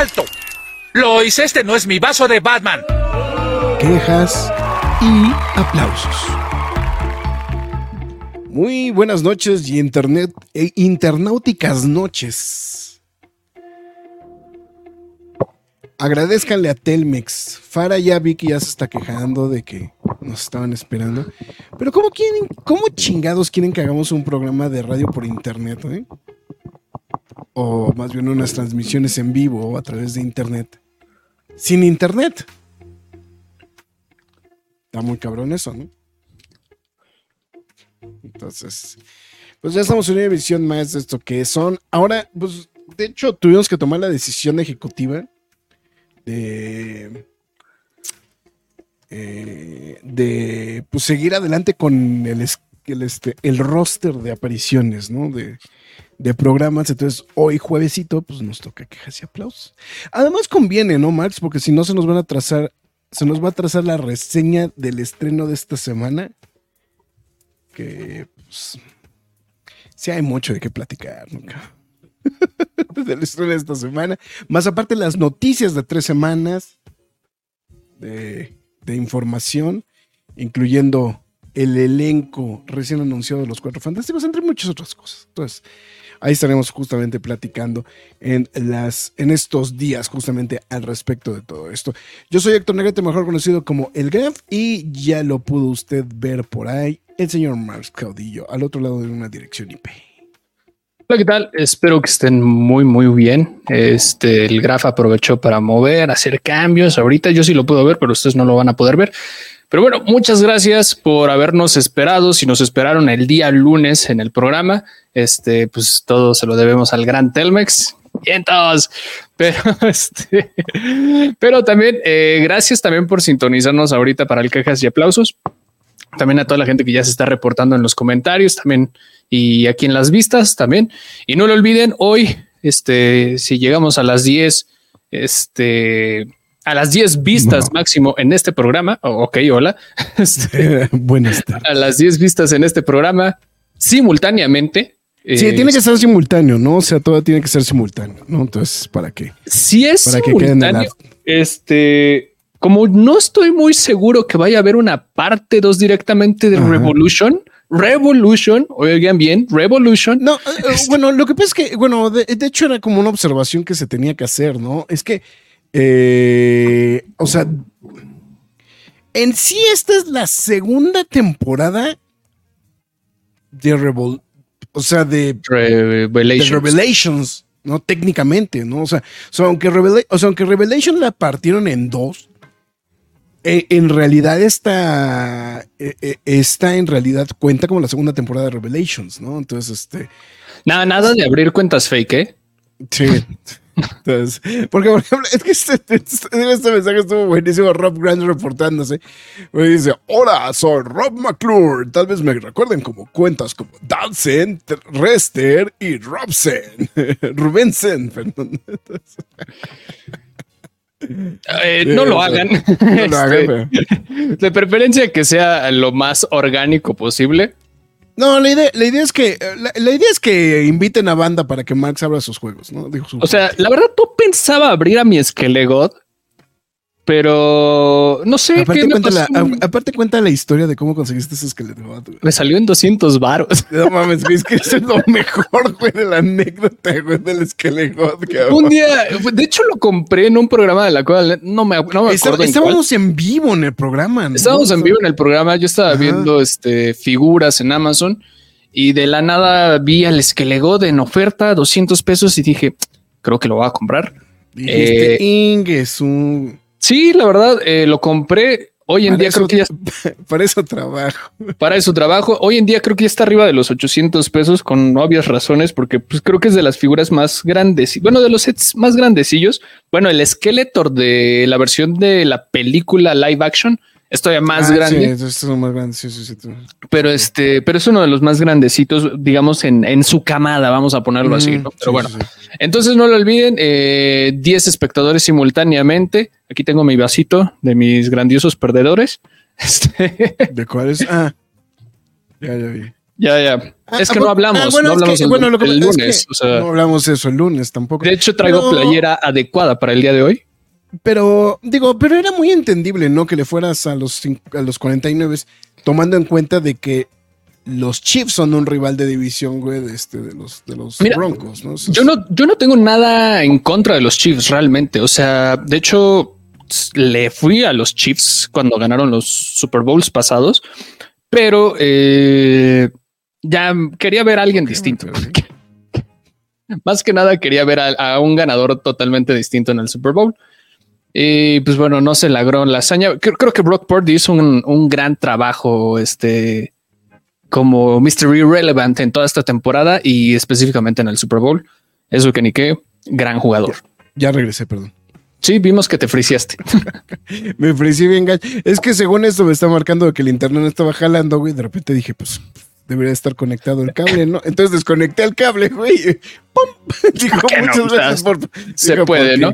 ¡Alto! Lois, este no es mi vaso de Batman. Quejas y aplausos. Muy buenas noches y internet e internauticas noches. Agradezcanle a Telmex. Fara ya vi que ya se está quejando de que nos estaban esperando. Pero ¿cómo quieren, cómo chingados quieren que hagamos un programa de radio por internet? Eh? O más bien unas transmisiones en vivo a través de internet. Sin internet. Está muy cabrón eso, ¿no? Entonces, pues ya estamos en una edición más de esto que son. Ahora, pues, de hecho, tuvimos que tomar la decisión ejecutiva de. Eh, de pues seguir adelante con el, el, este, el roster de apariciones, ¿no? De, de programas. Entonces, hoy juevesito, pues nos toca quejas y aplausos. Además, conviene, ¿no, Max? Porque si no, se nos van a trazar, se nos va a trazar la reseña del estreno de esta semana. Que, pues, sí hay mucho de qué platicar, nunca. del estreno de esta semana. Más aparte, las noticias de tres semanas de, de información, incluyendo el elenco recién anunciado de los Cuatro Fantásticos, entre muchas otras cosas. Entonces, Ahí estaremos justamente platicando en, las, en estos días justamente al respecto de todo esto. Yo soy Héctor Negrete, mejor conocido como El Graf, y ya lo pudo usted ver por ahí, el señor Marx Caudillo, al otro lado de una dirección IP. Hola, ¿qué tal? Espero que estén muy, muy bien. Este, el Graf aprovechó para mover, hacer cambios. Ahorita yo sí lo puedo ver, pero ustedes no lo van a poder ver. Pero bueno, muchas gracias por habernos esperado. Si nos esperaron el día lunes en el programa, este, pues todo se lo debemos al gran Telmex. Vientos. Pero, este, pero también, eh, gracias también por sintonizarnos ahorita para el quejas y aplausos. También a toda la gente que ya se está reportando en los comentarios también y aquí en las vistas también. Y no lo olviden, hoy, este, si llegamos a las 10, este, a las 10 vistas máximo en este programa. Oh, ok, hola. Este, Buenas tardes. A las 10 vistas en este programa simultáneamente. Sí, eh, tiene que ser simultáneo, ¿no? O sea, todo tiene que ser simultáneo, ¿no? Entonces, ¿para qué? Si es para simultáneo, que este, como no estoy muy seguro que vaya a haber una parte 2 directamente de Revolution, Revolution, oigan bien, Revolution. No, eh, eh, bueno, lo que pasa es que, bueno, de, hecho era como una observación que se tenía que hacer, ¿no? Es que eh, o sea, en sí esta es la segunda temporada de Revol o sea, de Revelations. ¿no? Técnicamente, ¿no? O sea, aunque, o sea, aunque Revelation la partieron en dos, eh, en realidad esta, eh, esta en realidad cuenta como la segunda temporada de Revelations, ¿no? Entonces, este... Nada, nada de abrir cuentas fake, ¿eh? Sí. Entonces, porque por ejemplo, es que este, este, este, mensaje estuvo buenísimo. Rob Grant reportándose. Me dice: Hola, soy Rob McClure. Tal vez me recuerden como cuentas como Dansen, Rester y Robsen. Rubensen, perdón. Eh, no lo hagan. No lo hagan este, de preferencia que sea lo más orgánico posible. No, la idea, la idea es que la, idea es que inviten a banda para que Max abra sus juegos, ¿no? o sea, la verdad, tú pensaba abrir a mi Skelegot pero no sé aparte, cuenta la, aparte cuenta la historia de cómo conseguiste ese esqueleto. Me salió en 200 varos. No mames, es que es lo mejor, güey, de la anécdota, güey, del esqueleto. Un día, de hecho lo compré en un programa de la cual no me, no me acuerdo. estábamos en, vivo en el programa. Estábamos en vivo en el programa. Yo estaba viendo este, figuras en Amazon y de la nada vi al esqueleto en oferta, 200 pesos y dije, creo que lo voy a comprar. Dijiste, eh, Inge, Sí, la verdad, eh, lo compré. Hoy en Para día eso- creo que ya Para eso trabajo. para su trabajo. Hoy en día creo que ya está arriba de los 800 pesos con obvias razones, porque pues creo que es de las figuras más grandes. y Bueno, de los sets más grandecillos. Bueno, el Skeletor de la versión de la película live action es todavía más Ah, grande, Sí, estos son más grandes. Sí, sí, pero este, pero es uno de los más grandecitos, digamos, en, en su camada, vamos a ponerlo así. Mm, ¿no? Pero sí, bueno, entonces no lo olviden, eh, 10 espectadores simultáneamente. Aquí tengo mi vasito de mis grandiosos perdedores. Este, ¿De cuáles? Ah. Ya, ya vi. ya, ya. Ah, es que ah, no bu- hablamos, ah, bueno, no es que- hablamos el, bueno, lo que- el es lunes. que o sea, no hablamos eso el lunes tampoco. de hecho, traigo Pero- playera adecuada para el día de hoy. Pero, digo, pero era muy entendible, ¿no? Que le fueras a los, a los 49, tomando en cuenta de que los Chiefs son un rival de división, güey, de, este, de los, de los Mira, Broncos, ¿no? Yo no, yo no tengo nada en contra de los Chiefs realmente. O sea, de hecho, le fui a los Chiefs cuando ganaron los Super Bowls pasados, pero eh, ya quería ver a alguien distinto. Más que nada quería ver a, a un ganador totalmente distinto en el Super Bowl. Y pues bueno, no se logró la hazaña. Creo, creo que Brock Purdy hizo un, un gran trabajo, este, como Mr. Irrelevant en toda esta temporada y específicamente en el Super Bowl. Eso que ni qué, gran jugador. Ya regresé, perdón. Sí, vimos que te friciaste. Me ofrecí bien gacho. Es que según esto me está marcando que el internet no estaba jalando, güey. De repente dije, pues debería estar conectado el cable, ¿no? Entonces desconecté el cable, güey. ¡Pum! Dijo, no? muchas O sea, gracias por. se dijo, puede, porque- ¿no?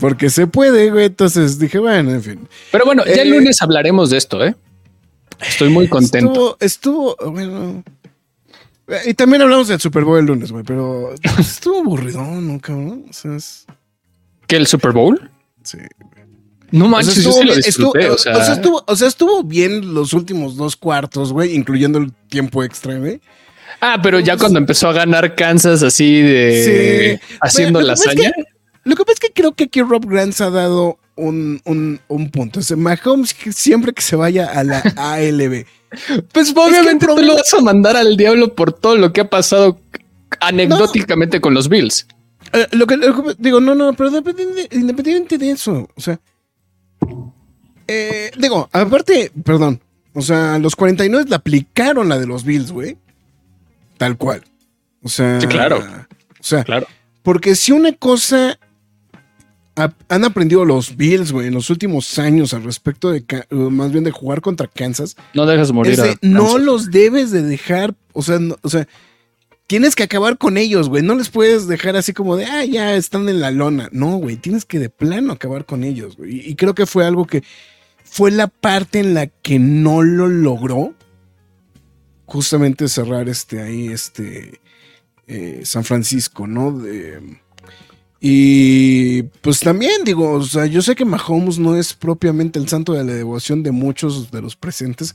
Porque se puede, güey. Entonces dije, bueno, en fin. Pero bueno, ya el Eh, lunes hablaremos de esto, ¿eh? Estoy muy contento. Estuvo, estuvo, bueno. Y también hablamos del Super Bowl el lunes, güey, pero estuvo aburrido, ¿no, cabrón? O sea, es- ¿Que el Super Bowl? sí. No O sea, manches, yo estuvo sí lo bien- disfruté. estuvo- o sea, o sea, estuvo, o sea, estuvo bien los últimos dos cuartos, güey, incluyendo el tiempo extra, güey. Ah, pero ya cuando empezó a ganar Kansas así de Sí. haciendo Bueno, la lo que pasa es. Lo que pasa es que creo que aquí Rob Grant se ha dado un, un, un punto. O sea, Mahomes siempre que se vaya a la ALB. Pues obviamente el tú lo vas a mandar al diablo por todo lo que ha pasado anecdóticamente con los Bills. Eh, lo, que, lo que- digo, no, no, pero independiente- independientemente de eso, o sea, eh, digo, aparte, perdón, o sea, los 49 le aplicaron la de los Bills, güey. Tal cual. O sea, Sí, claro. O sea, Claro. porque si una cosa ha- han aprendido los Bills, güey, en los últimos años al respecto de, eh, más bien de jugar contra Kansas, No dejas morir a no los debes de dejar, o sea, no- o sea, tienes que acabar con ellos, güey. No les puedes dejar así como de, ah, ya están en la lona. No, güey, tienes que de plano acabar con ellos, güey. Y, y creo que fue algo que fue la parte en la que no lo logró. Justamente cerrar este ahí, este eh, San Francisco, ¿no? De, y pues también digo, o sea, yo sé que Mahomes no es propiamente el santo de la devoción de muchos de los presentes,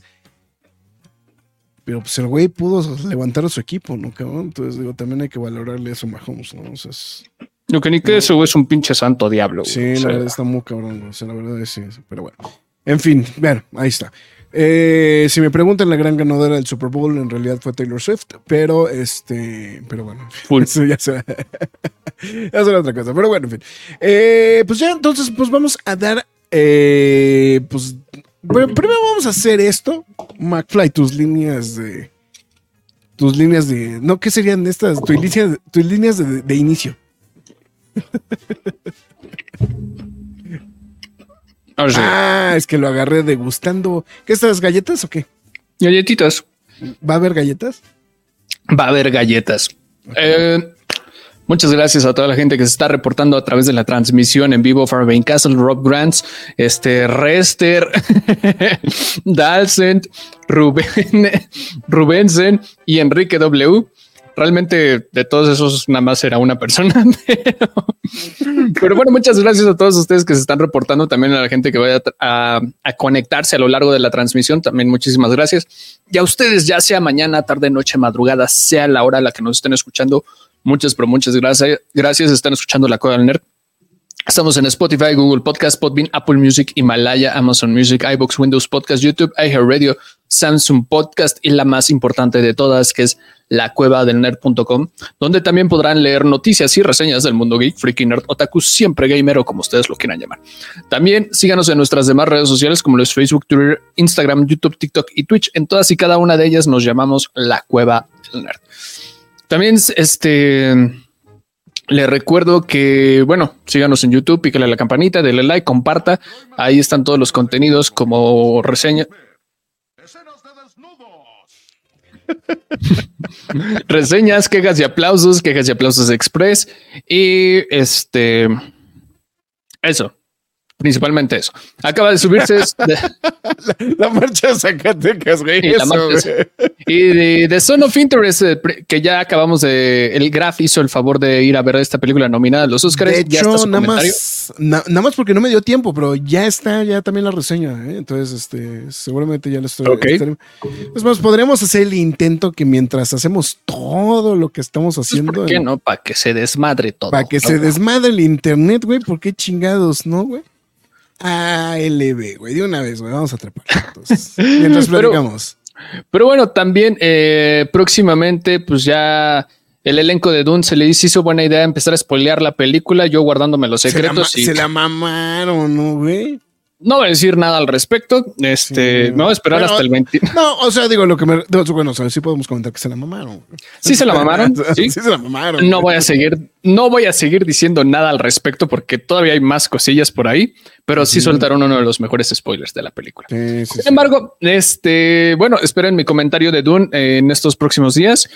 pero pues el güey pudo levantar a su equipo, ¿no, cabrón? Entonces digo, también hay que valorarle eso a Mahomes, ¿no? O sea, es- Lo que ni que eso es un pinche santo diablo. güey. sí, O la verdad está muy cabrón, güey, o sea, la verdad es sí, pero bueno. En fin, bueno, ahí está. Eh, si me preguntan, la gran ganadora del Super Bowl en realidad fue Taylor Swift, pero este, pero bueno, Full. eso ya será, ya será otra cosa, pero bueno, en fin. Eh, pues ya, entonces, pues vamos a dar, eh, pues, bueno, primero vamos a hacer esto, McFly, tus líneas de, tus líneas de, no, ¿qué serían estas? Tus líneas, tus líneas de, de inicio. Ah, es que lo agarré degustando. ¿Qué estas galletas o qué? Galletitas. ¿Va a haber galletas? Va a haber galletas. Eh, muchas gracias a toda la gente que se está reportando a través de la transmisión en vivo. Fairbain Castle, Rob Grants, este Rester, Dalcent, Rubén, Rubensen y Enrique W. Realmente de todos esos nada más era una persona. Pero, bueno, muchas gracias a todos ustedes que se están reportando. También a la gente que vaya a, a conectarse a lo largo de la transmisión. También muchísimas gracias. Y a ustedes, ya sea mañana, tarde, noche, madrugada, sea la hora a la que nos estén escuchando, muchas, pero muchas gracias. Gracias. Están escuchando la Coda del Nerd. Estamos en Spotify, Google Podcast, Podbean, Apple Music, Himalaya, Amazon Music, iBox, Windows Podcast, YouTube, iHeartRadio, Samsung Podcast y la más importante de todas, que es la cueva del nerd.com, donde también podrán leer noticias y reseñas del mundo geek, freaky nerd, otaku, siempre gamer o como ustedes lo quieran llamar. También síganos en nuestras demás redes sociales como los Facebook, Twitter, Instagram, YouTube, TikTok y Twitch. En todas y cada una de ellas nos llamamos la cueva del nerd. También este le recuerdo que, bueno, síganos en YouTube, píquele a la campanita, denle like, comparta. Ahí están todos los contenidos como reseña. Reseñas, quejas y aplausos, quejas y aplausos express. Y este, eso. Principalmente eso. Acaba de subirse la, marcha de Zacatecas, güey. Y, de, Son of Interest, eh, que ya acabamos de. El Graf hizo el favor de ir a ver esta película nominada a los Oscars. De hecho, nada más, nada más porque no me dio tiempo, pero ya está, ya también la reseña. ¿eh? Entonces, este, seguramente ya lo estoy. es más, podríamos hacer el intento que mientras hacemos todo lo que estamos pues, haciendo. ¿Por qué no? Para que se desmadre todo. Para que se desmadre el internet, güey. ¿Por qué chingados, no, güey? ALB, güey, de una vez, güey, vamos a trepar. mientras platicamos. Pero, bueno, también eh, próximamente, pues ya el elenco de Dune se le hizo buena idea empezar a spoilear la película, yo guardándome los secretos. Se la, y... se la mamaron, ¿no, güey? No voy a decir nada al respecto. Este, no voy a esperar hasta el 20. No, o sea, digo lo que me. Bueno, o sea, sí podemos comentar que se la mamaron. Sí, se la mamaron. ¿Sí? se la mamaron. No voy a seguir, no voy a seguir diciendo nada al respecto porque todavía hay más cosillas por ahí, pero sí, soltaron uno de los mejores spoilers de la película. Sin embargo, este, bueno, esperen mi comentario de Dune en estos próximos días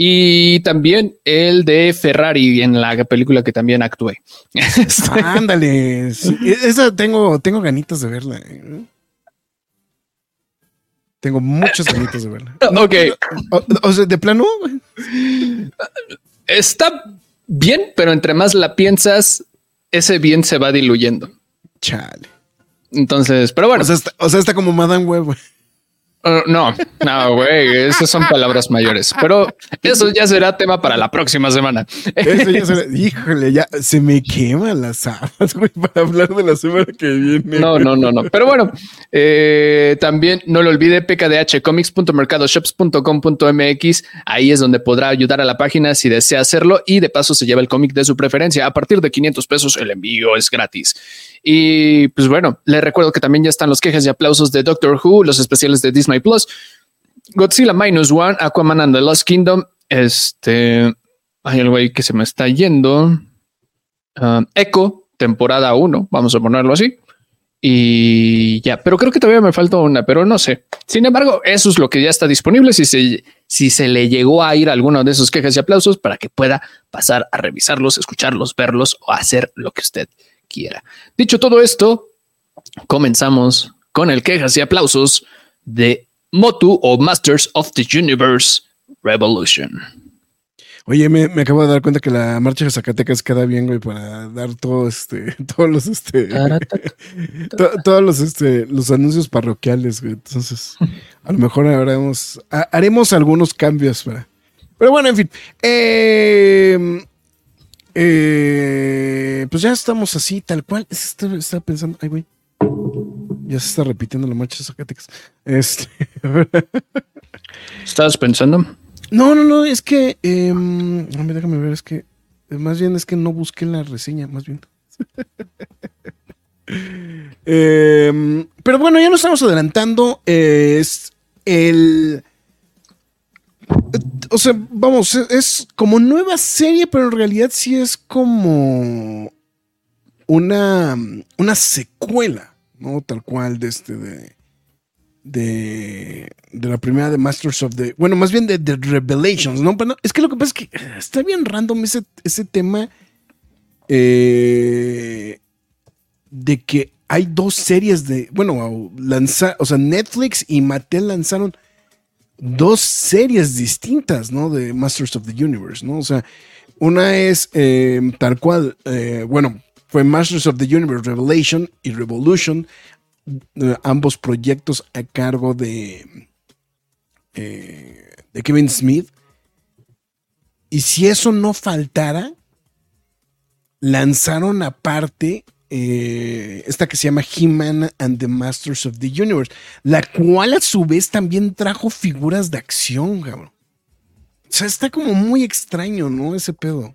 y también el de Ferrari en la película que también actué. Ándale, esa tengo, tengo ganitas de verla. ¿eh? Tengo muchas ganitas de verla. Ok. O, sea, de plano. Está bien, pero entre más la piensas, ese bien se va diluyendo. Chale. Entonces, pero bueno. O sea, está, o sea, está como Madame Web. Uh, no, no, güey, esas son palabras mayores, pero eso ya será tema para la próxima semana. Eso ya será, híjole, ya se me queman las güey, para hablar de la semana que viene. No, no, no, no. Pero bueno, eh, también no lo olvide, pkdhcomics.mercadoshops.com.mx. Ahí es donde podrá ayudar a la página si desea hacerlo y de paso se lleva el cómic de su preferencia. A partir de 500 pesos, el envío es gratis. Y pues bueno, le recuerdo que también ya están los quejas y aplausos de Doctor Who, los especiales de Disney Plus, Godzilla Minus One, Aquaman and the Lost Kingdom. Este hay algo ahí que se me está yendo. Uh, Echo, temporada 1, vamos a ponerlo así. Y ya, pero creo que todavía me falta una, pero no sé. Sin embargo, eso es lo que ya está disponible. Si se, si se le llegó a ir alguno de esos quejas y aplausos para que pueda pasar a revisarlos, escucharlos, verlos o hacer lo que usted quiera. Dicho todo esto, comenzamos con el quejas y aplausos de Motu o Masters of the Universe Revolution. Oye, me, acabo de dar cuenta que la marcha de Zacatecas queda bien, güey, para dar todo este, todos los este, todos los este, los anuncios parroquiales, güey. Entonces, a lo mejor haremos, haremos algunos cambios para. Pero bueno, en fin. Eh, eh, pues ya estamos así, tal cual. Estaba, pensando, ay, güey. Ya se está repitiendo la marcha de Zacatecas. Este. ¿Estabas pensando? No, no, no, es que. Eh, déjame ver, es que. Más bien es que no busqué la reseña, más bien. Em, pero bueno, ya nos estamos adelantando. es el o sea, vamos, es como nueva serie, pero en realidad sí es como una, una secuela, ¿no? Tal cual de este, de, de, de, la primera de Masters of the, bueno, más bien de, The Revelations, ¿no? Pero es que lo que pasa es que está bien random ese, ese tema eh, de que hay dos series de, bueno, lanzar, o sea, Netflix y Mattel lanzaron dos series distintas, ¿no? De Masters of the Universe, ¿no? O sea, una es eh, tal cual, eh, bueno, fue Masters of the Universe Revelation y Revolution, eh, ambos proyectos a cargo de, de Kevin Smith. Y si eso no faltara, lanzaron aparte eh, esta que se llama He-Man and the Masters of the Universe, la cual a su vez también trajo figuras de acción, cabrón. O sea, está como muy extraño, ¿no? Ese pedo.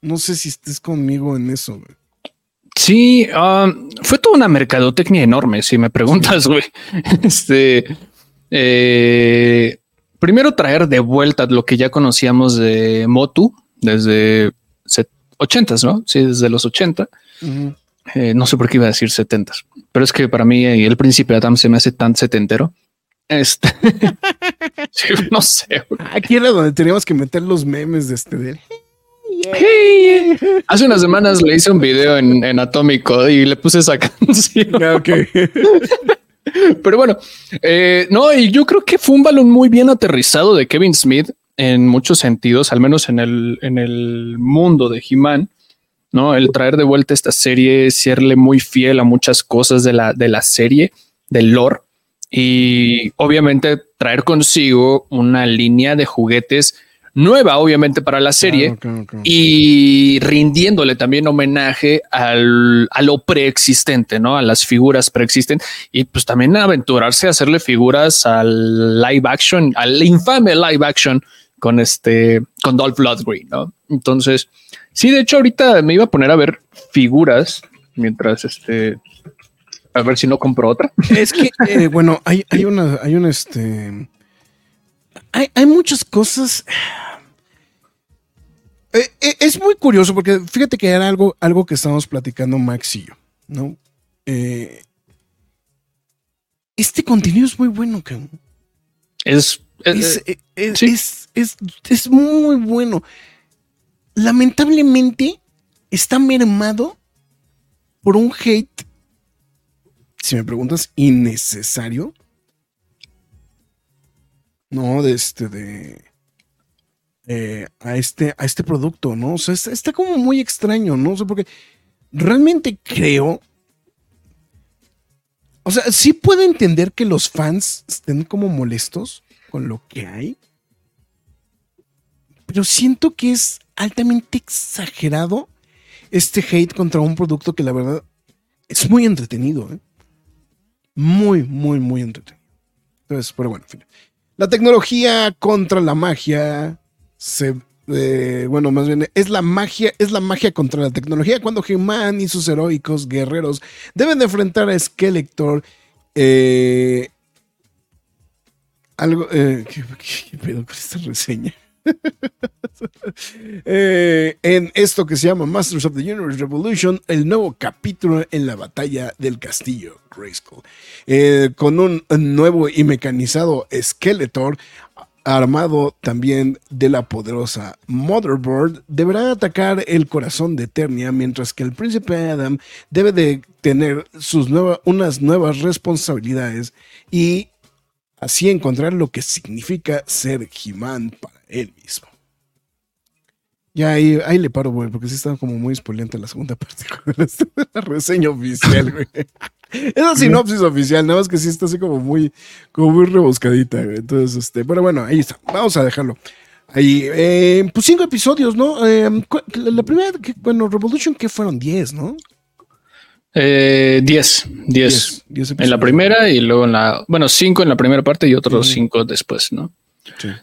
No sé si estés conmigo en eso, güey. Sí, um, fue toda una mercadotecnia enorme, si me preguntas, güey. Este, eh, primero traer de vuelta lo que ya conocíamos de Motu desde 80, ¿no? Sí, desde los 80. Eh, no sé por qué iba a decir 70, pero es que para mí eh, el príncipe Adam se me hace tan setentero. Este, no sé. Aquí era donde teníamos que meter los memes de este de Hace unas semanas le hice un video en, Atómico y le puse esa canción. Ah, Pero bueno, eh, no, y yo creo que fue un balón muy bien aterrizado de Kevin Smith en muchos sentidos, al menos en el, en el mundo de He-Man. ¿no? El traer de vuelta esta serie, serle muy fiel a muchas cosas de la, de la serie, del lore, y obviamente traer consigo una línea de juguetes nueva, obviamente, para la serie y rindiéndole también homenaje al, a lo preexistente, ¿no? A las figuras preexistentes y pues también aventurarse a hacerle figuras al live action, al infame live action con este, con Dolph Lundgren, ¿no? Entonces, sí, de hecho, ahorita me iba a poner a ver figuras mientras este, a ver si no compro otra. Es que, eh, bueno, hay, hay una, hay un este hay, muchas cosas. Eh, eh, es muy curioso porque fíjate que era algo, algo que estábamos platicando Max y yo, ¿no? Eh, este contenido es muy bueno, que Es es, es, muy bueno. Lamentablemente está mermado por un hate, si me preguntas, innecesario ¿no? De este, de... Eh, a, este, a este producto, ¿no? O sea, está, como muy extraño, ¿no? O sea, porque realmente creo... O sea, sí puedo entender que los fans estén como molestos con lo que hay, pero siento que es altamente exagerado este hate contra un producto que la verdad es muy entretenido, ¿eh? Muy, muy, muy entretenido. Entonces, pero bueno, en. La tecnología contra la magia se eh, bueno, más bien es la magia, es la magia contra la tecnología cuando He-Man y sus heroicos guerreros deben de enfrentar a Skeletor. Eh, algo, eh, ¿qué, pedo con esta reseña? Eh, en esto que se llama Masters of the Universe Revolution, el nuevo capítulo en la batalla del castillo Grayskull, eh, con un nuevo y mecanizado Skeletor armado también de la poderosa Motherboard, deberá atacar el corazón de Eternia, mientras que el príncipe Adam debe de tener sus unas nuevas responsabilidades y así encontrar lo que significa ser para él mismo. Ya ahí, ahí le paro, güey, porque sí está como muy espoliente la segunda parte de la reseña oficial, güey. Es la sinopsis oficial, nada más que sí está así como muy, como muy rebuscadita, güey. Entonces, este, pero bueno, ahí está. Vamos a dejarlo. Ahí, eh, pues cinco episodios, ¿no? Eh, la primera, bueno, Revolution, que fueron diez, ¿no? Eh, diez, diez. en la primera y luego en la, bueno, cinco en la primera parte y otros cinco después, ¿no?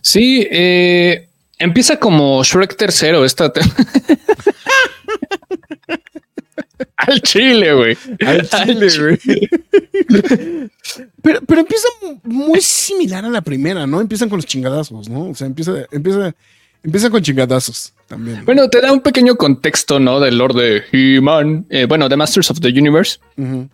Sí, eh, empieza como Shrek tercero esta. Al chile, güey. Al chile, güey. pero, pero empieza muy similar a la primera, ¿no? Empiezan con los chingadazos, ¿no? O sea, empieza, empieza, empieza con chingadazos también. Bueno, te da un pequeño contexto, ¿no? Del Lord de He-Man, eh, bueno, de Masters of the Universe.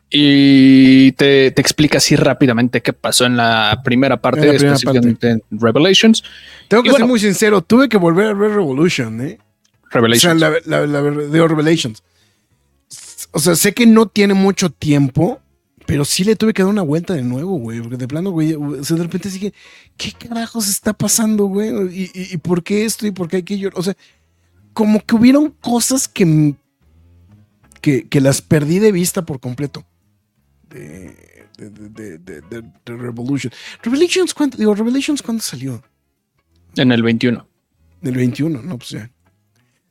Y te, explica así rápidamente qué pasó en la primera parte, de específicamente Revelations. Tengo que ser muy sincero, tuve que volver a ver Revolution, ¿eh? Revelations. O sea, la, la, de Revelations. O sea, sé que no tiene mucho tiempo, pero sí le tuve que dar una vuelta de nuevo, güey. Porque de plano, güey, o sea, de repente dije, ¿qué carajos está pasando, güey? ¿Y, y, por qué esto y por qué aquello? O sea, como que hubieron cosas que, que, las perdí de vista por completo. De, de, de, de, Revolution. Revelations, ¿cuándo, digo, Revelations, ¿cuándo salió? En el 21. En el 21, no, pues ya.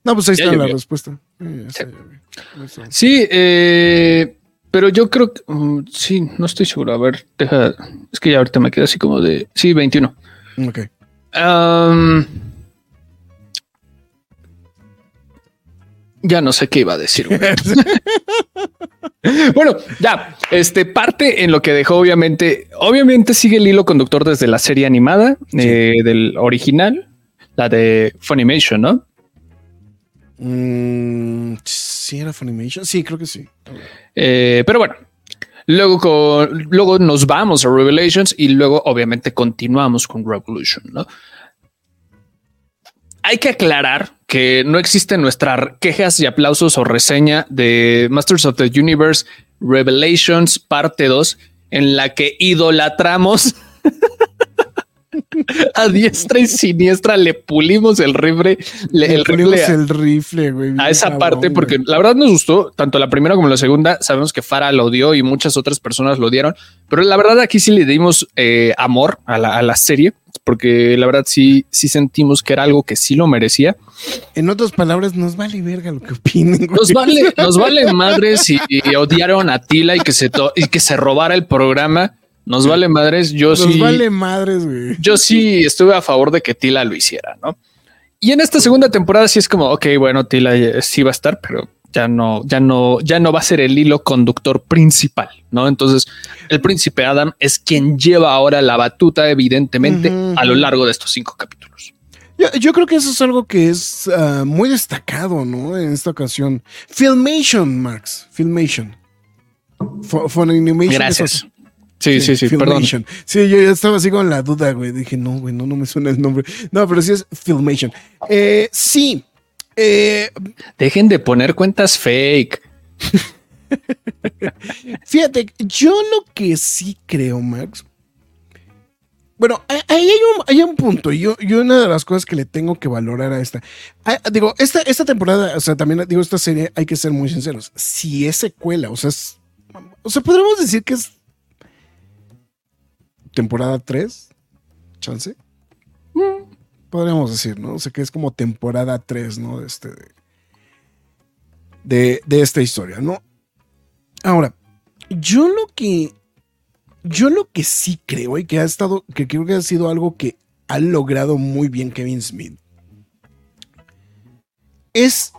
No, pues ahí Ya está la respuesta. Eso. Sí, eh, pero yo creo que mm, sí, no estoy seguro. A ver, deja. Es que ya ahorita me queda así como de. Sí, 21. Ok. Ya no sé qué iba a decir. bueno, ya, este parte en lo que dejó, obviamente, obviamente sigue el hilo conductor desde la serie animada eh, del original, la de Funimation, ¿no? Mm, sí, era Funimation. Sí, creo que sí. Eh, pero bueno, luego, luego nos vamos a Revelations y luego obviamente continuamos con Revolution, ¿no? Hay que aclarar que no existen nuestras quejas y aplausos o reseña de Masters of the Universe Revelations parte 2 en la que idolatramos a diestra y siniestra, le pulimos el rifle, le- Le el rifle a- el rifle, güey. a bien esa cabrón, parte porque güey. la verdad nos gustó tanto la primera como la segunda. Sabemos que Farah lo odió y muchas otras personas lo odiaron, pero la verdad aquí sí le dimos eh, amor a la, a la serie porque la verdad sí, sí sentimos que era algo que sí lo merecía. En otras palabras, nos vale verga lo que opinen. güey. Nos vale, nos vale madres y, y odiaron a Tila y que se y que se robara el programa. Nos vale madres. Yo Nos sí, vale madres, güey. yo sí estuve a favor de que Tila lo hiciera, ¿no? Y en esta segunda temporada sí es como, ok, bueno, Tila eh, sí va a estar, pero ya no, ya no, ya no va a ser el hilo conductor principal, ¿no? Entonces, el príncipe Adam es quien lleva ahora la batuta, evidentemente, a lo largo de estos cinco capítulos. Yo, yo creo que eso es algo que es ah, muy destacado, ¿no? En esta ocasión. Filmation, Max. Filmation. Funimation. Gracias. Sí, sí, sí, perdón. Sí, yo ya estaba así con la duda, güey. Dije, no, güey, no, no me suena el nombre. No, pero sí es Filmation. Eh, sí. Eh, Dejen de poner cuentas fake. Fíjate, yo lo que sí creo, Max. Bueno, ahí hay un, hay un punto. y Yo, yo una de las cosas que le tengo que valorar a esta. digo, esta, esta temporada, o sea, también digo, esta serie, hay que ser muy sinceros. Si es secuela, o sea, es. O sea, podríamos decir que es. Temporada 3, chance. Podríamos decir, ¿no? O sea, que es como temporada 3, ¿no? De este. De, de esta historia, ¿no? Ahora, yo lo que. Yo lo que sí creo y que ha estado. Que creo que ha sido algo que ha logrado muy bien Kevin Smith. Es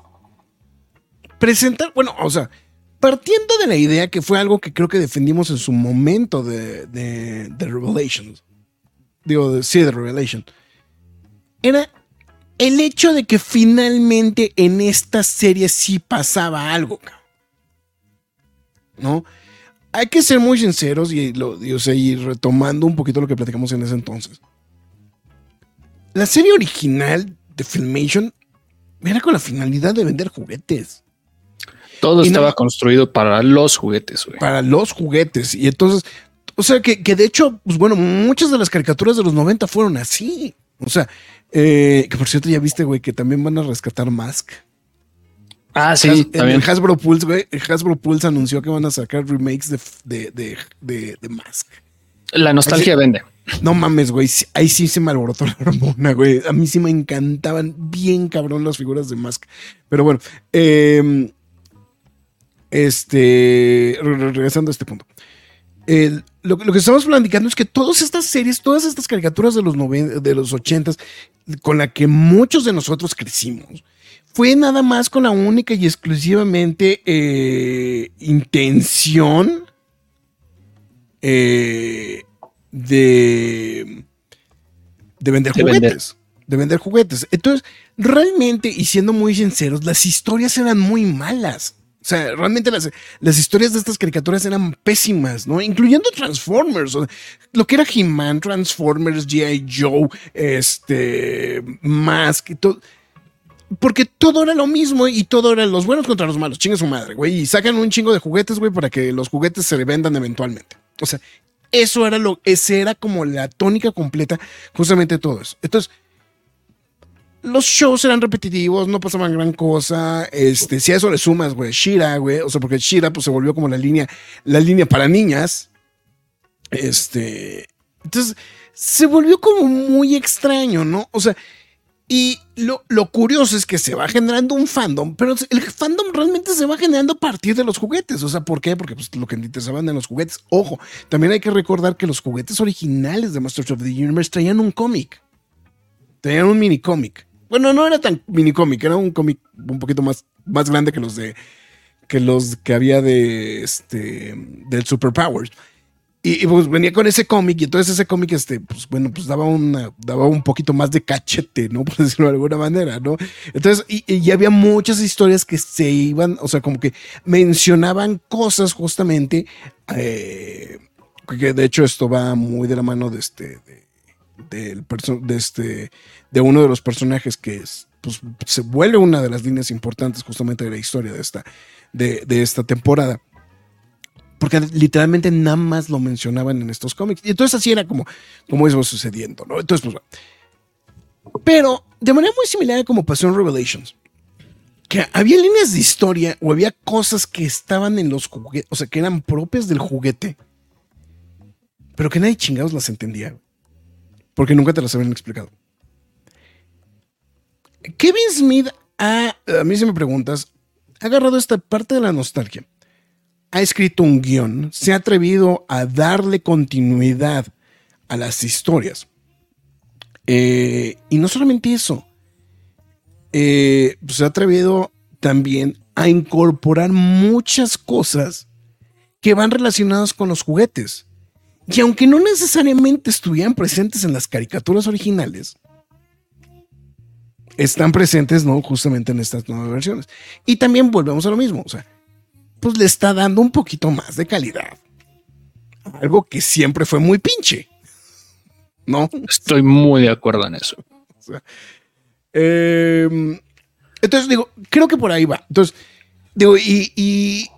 presentar. Bueno, o sea, partiendo de la idea que fue algo que creo que defendimos en su momento de, de, de Revelations. Digo, de, sí, de Revelation. Era el hecho de que finalmente en esta serie sí pasaba algo. ¿no? Hay que ser muy sinceros y, lo, y, o sea, y retomando un poquito lo que platicamos en ese entonces. La serie original de Filmation era con la finalidad de vender juguetes. Todo Y estaba no- construido para los juguetes, güey. Para los juguetes. Y entonces, o sea, que, que de hecho, pues bueno, muchas de las caricaturas de los 90 fueron así. O sea, eh, que por cierto ya viste, güey, que también van a rescatar Mask. Ah, sí, Has- en también. el Hasbro Pulse, güey, el Hasbro Pulse anunció que van a sacar remakes de, de, de, de, de Mask. La nostalgia vende. No mames, güey. Ahí sí se me alborotó la hormona, güey. A mí sí me encantaban bien cabrón las figuras de Mask. Pero bueno, eh, este, re- re- regresando a este punto. El- lo, lo que estamos platicando es que todas estas series, todas estas caricaturas de los, noven- de los 80 con la que muchos de nosotros crecimos, fue nada más con la única y exclusivamente eh, intención eh, de, de vender De juguetes. vender. De vender juguetes. Entonces, realmente, y siendo muy sinceros, las historias eran muy malas. O sea, realmente las, las historias de estas caricaturas eran pésimas, ¿no? Incluyendo Transformers. lo que era He-Man, Transformers, G.I. Joe, este, Mask y todo. Porque todo era lo mismo y todo era los buenos contra los malos. Chinga su madre, güey. Y sacan un chingo de juguetes, güey, para que los juguetes se vendan eventualmente. O sea, eso era lo, ese era como la tónica completa, justamente todo eso. Entonces, los shows eran repetitivos, no pasaban gran cosa. Este, si a eso le sumas, güey, Shira, güey, o sea, porque Shira pues se volvió como la línea, la línea para niñas. Este, entonces se volvió como muy extraño, ¿no? O sea, Y lo, lo, curioso es que se va generando un fandom, pero el fandom realmente se va generando a partir de los juguetes. O sea, ¿por qué? Porque pues, lo que te interesaban en los juguetes. Ojo, también hay que recordar que los juguetes originales de Masters of the Universe traían un cómic. Traían un mini cómic. Bueno, no era tan mini cómic, era un cómic un poquito más, más grande que los de que los que había de este del Superpowers. Y, pues venía con ese cómic, y entonces ese cómic, este, pues bueno, pues daba, una, daba un poquito más de cachete, ¿no? Por decirlo de alguna manera, ¿no? Entonces, y, y, había muchas historias que se iban, o sea, como que mencionaban cosas justamente, eh, que de hecho esto va muy de la mano de este, de, de este, de uno de los personajes que es, pues, se vuelve una de las líneas importantes justamente de la historia de esta, de, de esta temporada porque literalmente nada más lo mencionaban en estos cómics. Y entonces así era como, como eso sucediendo, ¿no? Entonces, pues. Pero de manera muy similar a como pasó en Revelations, que había líneas de historia o había cosas que estaban en los juguetes, o sea, que eran propias del juguete, pero que nadie chingados las entendía, porque nunca te las habían explicado. Kevin Smith ha, a mí si me preguntas, ha agarrado esta parte de la nostalgia ha escrito un guion, se ha atrevido a darle continuidad a las historias. Eh, y no solamente eso, eh, pues se ha atrevido también a incorporar muchas cosas que van relacionadas con los juguetes. Y aunque no necesariamente estuvieran presentes en las caricaturas originales, están presentes, ¿no? Justamente en estas nuevas versiones. Y también volvemos a lo mismo, o sea, pues le está dando un poquito más de calidad. Algo que siempre fue muy pinche. ¿No? Estoy muy de acuerdo en eso. Em, entonces digo, creo que por ahí va. Entonces, digo, y, y,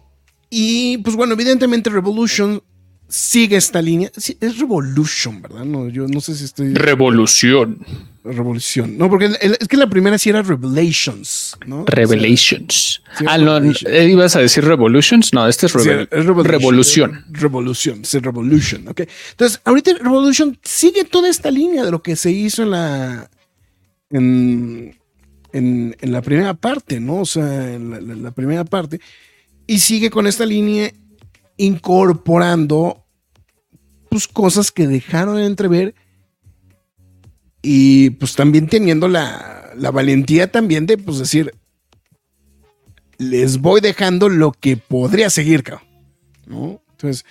y pues bueno, evidentemente Revolution sigue esta línea. es Revolution, ¿verdad? No, yo no sé si estoy. Revolución. Revolución. No, porque es que la primera sí era Revelations, ¿no? Revelations. ah, no, eh, ibas a decir Revolutions. No, este es, Revolución. Revolución. Es Revolution, ok. Entonces, ahorita Revolution sigue toda esta línea de lo que se hizo en la. En, en, la primera parte, ¿no? O sea, en la primera parte. Y sigue con esta línea incorporando pues, cosas que dejaron de entrever y pues también teniendo la, la valentía también de pues decir, les voy dejando lo que podría seguir, ¿no? Entonces,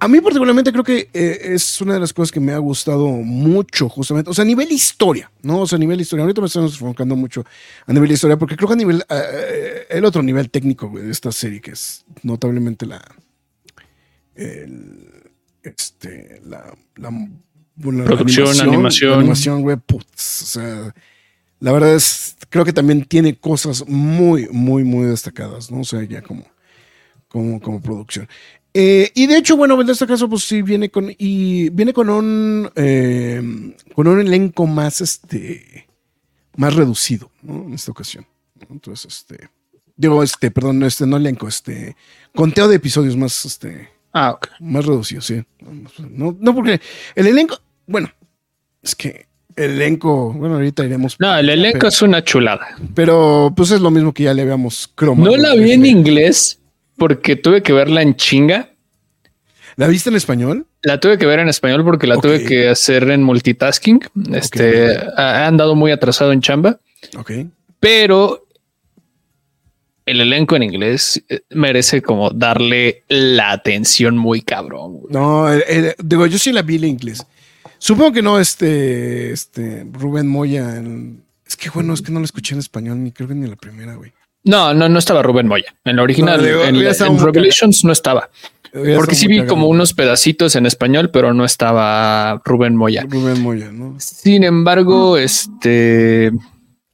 a mí particularmente creo que eh, es una de las cosas que me ha gustado mucho, justamente, o sea, a nivel historia, ¿no? O sea, a nivel historia, ahorita me estamos enfocando mucho a nivel historia, porque creo que a nivel, eh, el otro nivel técnico de esta serie, que es notablemente la, este, la, la, producción, animación, animación, güey, o sea, la verdad es, creo que también tiene cosas muy, muy, muy destacadas, ¿no? O sea, ya como, como, como producción. Eh, y de hecho, bueno, en este caso, pues sí viene con y viene con un eh, con un elenco más este más reducido, ¿no? En esta ocasión. Entonces, este digo, este, perdón, este no elenco, este conteo de episodios más este ah, más reducido, sí. No, no porque el elenco, bueno, es que el elenco, bueno, ahorita iremos. No, el elenco es una chulada. Pero pues es lo mismo que ya le habíamos cromado. No la vi en inglés porque tuve que verla en chinga. ¿La viste en español? La tuve que ver en español porque la tuve que hacer en multitasking. Este ha andado muy atrasado en chamba. Ok. Pero el elenco en inglés eh, merece como darle la atención muy cabrón. No, digo, yo sí la vi en inglés. Supongo que no, este, este, Rubén Moya. es que bueno, es que no la escuché en español, ni creo que ni la primera, güey. No, no, no estaba Rubén Moya. En la original, en, Revelations no estaba. Porque sí vi como unos pedacitos en español, pero no estaba Rubén Moya. Rubén Moya, ¿no? Sin embargo, este.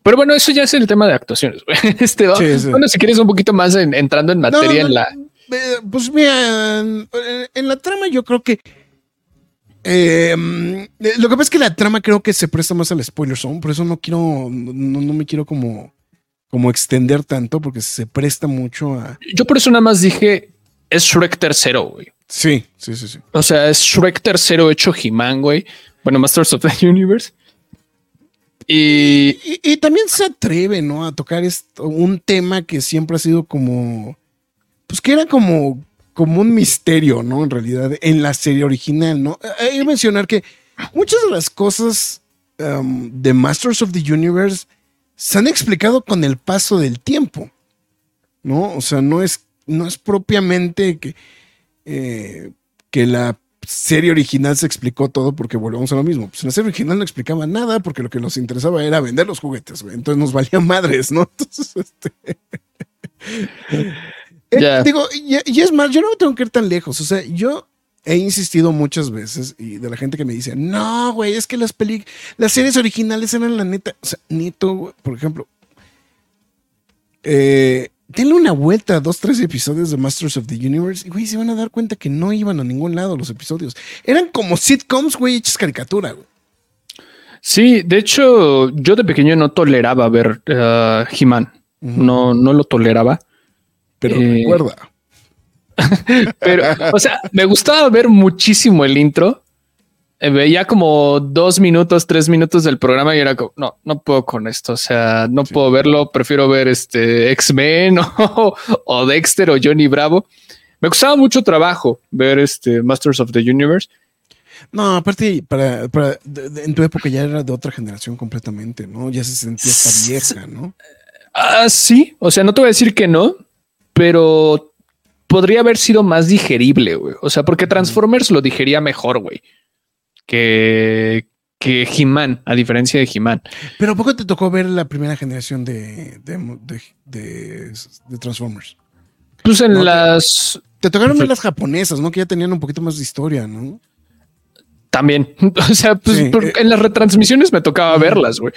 Pero bueno, eso ya es el tema de actuaciones. Este, Bueno, si quieres un poquito más entrando en materia en la. Eh, pues mira, en la trama yo creo que. Em, lo que pasa es que la trama creo que se presta más al spoiler zone, por eso no quiero, no me quiero como como extender tanto porque se presta mucho a. Yo por eso nada más dije es Shrek tercero, güey. Sí, sí, sí, sí. O sea, es Shrek tercero hecho He-Man, güey. Bueno, Masters of the Universe. Y, Y, y también se atreve, ¿no? A tocar esto, un tema que siempre ha sido como. Pues que era como, como un misterio, ¿no? En realidad, en la serie original, ¿no? Hay que mencionar que muchas de las cosas um, de Masters of the Universe se han explicado con el paso del tiempo, ¿no? O sea, no es, no es propiamente que, eh, que la serie original se explicó todo porque volvemos a lo mismo. Pues en la serie original no explicaba nada porque lo que nos interesaba era vender los juguetes, güey. Entonces nos valía madres, ¿no? Entonces, este... Eh. Digo, y, y es más, yo no me tengo que ir tan lejos. O sea, yo he insistido muchas veces y de la gente que me dice, no, güey, es que las peli las series originales eran la neta. O sea, neto, güey, por ejemplo, eh, denle una vuelta a dos, tres episodios de Masters of the Universe y, güey, se van a dar cuenta que no iban a ningún lado los episodios. Eran como sitcoms, güey, hechas caricatura, güey. sí, de hecho, yo de pequeño no toleraba ver uh, He-Man. No, no lo toleraba. Pero Eh, recuerda. Pero, o sea, me gustaba ver muchísimo el intro. Eh, Veía como dos minutos, tres minutos del programa y era como, no, no puedo con esto. O sea, no puedo verlo. Prefiero ver este X-Men o, o Dexter o Johnny Bravo. Me costaba mucho trabajo ver este Masters of the Universe. No, aparte, para, para- de- de- en tu época ya era de otra generación completamente, ¿no? Ya se sentía esta vieja, ¿no? Ah, sí. O sea, no te voy a decir que no, pero podría haber sido más digerible, güey. O sea, porque Transformers lo digería mejor, güey, que, que He-Man, a diferencia de He-Man. Pero ¿a poco te tocó ver la primera generación de, de, de, de- de Transformers? Pues en No las Te tocaron ver las japonesas, ¿no? Que ya tenían un poquito más de historia, ¿no? también, o sea, pues Sí, eh. en las retransmisiones me tocaba verlas, güey,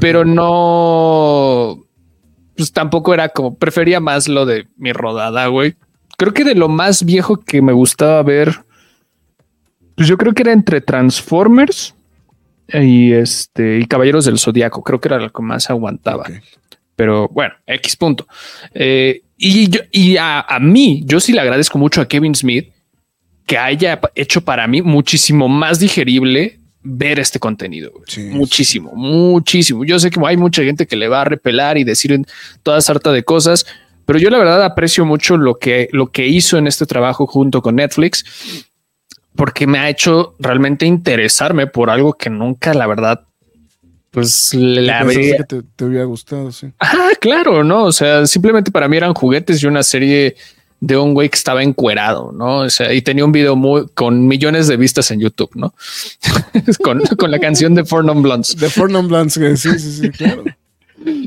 pero no, pues tampoco era como prefería más lo de mi rodada, güey. Creo que de lo más viejo que me gustaba ver, pues yo creo que era entre Transformers y este y Caballeros del Zodiaco. Creo que era lo que más aguantaba. Pero bueno, X punto. Eh, y yo- y a, a mí, yo sí le agradezco mucho a Kevin Smith que haya hecho para mí muchísimo más digerible ver este contenido. Sí, muchísimo, muchísimo. Yo sé que hay mucha gente que le va a repelar y decir toda sarta de cosas, pero yo la verdad aprecio mucho lo que, lo que hizo en este trabajo junto con Netflix, porque me ha hecho realmente interesarme por algo que nunca, la verdad, pues Pensaste habría, que te, te hubiera gustado, sí. Ah, claro, no. O sea, simplemente para mí eran juguetes y una serie de un güey que estaba encuerado, ¿no? O sea, y tenía un video muy con millones de vistas en YouTube, ¿no? con, con la canción de Four Non Blondes. De Four Non Blondes, sí, sí, sí, claro.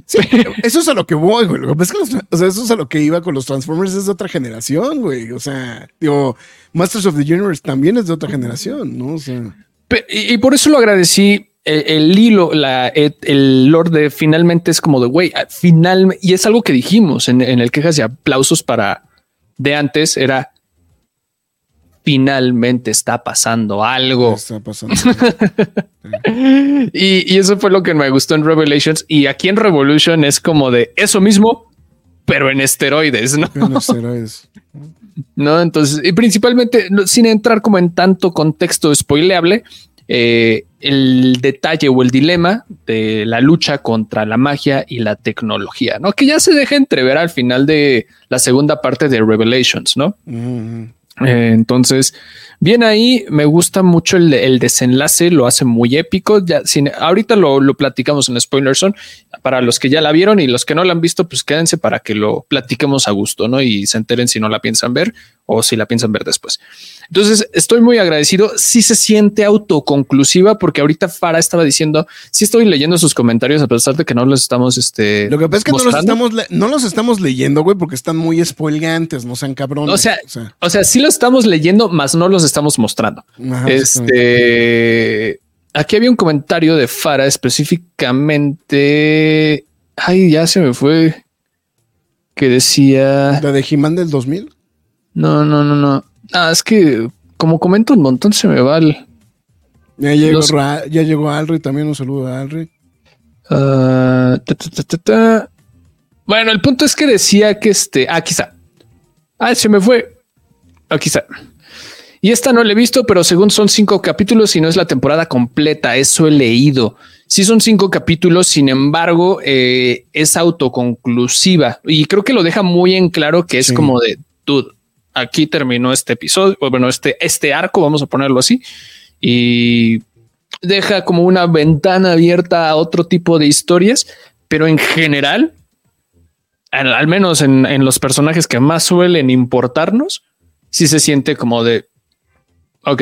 Sí, eso es a lo que voy, güey. O sea, eso es a lo que iba con los Transformers, es de otra generación, güey. O sea, digo, Masters of the Universe también es de otra generación, ¿no? O sea, Y, por eso lo agradecí. El, el hilo, la, el, el lore de finalmente es como de güey, al final, y es algo que dijimos en, en el quejas y aplausos para de antes, era finalmente está pasando algo. ¿qué está pasando? Y, y eso fue lo que me gustó en Revelations. Y aquí en Revolution es como de eso mismo, pero en esteroides, ¿no? En esteroides. ¿No? Entonces, y principalmente, sin entrar como en tanto contexto spoileable, eh, el detalle o el dilema de la lucha contra la magia y la tecnología, ¿no? Que ya se deja entrever al final de la segunda parte de Revelations, ¿no? Eh, entonces, bien ahí, me gusta mucho el, desenlace, lo hace muy épico. Ya, sin, ahorita lo, lo platicamos en Spoiler Zone. Para los que ya la vieron y los que no la han visto, pues quédense para que lo platiquemos a gusto, ¿no? Y se enteren si no la piensan ver o si la piensan ver después. Entonces, estoy muy agradecido. Sí se siente autoconclusiva porque ahorita Farah estaba diciendo, sí estoy leyendo sus comentarios a pesar de que no los estamos, este, Lo que pasa es que no los, estamos no los estamos leyendo, güey, porque están muy spoileantes, no sean cabrones. O sea, o sea, sí lo estamos leyendo, más no los estamos mostrando. ajá. Este aquí había un comentario de Fara específicamente. Ay, ya se me fue. Que decía. la de He-Man del 2000. No, no, no, no. Ah, es que como comento un montón se me va el. Ya llegó, Los- Ra- ya llegó Alri, también un saludo a Alri. Ah, ta, ta, ta, ta, ta. Bueno, el punto es que decía que este. Aquí está. Ah, se me fue. Aquí está. Y esta no la he visto, pero según son cinco capítulos y no es la temporada completa, eso he leído. Sí son cinco capítulos, sin embargo, eh, es autoconclusiva y creo que lo deja muy en claro que es como de, dude, aquí terminó este episodio, bueno, este, este arco, vamos a ponerlo así, y deja como una ventana abierta a otro tipo de historias, pero en general, al, menos en, en, los personajes que más suelen importarnos, sí se siente como de, ok,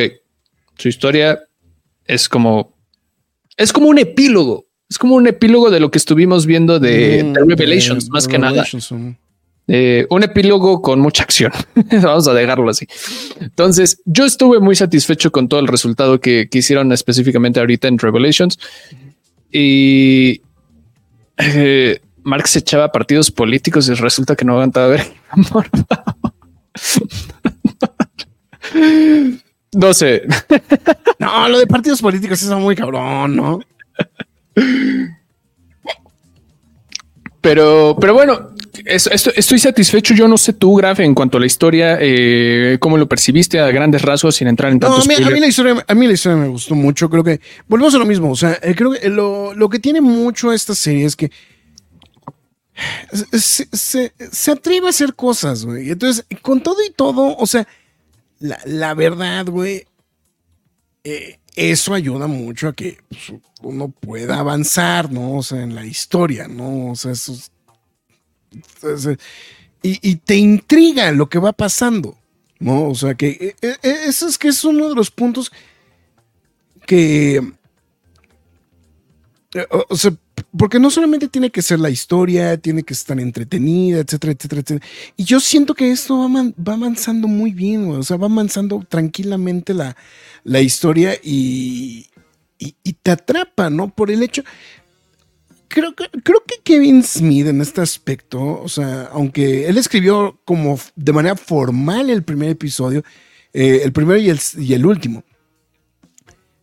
su historia es como es como un epílogo. Es como un epílogo de lo que estuvimos viendo de, mm, Revelations, más que nada. Eh, un epílogo con mucha acción. Vamos a dejarlo así. Entonces, yo estuve muy satisfecho con todo el resultado que, hicieron específicamente ahorita en Revelations. Y eh, Mark se echaba partidos políticos y resulta que no aguantaba ver. No sé. No, lo de partidos políticos es muy cabrón, ¿no? Pero, pero bueno, estoy satisfecho. Yo no sé tú, Graf, en cuanto a la historia, eh, cómo lo percibiste a grandes rasgos sin entrar en tantos no, a, mí, la historia, a mí la historia me gustó mucho. Creo que volvemos a lo mismo. O sea, eh, creo que lo, lo, que tiene mucho esta serie es que se, se, se atreve a hacer cosas, güey. Entonces, con todo y todo, o sea, la, verdad, güey, eh, eso ayuda mucho a que pues, uno pueda avanzar, ¿no? O sea, en la historia, ¿no? O sea, eso y, te intriga lo que va pasando, ¿no? O sea, que eh, eh, eso es que es uno de los puntos que... O sea, porque no solamente tiene que ser la historia, tiene que estar entretenida, etcétera, etcétera, etcétera. Y yo siento que esto va, avanzando muy bien, o sea, va avanzando tranquilamente la, la historia y, y, te atrapa, ¿no? Por el hecho. Creo que, creo que Kevin Smith en este aspecto, o sea, aunque él escribió como de manera formal el primer episodio, eh, el primero y el, y último,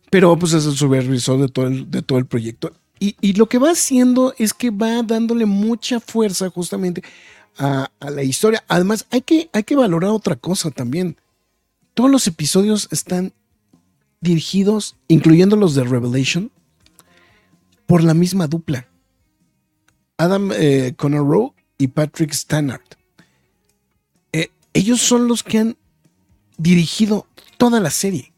pero pues es el supervisor de todo el, de todo el proyecto. Y, lo que va haciendo es que va dándole mucha fuerza justamente a, la historia. Además, hay que, hay que valorar otra cosa también. Todos los episodios están dirigidos, incluyendo los de Revelation, por la misma dupla. Adam eh, Rowe y Patrick Stannard. Eh, ellos son los que han dirigido toda la serie.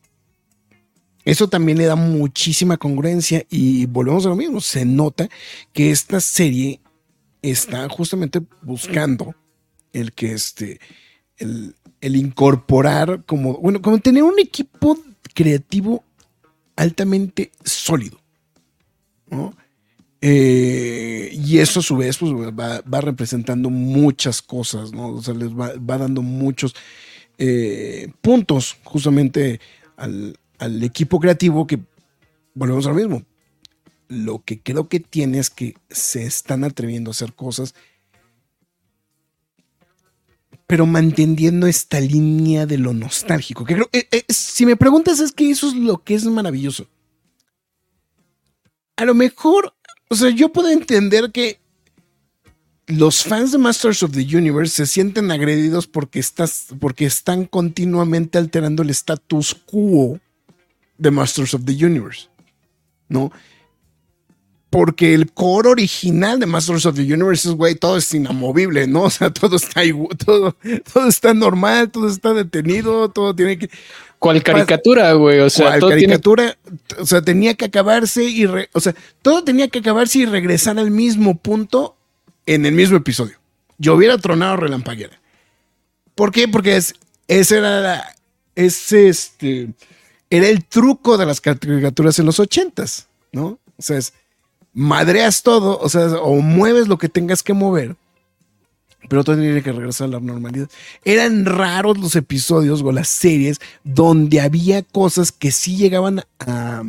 Eso también le da muchísima congruencia y volvemos a lo mismo. Se nota que esta serie está justamente buscando el que este, el, incorporar como, bueno, como tener un equipo creativo altamente sólido. Eh, y eso a su vez pues, va, representando muchas cosas, ¿no? O sea, les va, dando muchos eh, puntos justamente al, al equipo creativo que, volvemos a lo mismo, lo que creo que tiene es que se están atreviendo a hacer cosas, pero manteniendo esta línea de lo nostálgico. Que creo, eh, si me preguntas, es que eso es lo que es maravilloso. A lo mejor, o sea, yo puedo entender que los fans de Masters of the Universe se sienten agredidos porque, estás, porque están continuamente alterando el status quo de Masters of the Universe, ¿no? Porque el core original de Masters of the Universe es, güey, todo es inamovible, ¿no? O sea, todo está, todo, todo está normal, todo está detenido, todo tiene que... ¿Cuál caricatura, güey? O sea, todo caricatura, o sea, tenía que acabarse y, o sea, todo tenía que acabarse y regresar al mismo punto en el mismo episodio. Yo hubiera tronado relampaguera. ¿Por qué? Porque es, ese era la, ese, este, era el truco de las caricaturas en los ochentas, ¿no? O sea, es, madreas todo, o sea, o mueves lo que tengas que mover, pero todo tiene que regresar a la normalidad. Eran raros los episodios o las series donde había cosas que sí llegaban a...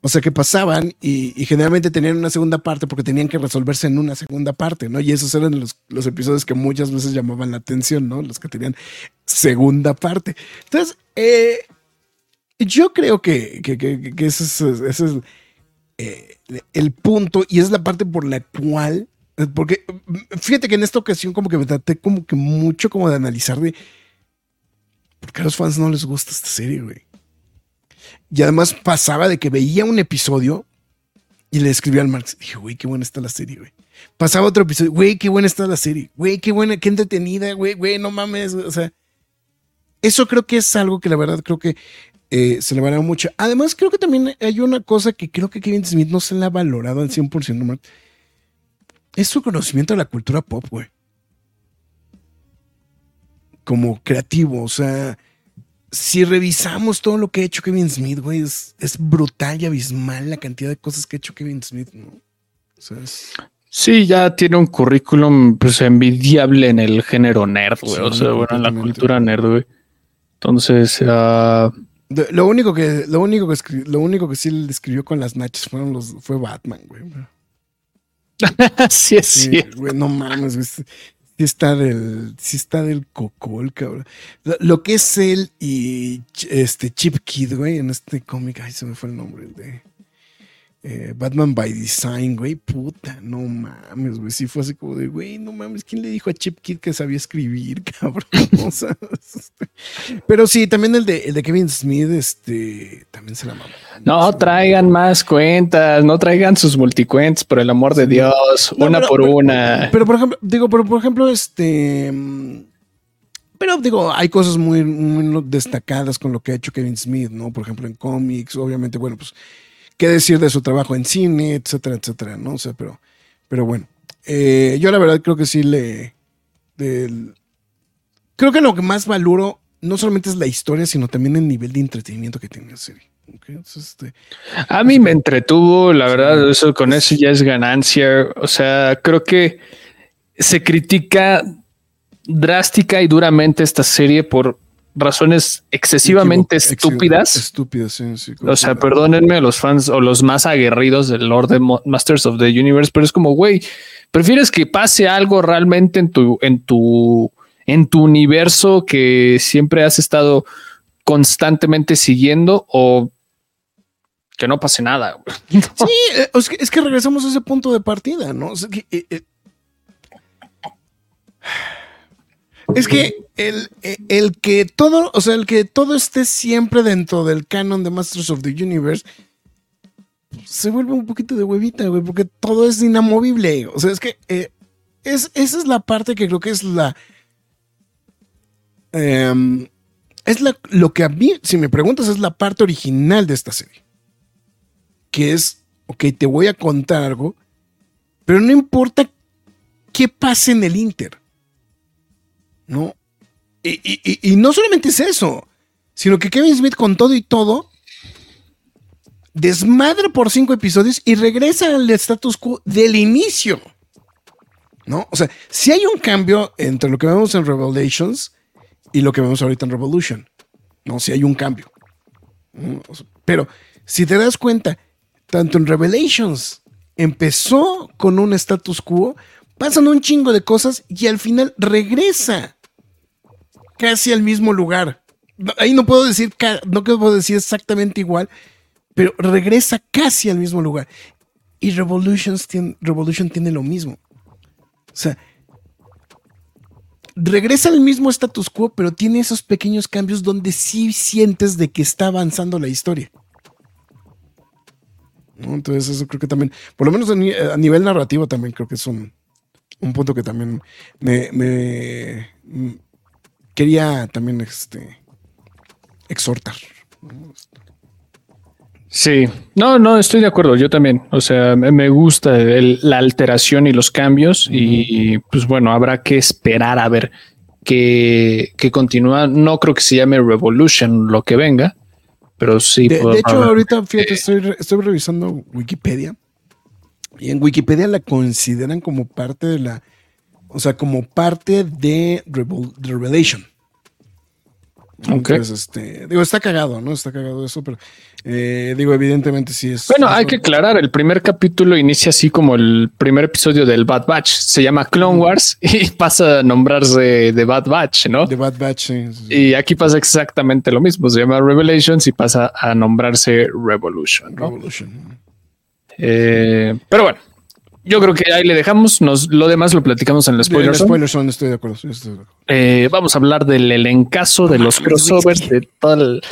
O sea, que pasaban y, generalmente tenían una segunda parte porque tenían que resolverse en una segunda parte, ¿no? Y esos eran los, los episodios que muchas veces llamaban la atención, ¿no? Los que tenían segunda parte. Entonces, eh, yo creo que, ese es, eh, el punto y es la parte por la cual, porque fíjate que en esta ocasión como que me traté como que mucho como de analizar de por qué a los fans no les gusta esta serie, güey. Y además pasaba de que veía un episodio Y le escribí al Marx. Dije, güey, qué buena está la serie, güey. Pasaba otro episodio, güey, qué buena está la serie. Güey, qué buena, qué entretenida, güey, güey, no mames. O sea, eso creo que es algo que la verdad creo que eh, se le valora mucho. Además, creo que también hay una cosa que creo que Kevin Smith no se le ha valorado al 100%, Marx. Es su conocimiento de la cultura pop, güey. Como creativo, o sea, si revisamos todo lo que ha hecho Kevin Smith, güey, es, es brutal y abismal la cantidad de cosas que ha hecho Kevin Smith, ¿no? O sea, es- Sí, ya tiene un currículum pues envidiable en el género nerd, güey. Sí, o sea, bueno, en la cultura nerd, güey. Entonces, de- lo único que, lo único que lo único que sí le escribió con las nachas fueron los, fue Batman, güey. sí es Sí, cierto. güey, no mames, güey. Sí está del, sí está del cocol, cabrón. Lo, que es él y este Chip Kid, güey, en este cómic, ay, se me fue el nombre de eh, Batman by Design, güey, puta, no mames, güey. Sí fue así como de, güey, no mames, ¿quién le dijo a Chip Kid que sabía escribir, cabrón? O sea, este, pero sí, también el de, el de Kevin Smith, este, también se la mamó. No traigan más cuentas, no traigan sus multicuentas, por el amor de Dios, No, una pero- por pero- una. Pero por ejemplo, digo, pero por ejemplo, este. Pero digo, hay cosas muy, muy destacadas con lo que ha hecho Kevin Smith, ¿no? Por ejemplo, en cómics, obviamente, bueno, pues, qué decir de su trabajo en cine, etcétera, etcétera, ¿no? O sea, pero, pero bueno, eh, yo la verdad creo que sí le. del- creo que lo que más valoro no solamente es la historia, sino también el nivel de entretenimiento que tiene la serie. este, A mí me entretuvo, la verdad, eso con eso ya es ganancia. O sea, creo que se critica drástica y duramente esta serie por razones excesivamente estúpidas. Estúpidas, sí, sí. O sea, perdónenme a los fans o los más aguerridos del Lord de Mo- Masters of the Universe, pero es como, güey, prefieres que pase algo realmente en tu, en tu, en tu universo que siempre has estado constantemente siguiendo o que no pase nada. güey. Sí, eh, es que, es que regresamos a ese punto de partida, ¿no? O sea, que, eh, eh, es que el, eh, el que todo, o sea, el que todo esté siempre dentro del canon de Masters of the Universe se vuelve un poquito de huevita, güey, porque todo es inamovible. O sea, es que eh, es, esa es la parte que creo que es la. em, es la, lo que a mí, si me preguntas, es la parte original de esta serie que es, ok, te voy a contar algo, pero no importa qué pase en el Inter. ¿No? Y, y- y- no solamente es eso, sino que Kevin Smith con todo y todo desmadra por cinco episodios y regresa al status quo del inicio. ¿No? O sea, si hay un cambio entre lo que vemos en Revelations y lo que vemos ahorita en Revolution. No, si hay un cambio. Pero si te das cuenta, tanto en Revelations empezó con un status quo, pasan un chingo de cosas y al final regresa casi al mismo lugar. Ahí no puedo decir, no puedo decir exactamente igual, pero regresa casi al mismo lugar. Y Revolutions tiene, Revolution tiene lo mismo. O sea, regresa al mismo status quo, pero tiene esos pequeños cambios donde sí sientes de que está avanzando la historia. Entonces, eso creo que también, por lo menos a nivel narrativo, también creo que es un, un punto que también me, me- mm, quería también este, exhortar. Sí, no, no, estoy de acuerdo. Yo también. O sea, me gusta el- la alteración y los cambios. Y pues bueno, habrá que esperar a ver qué, qué continúa. No creo que se llame Revolution lo que venga, pero sí. De, de hecho, ahorita, fíjate, estoy, re- estoy revisando Wikipedia y en Wikipedia la consideran como parte de la, o sea, como parte de, Revol- de Revelation. Ok. Entonces, este, digo, está cagado, ¿no? Está cagado eso, pero eh, digo, evidentemente sí es. Bueno, hay que aclarar, el primer capítulo inicia así como el primer episodio del Bad Batch. Se llama Clone Wars y pasa a nombrarse The Bad Batch, ¿no? The Bad Batch, sí. Y aquí pasa exactamente lo mismo. Se llama Revelations y pasa a nombrarse Revolution, ¿no? Revolution. Eh, pero bueno, yo creo que ahí le dejamos. Nos, lo demás lo platicamos en el spoiler. El zone. spoiler son, estoy de acuerdo. estoy de acuerdo. Eh, vamos a hablar del elencazo de los crossovers, de todo el,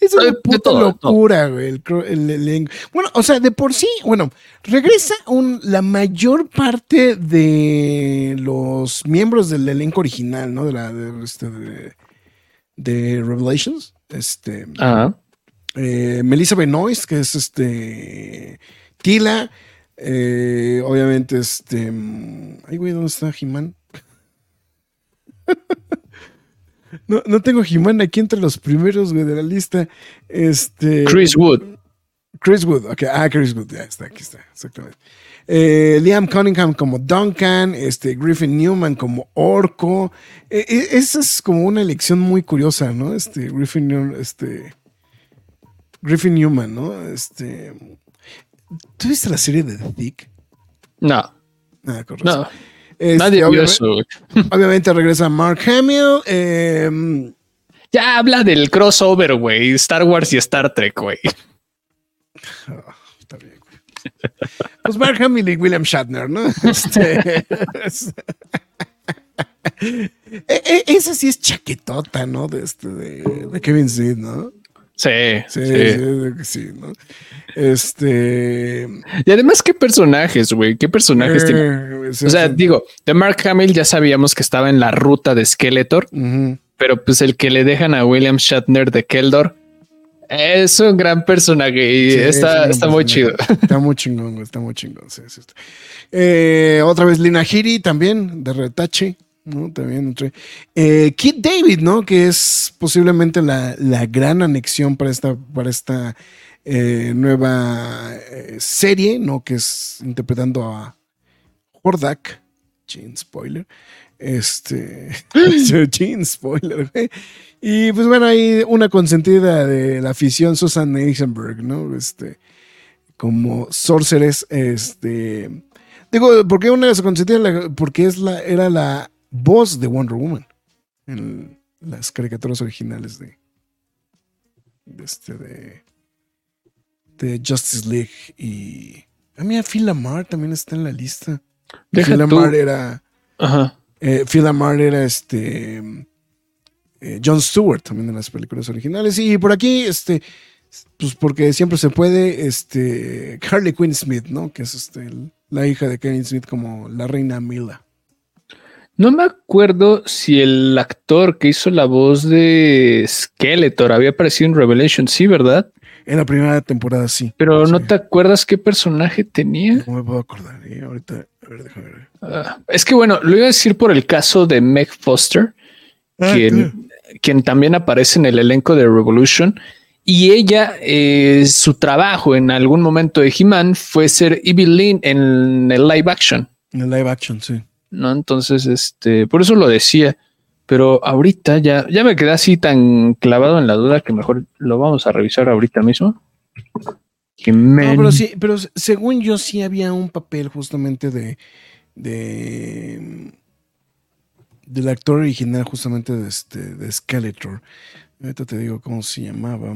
Es una De- de puta todo, de todo. locura, güey. El. Bueno, o sea, de por sí, bueno, regresa un, la mayor parte de los miembros del elenco original, ¿no? De la de, este, de, de Revelations. Este, Ajá. Eh, Melissa Benoist, que es este Tila. eh, obviamente, este. mm, Ay, güey, ¿dónde está He-Man? no, no tengo He-Man aquí entre los primeros, güey, de la lista. Este. Chris Wood. Chris Wood, ok. Ah, Chris Wood, ya está, aquí está, exactamente. Eh, Liam Cunningham como Duncan, este, Griffin Newman como Orco. Eh, esa es como una elección muy curiosa, ¿no? Este, Griffin, New- este, Griffin Newman, ¿no? Este, ¿tú viste la serie de The Thick? No, Ah, correcto. no. Este, Nadie obviamente, eso. obviamente regresa Mark Hamill. eh, Ya habla del crossover, güey. Star Wars y Star Trek, güey. Ah, está bien, güey. Pues Mark Hamill y William Shatner, ¿no? Este, es- E- e- esa sí es chaquetota, ¿no? De, este, de, de Kevin Smith, ¿no? Sí, Sí, sí. sí, sí, sí, ¿no? Este. Y además, ¿qué personajes, güey? ¿Qué personajes tiene? eh, sí, O sea, digo, de Mark Hamill ya sabíamos que estaba en la ruta de Skeletor, pero pues el que le dejan a William Shatner de Keldor es un gran personaje y está, está muy pues, chido. Está muy chingón, está muy chingón. Eh, otra vez Lina Hiri también, de retache, ¿no? También. Eh, Kid David, ¿no? Que es posiblemente la, la gran anexión para esta, para esta eh, nueva eh, serie, ¿no? Que es interpretando a Hordak. Chin spoiler. Este. Chin spoiler. Y pues bueno, hay una consentida de la afición, Susan Eisenberg, ¿no? Este como Sorceress, este. Digo, ¿por qué una de las consentidas? Porque es la, era la voz de Wonder Woman en las caricaturas originales de, de este de, de Justice League y a mí Phil Lamar también está en la lista. Deja Phil tú. Lamar era Ajá. eh, Phil Lamar era este eh, John Stewart también en las películas originales y por aquí este pues porque siempre se puede este Harley Quinn Smith no que es este el- la hija de Kevin Smith como la reina Mila No me acuerdo si el actor que hizo la voz de Skeletor había aparecido en Revelation, sí, ¿verdad? en la primera temporada sí Pero ¿no te acuerdas qué personaje tenía? no me puedo acordar ¿eh? ahorita a ver déjame ver Ah, es que bueno, lo iba a decir por el caso de Meg Foster, Ah, quien, quien también aparece en el elenco de Revolution. Y ella, eh, su trabajo en algún momento de He-Man fue ser Evelyn en el live action, en el live action sí ¿no? Entonces, este, por eso lo decía. Pero ahorita ya, ya me quedé así tan clavado en la duda que mejor lo vamos a revisar ahorita mismo. He-Man. No, pero sí, pero según yo sí había un papel justamente de de del actor original justamente de este de Skeletor. Ahorita te digo cómo se llamaba.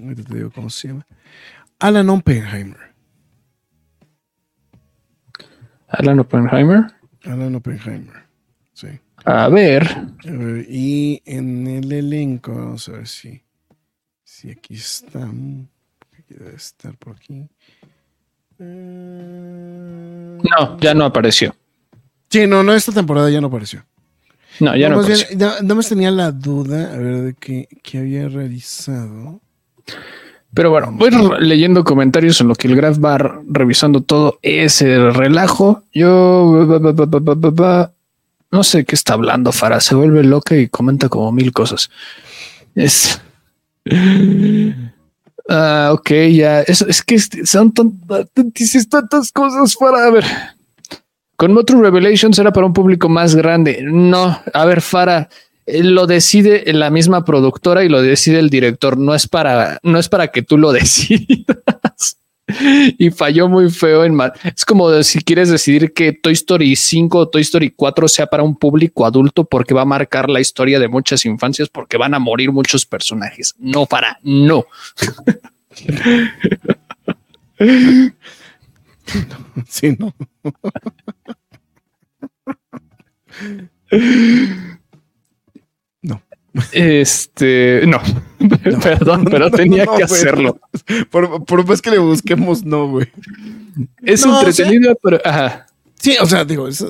Ahorita te digo cómo se llama. Alan Oppenheimer. Alan Oppenheimer. Alan Oppenheimer. Sí. A ver. A ver, y en el elenco, vamos a ver si, si aquí está. Aquí debe estar por aquí. Eh, No, ya no apareció. Sí, no, no, esta temporada ya no apareció. No, ya no, bien, apareció. ya- nada más tenía la duda, a ver, de qué, qué había realizado. Pero bueno, voy leyendo comentarios en lo que el Graf va revisando todo ese relajo. Yo no sé qué está hablando Farah. Se vuelve loca y comenta como mil cosas. Es. Ah, ok, ya. Es, es que son tan- dices tantas cosas para a ver. Con Motor Revelations era para un público más grande. No, a ver, Farah, lo decide la misma productora y lo decide el director. No es para, no es para que tú lo decidas. Y falló muy feo en ma- Es como de si quieres decidir que Toy Story 5 o Toy Story 4 sea para un público adulto porque va a marcar la historia de muchas infancias porque van a morir muchos personajes. No para, no. Sí, no. No. Este, no, perdón, pero tenía No, que güey. hacerlo. Por, por más que le busquemos, no, güey. Es No, entretenido, pero ajá. Sí, o sea, digo, eso,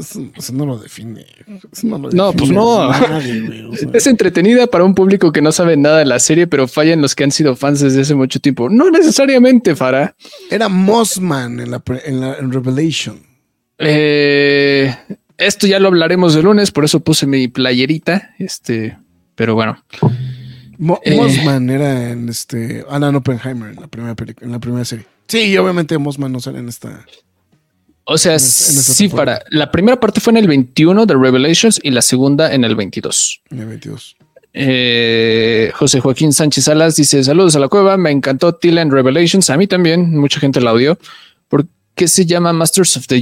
no lo define. Eso no, lo No, pues define no. nadie, güey, o sea. Es entretenida para un público que no sabe nada de la serie, pero fallan los que han sido fans desde hace mucho tiempo. No necesariamente, Farah. Era Mossman en la, en la en Revelation. Eh, esto ya lo hablaremos el lunes, por eso puse mi playerita. Este, pero bueno, Mo- Eh. Mossman era en este Alan Oppenheimer en la primera película, en la primera serie. Sí, y obviamente Mossman no sale en esta. o sea, En en sí, temporada. para la primera parte fue en el 21 de Revelations y la segunda en el 22. En el 22. Eh, José Joaquín Sánchez Salas dice: Saludos a la cueva. Me encantó Tila en Revelations. A mí también. Mucha gente la odió. ¿Por qué se llama Masters of the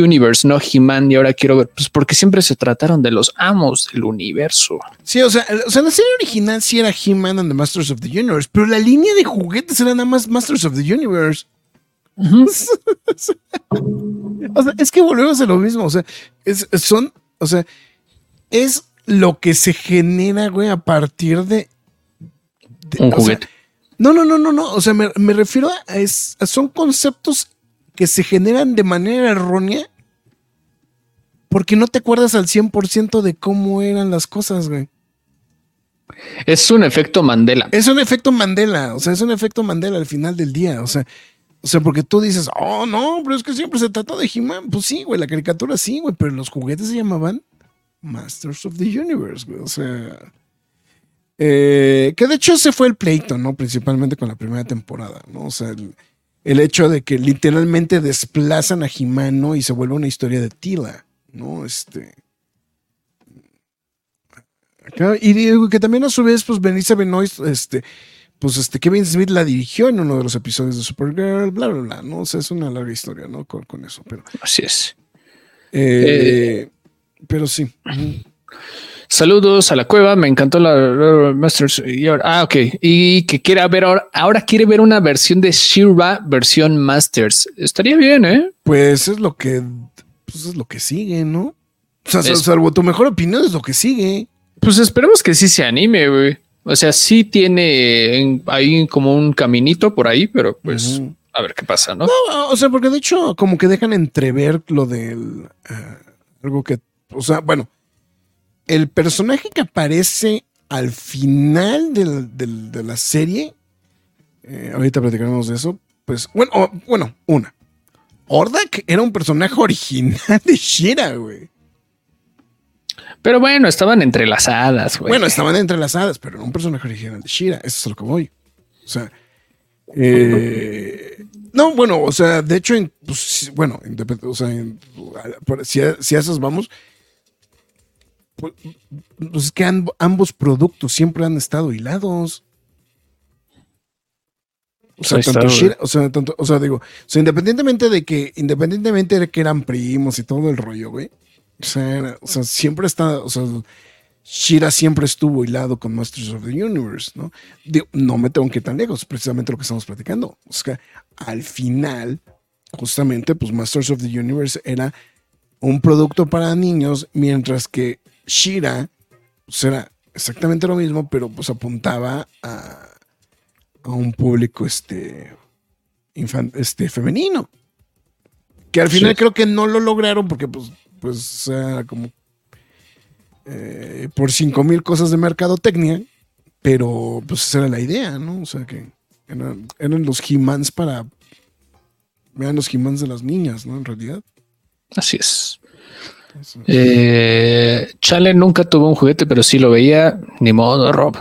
Universe, no He-Man? Y ahora quiero ver, pues porque siempre se trataron de los amos del universo. Sí, o sea, o sea, la serie original sí era He-Man and the Masters of the Universe, pero la línea de juguetes era nada más Masters of the Universe. O sea, es que volvemos a lo mismo. O sea, es, son, o sea, es lo que se genera, güey, a partir de. de- Un sea, juguete. no, no, no, no, no. O sea, me, me refiero a, es, a- son conceptos que se generan de manera errónea porque no te acuerdas al 100% de cómo eran las cosas, güey. Es un efecto Mandela. Es un efecto Mandela, o sea, es un efecto Mandela al final del día, o sea, o sea, porque tú dices, oh, no, pero es que siempre se trató de He-Man. Pues sí, güey, la caricatura sí, güey, pero los juguetes se llamaban Masters of the Universe, güey, o sea. eh, que de hecho ese fue el pleito, ¿no? Principalmente con la primera temporada, ¿no? O sea, el, el hecho de que literalmente desplazan a He-Man, ¿no? Y se vuelve una historia de Tila, ¿no? Este. Acá- y digo que también a su vez, pues Benice Benoist, este, pues este Kevin Smith la dirigió en uno de los episodios de Supergirl, bla, bla, bla, ¿no? O sea, es una larga historia, ¿no? Con, con eso, pero. Así es. eh, pero sí. Saludos a la cueva. Me encantó la, Masters. y ahora- ah, ok. Y que quiera ver ahora, ahora quiere ver una versión de Shira versión Masters. Estaría bien, ¿eh? Pues es lo que. Pues es lo que sigue, ¿no? O sea, Es- salvo tu mejor opinión es lo que sigue. Pues esperemos que sí se anime, güey. O sea, sí tiene en- ahí como un caminito por ahí, pero pues a ver qué pasa, ¿no? No, o sea, porque de hecho, como que dejan entrever lo del. eh, algo que. O sea, bueno. El personaje que aparece al final del- del- de la serie. eh, ahorita platicaremos de eso. Pues, bueno, bueno, una. Ordak era un personaje original de Shira, güey. Pero bueno, estaban entrelazadas, güey. Bueno, estaban entrelazadas, pero era un personaje original de Shira. Eso es lo que voy. O sea. eh, no, bueno, o sea, de hecho, pues, bueno, o sea, si, a, si a esas vamos, pues, pues es que amb- ambos productos siempre han estado hilados. O sea, está, tanto. Shira, o sea, tanto, o sea, digo, o sea, independientemente de que, independientemente de que eran primos y todo el rollo, güey. O sea, era- o sea, siempre está, o sea, Shira siempre estuvo hilado con Masters of the Universe, ¿no? Digo, no me tengo que ir tan lejos, precisamente lo que estamos platicando. O sea, al final, justamente, pues Masters of the Universe era un producto para niños, mientras que Shira pues, era exactamente lo mismo, pero pues apuntaba a, a un público este, infan- este femenino. Que al final Sí. creo que no lo lograron porque pues, pues sea, como eh, por cinco mil cosas de mercadotecnia, pero pues esa era la idea, ¿no? O sea que eran, eran los He-Mans para... Eran los He-Mans de las niñas, ¿no? En realidad. Así es. Eh, Chale nunca tuvo un juguete, pero sí lo veía. Ni modo, Rob.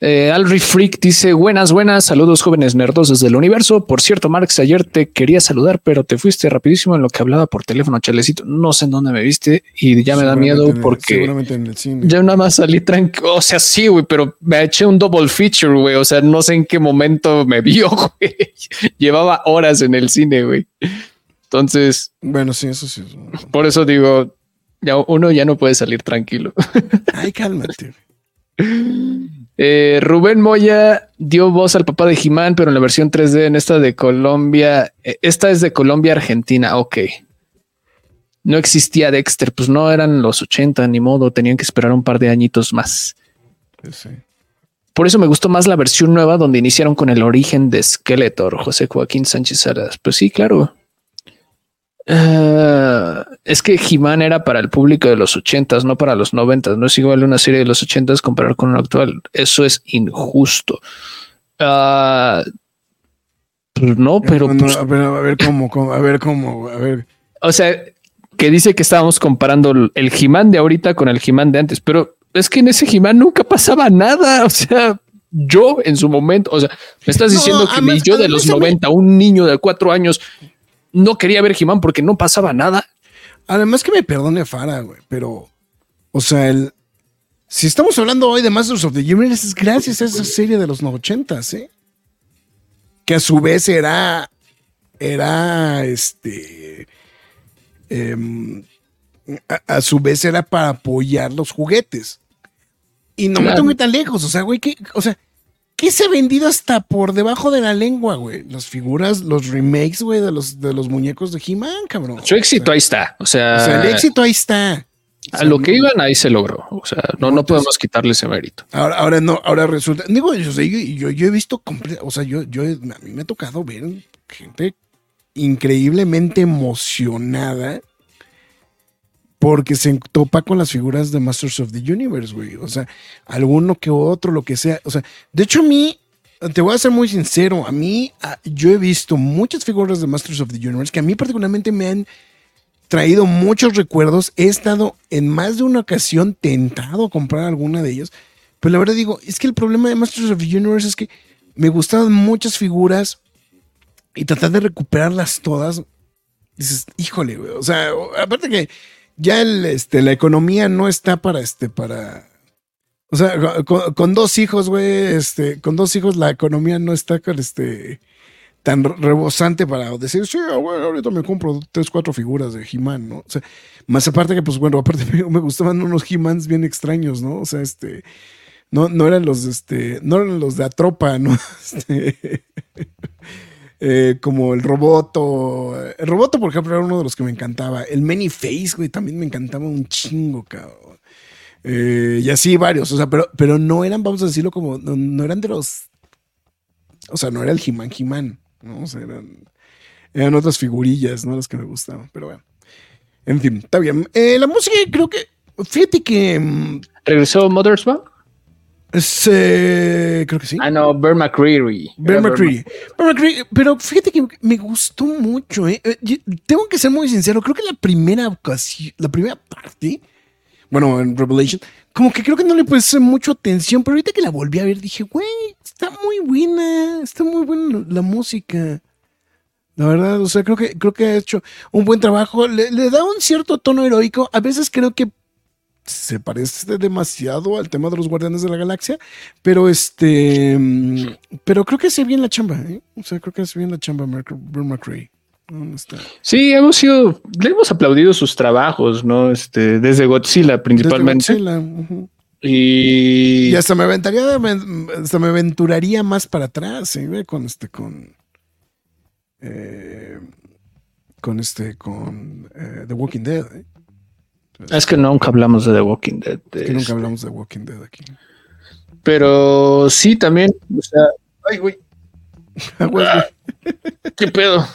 Eh, Alri Freak dice: Buenas, buenas, saludos jóvenes nerdos desde el universo. Por cierto, Marx, ayer te quería saludar, pero te fuiste rapidísimo en lo que hablaba por teléfono, Chalecito. No sé en dónde me viste y ya me da miedo el- porque Seguramente en el cine. yo nada más salí tranquilo. O sea, sí, güey, pero me eché un double feature, güey. O sea, no sé en qué momento me vio, güey. Llevaba horas en el cine, güey. Entonces, Bueno, sí, eso sí. por eso digo, ya uno ya no puede salir tranquilo. Ay, cálmate. Eh, Rubén Moya dio voz al papá de Jimán, pero en la versión 3D, en esta de Colombia, eh, esta es de Colombia, Argentina, ok. No existía Dexter, pues no eran los 80, ni modo, tenían que esperar un par de añitos más. Sí. Por eso me gustó más la versión nueva donde iniciaron con el origen de Skeletor, José Joaquín Sánchez Salas. Pues sí, claro. Ah, es que He-Man era para el público de los ochentas, no para los noventas. No es igual una serie de los ochentas comparar con una actual. Eso es injusto. Ah, pues no, pero No, no, pues, a, ver, a ver cómo, cómo, a ver cómo, a ver. o sea, que dice que estábamos comparando el He-Man de ahorita con el He-Man de antes, pero es que en ese He-Man nunca pasaba nada. O sea, yo en su momento, o sea, me estás No, diciendo que además- yo de los a mí- 90, un niño de cuatro años, no quería ver He-Man porque no pasaba nada. Además que me perdone Fara, güey, pero, o sea, el, si estamos hablando hoy de Masters of the Universe es gracias a esa serie de los 90, ¿eh? Que a su vez era, era, este, em, a, a su vez era para apoyar los juguetes. Y no me Claro. tengo que ir tan lejos, o sea, güey, que, o sea, ¿qué se ha vendido hasta por debajo de la lengua, güey? Las figuras, los remakes, güey, de los, de los muñecos de He-Man, cabrón. Su éxito ahí está. O sea, O sea, el éxito ahí está. a lo que iban ahí se logró. O sea, no, no podemos quitarle ese mérito. Ahora, ahora no, ahora resulta. Digo, yo, sé, yo, yo, yo he visto, o sea, yo, yo, a mí me ha tocado ver gente increíblemente emocionada porque se topa con las figuras de Masters of the Universe, güey. O sea, alguno que otro, lo que sea. O sea, de hecho, a mí, te voy a ser muy sincero, a mí, a- yo he visto muchas figuras de Masters of the Universe que a mí particularmente me han traído muchos recuerdos. He estado en más de una ocasión tentado a comprar alguna de ellas. Pero la verdad digo, es que el problema de Masters of the Universe es que me gustaban muchas figuras y tratar de recuperarlas todas. Dices, híjole, güey. O sea, aparte que ya el, este, la economía no está para este, para. O sea, con, dos hijos, güey, este, con dos hijos la economía no está este tan rebosante para decir, sí, güey, ahorita me compro tres, cuatro figuras de He-Man, ¿no? O sea, más aparte que, pues bueno, aparte me, me gustaban unos He-Mans bien extraños, ¿no? O sea, este, no, no eran los, este, no eran los de Atropa, ¿no? Este, eh, como el Roboto. El Roboto, por ejemplo, era uno de los que me encantaba. El Many Face, güey, también me encantaba un chingo, cabrón. Eh, y así varios, o sea, pero, pero no eran, vamos a decirlo como, no, eran de los. O sea, no era el He-Man, He-Man, ¿no? O sea, eran, eran otras figurillas, ¿no? Las que me gustaban, pero bueno. En fin, está bien. Eh, la música, creo que. Fíjate que. mm, ¿Regresó Mother's Milk? Eh, creo que sí. Ah, no, Bear McCreary. Ben Era McCreary. Ben McCreary, Pero fíjate que me gustó mucho. ¿eh? Eh, yo Tengo que ser muy sincero. Creo que la primera ocasión, la primera parte, bueno, en Revelation, como que creo que no le puse mucho atención. Pero ahorita que la volví a ver, dije, güey, está muy buena. Está muy buena la música. La verdad, o sea, creo que, creo que ha hecho un buen trabajo. Le, le da un cierto tono heroico. A veces creo que se parece demasiado al tema de los Guardianes de la Galaxia, pero este, mm, pero creo que hace bien la chamba, ¿eh? o sea, creo que hace bien la chamba Bill McRae. Sí, hemos sido, le hemos aplaudido sus trabajos, ¿no? Este, desde Godzilla principalmente. Desde Godzilla. Y, Y hasta me aventaría, hasta me aventuraría más para atrás, ¿eh? Con este, con, eh, con este, con eh, The Walking Dead. ¿eh? Es que nunca hablamos de The Walking Dead. Es que este, nunca hablamos de Walking Dead aquí. Pero sí, también, o sea, ay, güey, Ah, qué pedo.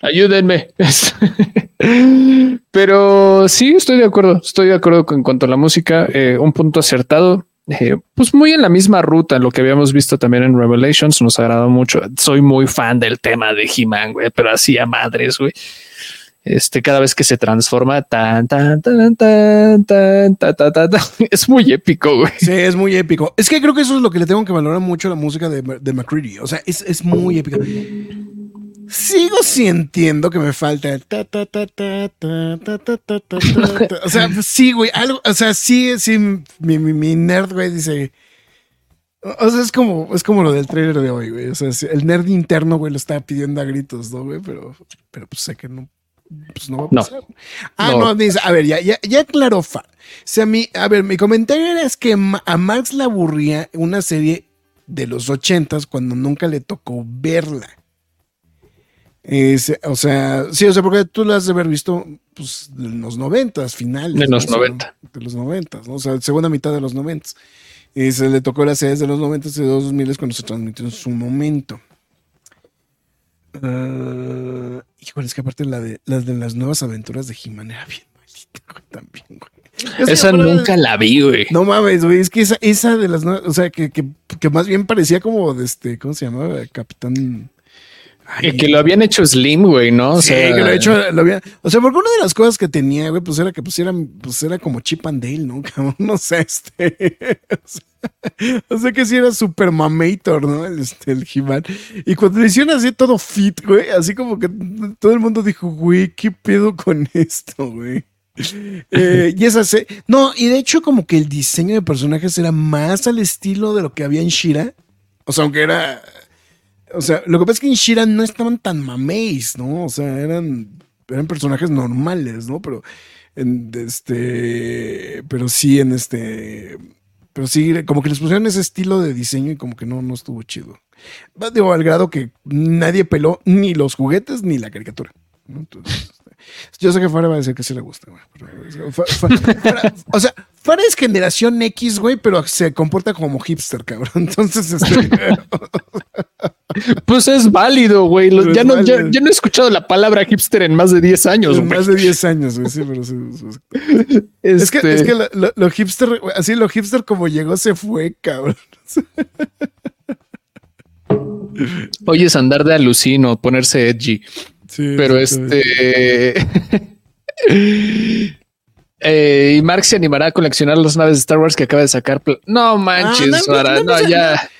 Ayúdenme. Pero sí, estoy de acuerdo. Estoy de acuerdo con en cuanto a la música. eh, un punto acertado. eh, pues muy en la misma ruta, lo que habíamos visto también en Revelations, nos agradó mucho. Soy muy fan del tema de He-Man, güey, pero así a madres, güey. Este, cada vez que se transforma, tan, tan, tan, tan, tan, tan, tan, tan, tan, es muy épico, güey. Sí, es muy épico. Es que creo que eso es lo que le tengo que valorar mucho a la música de, de McCready. O sea, es, es muy épica. Sigo sintiendo que me falta. O sea, sí, güey. Algo, o sea, sí, sí. Mi, mi, mi nerd, güey, dice. O sea, es como, es como lo del trailer de hoy, güey. O sea, el nerd interno, güey, lo está pidiendo a gritos, ¿no, güey? Pero, pero pues sé que no. Pues no va a No. pasar. Ah, No. no, dice, a ver, ya, ya, ya aclaró Fa. O sea, mi, a ver, mi comentario era es que a Max le aburría una serie de los ochentas cuando nunca le tocó verla. Es, o sea, sí, o sea, porque tú la has de haber visto pues, en los noventas, finales. De los ¿no? O sea, 90. De los noventas, ¿no? O sea, segunda mitad de los noventas. Y se le tocó las series de los 90 y de los 2000 cuando se transmitió en su momento. Uh, híjole, es que aparte la de, las de las nuevas aventuras de He-Man era bien maldita, güey, también, güey. Es Esa nunca la vi, güey. No mames, güey, es que esa, esa de las nuevas, o sea, que, que, que más bien parecía como de este, ¿cómo se llamaba? Capitán. Ay, que lo habían hecho Slim, güey, ¿no? O Sí, sea, que lo he hecho, lo había- o sea, porque una de las cosas que tenía, güey, pues era que pues era, pues era como Chip and Dale, ¿no? Cabrón, no sé, este. O sea, o sea que sí era super mamator, ¿no? El, este, el He-Man. Y cuando le hicieron así todo fit, güey, así como que todo el mundo dijo, güey, ¿qué pedo con esto, güey? Eh, y esa se. No, y de hecho, como que el diseño de personajes era más al estilo de lo que había en Shira. O sea, aunque era. O sea, lo que pasa es que en Shira no estaban tan mameis, ¿no? O sea, eran, eran personajes normales, ¿no? Pero en este. Pero sí, en este. Pero sí, como que les pusieron ese estilo de diseño y como que no, no estuvo chido. Digo, al grado que nadie peló ni los juguetes ni la caricatura. Entonces, este, yo sé que Fara va a decir que sí le gusta, güey. o sea, Fara es generación X, güey, pero se comporta como hipster, cabrón. Entonces, este, Pues es válido, güey. Pero Ya no, ya, válido. ya no he escuchado la palabra hipster en más de 10 años, güey. más de 10 años, güey. Sí, pero sí, sí, sí. Es que, Este, es que lo, lo- lo hipster, así lo hipster como llegó se fue, cabrón. Oye, es andar de alucino, ponerse edgy. Sí, Pero este. Eh, y Mark se animará a coleccionar las naves de Star Wars que acaba de sacar. No manches, Ah, no, Sara, no, no, no, no, ya.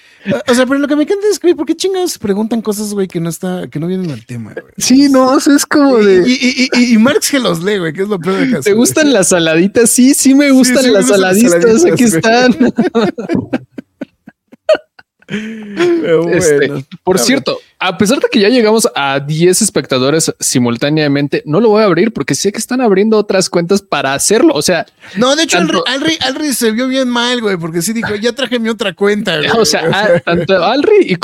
O sea, pero lo que me encanta es que, ¿por qué chingados preguntan cosas, güey, que no está, que no vienen al tema, güey? Sí, no, o sea, es como Y, de. y, y, y Marx que los lee, güey, que es lo peor de caso. ¿Te gustan las saladitas? Sí, sí me gustan sí las saladitas. Aquí güey. están. Este, bueno. por Habla. cierto, a pesar de que ya llegamos a 10 espectadores simultáneamente, no lo voy a abrir porque sé que están abriendo otras cuentas para hacerlo. O sea, No, de hecho, tanto- Alri, Alri, Alri se vio bien mal, güey, porque sí dijo, ya traje mi otra cuenta, güey. o sea, tanto Alri y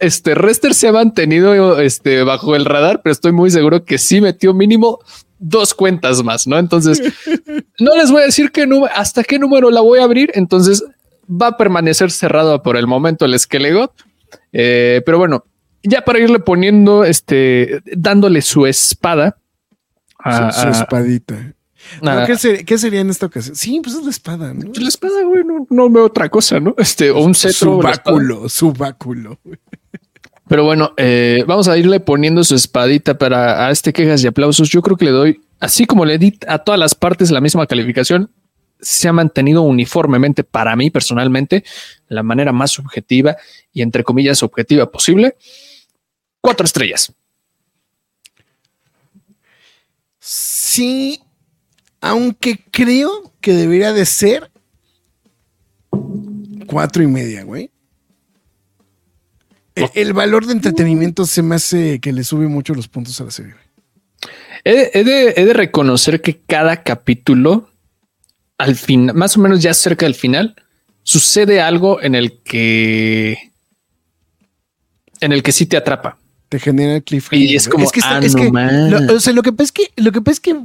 este Rester se han mantenido este, bajo el radar, pero estoy muy seguro que sí metió mínimo dos cuentas más, ¿no? Entonces, no les voy a decir qué número, hasta qué número la voy a abrir. Entonces, va a permanecer cerrado por el momento el Skelegot. Eh, pero bueno, ya para irle poniendo, este, dándole su espada. a- su, espadita. ¿qué, ser- qué sería en esta ocasión? Sí, pues es la espada, ¿no? la espada, güey, no, no veo otra cosa, ¿no? Este, o un cetro. Su báculo, su báculo. Pero bueno, eh, vamos a irle poniendo su espadita para a este quejas y aplausos. Yo creo que le doy, así como le di a todas las partes la misma calificación, se ha mantenido uniformemente para mí personalmente la manera más subjetiva y entre comillas objetiva posible. Cuatro estrellas. Sí, aunque creo que debería de ser cuatro y media, güey. El, el valor de entretenimiento se me hace que le sube mucho los puntos a la serie. güey. He, he de, he de reconocer que cada capítulo, al fin, más o menos ya cerca del final, sucede algo en el que en el que sí te atrapa. Te genera cliffhanger. Y es como, está- ah, no más. lo, o sea, lo que pasa es que, lo que pasa es que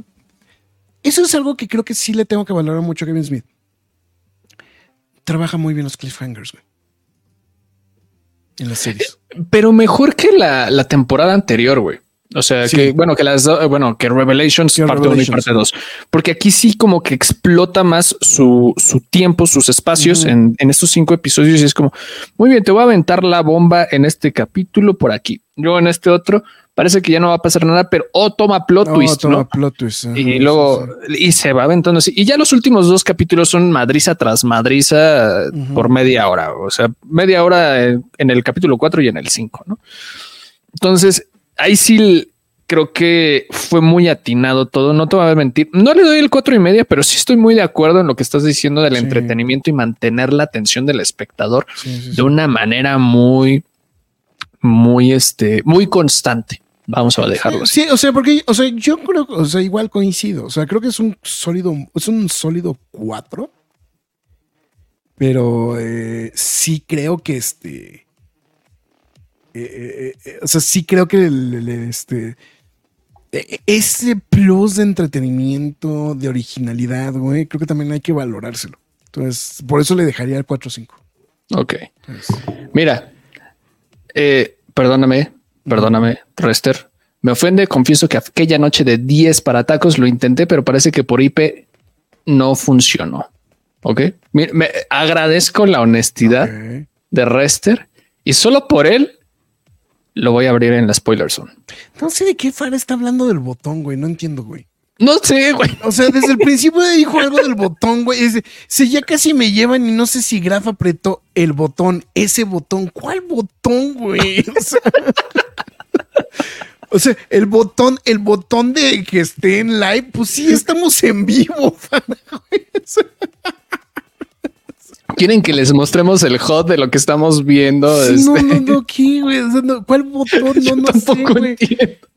eso es algo que creo que sí le tengo que valorar mucho a Kevin Smith. Trabaja muy bien los cliffhangers, güey. En las series. pero mejor que la, la temporada anterior, güey. O sea, Sí. que bueno, que las do- bueno, que Revelations Que parte 1 y parte 2. Porque aquí sí como que explota más su, su tiempo, sus espacios en, en estos cinco episodios. Y es como, muy bien, te voy a aventar la bomba en este capítulo por aquí. Luego en este otro, parece que ya no va a pasar nada, pero oh, toma plot No, twist, toma ¿no? plot twist, ajá, Y luego, sí. y se va aventando así. Y ya los últimos dos capítulos son madriza tras madriza por media hora. O sea, media hora en en el capítulo 4 y en el 5, ¿no? Entonces, ahí sí creo que fue muy atinado todo. No te voy a mentir. No le doy el cuatro y media, pero sí estoy muy de acuerdo en lo que estás diciendo del Sí. entretenimiento y mantener la atención del espectador de una manera muy, muy, este, muy constante. Vamos a dejarlo así. Sí, o sea, porque, o sea, yo creo, o sea, igual coincido. O sea, creo que es un sólido, es un sólido 4. Pero eh, sí creo que este. eh, eh, o sea, sí creo que el, el- este. eh, Ese plus de entretenimiento, de originalidad, güey, creo que también hay que valorárselo. Entonces, por eso le dejaría el 4-5. Ok. Mira, eh, perdóname, perdóname, Rester. Me ofende, confieso que aquella noche de 10 para tacos lo intenté, pero parece que por IP no funcionó. Ok. Me, me agradezco la honestidad de Rester y solo por él lo voy a abrir en la spoiler zone. No sé de qué Fara está hablando del botón, güey. No entiendo, güey. No sé, güey. O sea, desde el principio dijo algo del botón, güey. Es de, si ya casi me llevan y no sé si Graf apretó el botón, ese botón. ¿Cuál botón, güey? O sea, o sea, el botón, el botón de que esté en live, pues sí, estamos en vivo, güey. O sea, Quieren que les mostremos el hot de lo que estamos viendo. no, Este, no, no, ¿qué, güey? O sea, no, ¿Cuál botón? yo No, no sé, tampoco güey. entiendo.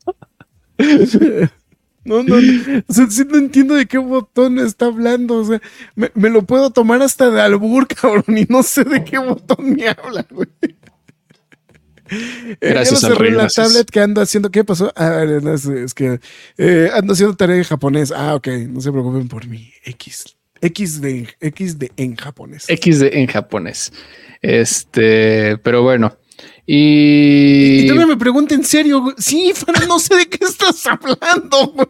No, no, no. O sea, sí no entiendo de qué botón está hablando. O sea, me, me lo puedo tomar hasta de albur, cabrón, y no sé de qué botón me habla, güey. Eh, Gracias, lo cerré la tablet que ando haciendo. ¿Qué pasó? Ah, es, es que eh, ando haciendo tarea en japonés. Ah, ok. No se preocupen por mí. X. X de, X de en japonés. XD en japonés. Este, pero bueno. Y, Y todavía me pregunta en serio, güey. Sí, pero no sé de qué estás hablando, güey.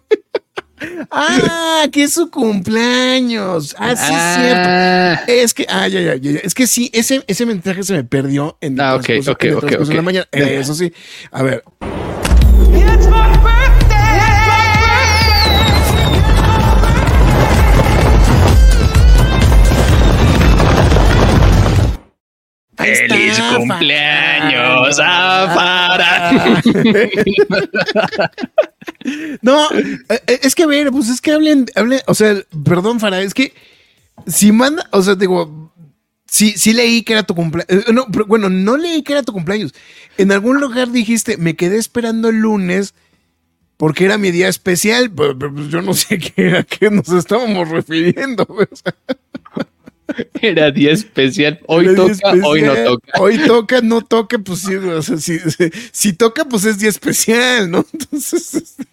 Ah, que es su cumpleaños. Ah, sí, es cierto. Ah, Es que, ah, ya, ya, ya, ya. Es que sí, ese, ese mensaje se me perdió en Ah, ok, transcurso- ok, en el ok, transcurso de la mañana. Eh, eso sí. A ver. It's Está, ¡Feliz cumpleaños a. Farah! No, eh, eh, es que a ver, pues es que hablen, hablen, o sea, perdón, Farah, es que si manda, o sea, digo, sí, sí leí que era tu cumpleaños. No, pero bueno, no leí que era tu cumpleaños. En algún lugar dijiste, me quedé esperando el lunes porque era mi día especial, pero, pero, pues, yo no sé qué, a qué nos estábamos refiriendo. O sea, Era día especial. Hoy era toca, hoy no toca. Hoy toca, no toca, pues sí, o sea, si, si- si toca, pues es día especial, ¿no? Entonces, este,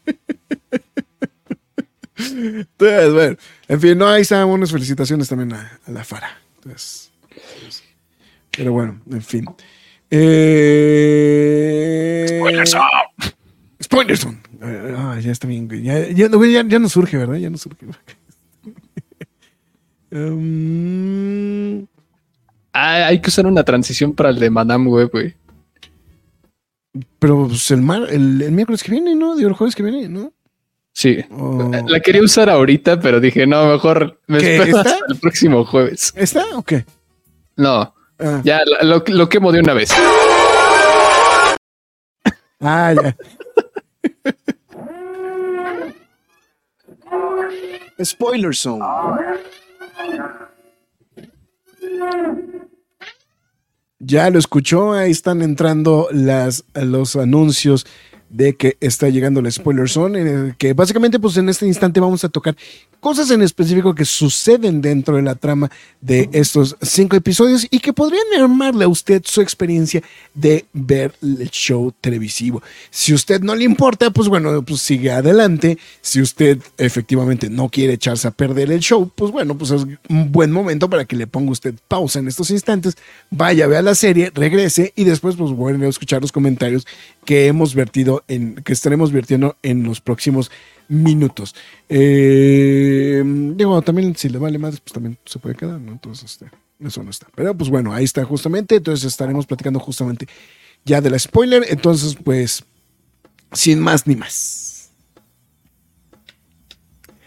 Entonces, bueno, en fin, no, ahí están unas felicitaciones también a, a la Fara. Entonces, pero bueno, en fin. Eh, Spoilerson. Ah, ya está bien. Ya, ya, güey, ya, ya nos surge, ¿verdad? Ya nos surge. Um, Ah, hay que usar una transición para el de Madame Web, güey. pero pues, el, mar, el, el miércoles que viene, ¿no? Digo, el jueves que viene, ¿no? Sí. O- La quería usar ahorita, pero dije, no, mejor me ¿Qué, espero hasta el próximo jueves. ¿Está o qué? No, Ah, ya lo, lo- lo quemo de una vez. ah, ya. Spoiler Zone. Ya lo escuchó, ahí están entrando las, los anuncios de que está llegando el spoiler zone, en el que básicamente pues en este instante vamos a tocar cosas en específico que suceden dentro de la trama de estos cinco episodios y que podrían armarle a usted su experiencia de ver el show televisivo. Si usted no le importa, pues bueno, pues sigue adelante. Si usted efectivamente no quiere echarse a perder el show, pues bueno, pues es un buen momento para que le ponga usted pausa en estos instantes, vaya, vea la serie, regrese y después pues vuelve a escuchar los comentarios que hemos vertido que estaremos vertiendo en los próximos minutos. Eh, digo, también si le vale más, pues también se puede quedar, ¿no? Entonces, este, eso no está. Pero pues bueno, ahí está justamente. Entonces estaremos platicando justamente ya de la spoiler. Entonces, pues, sin más ni más.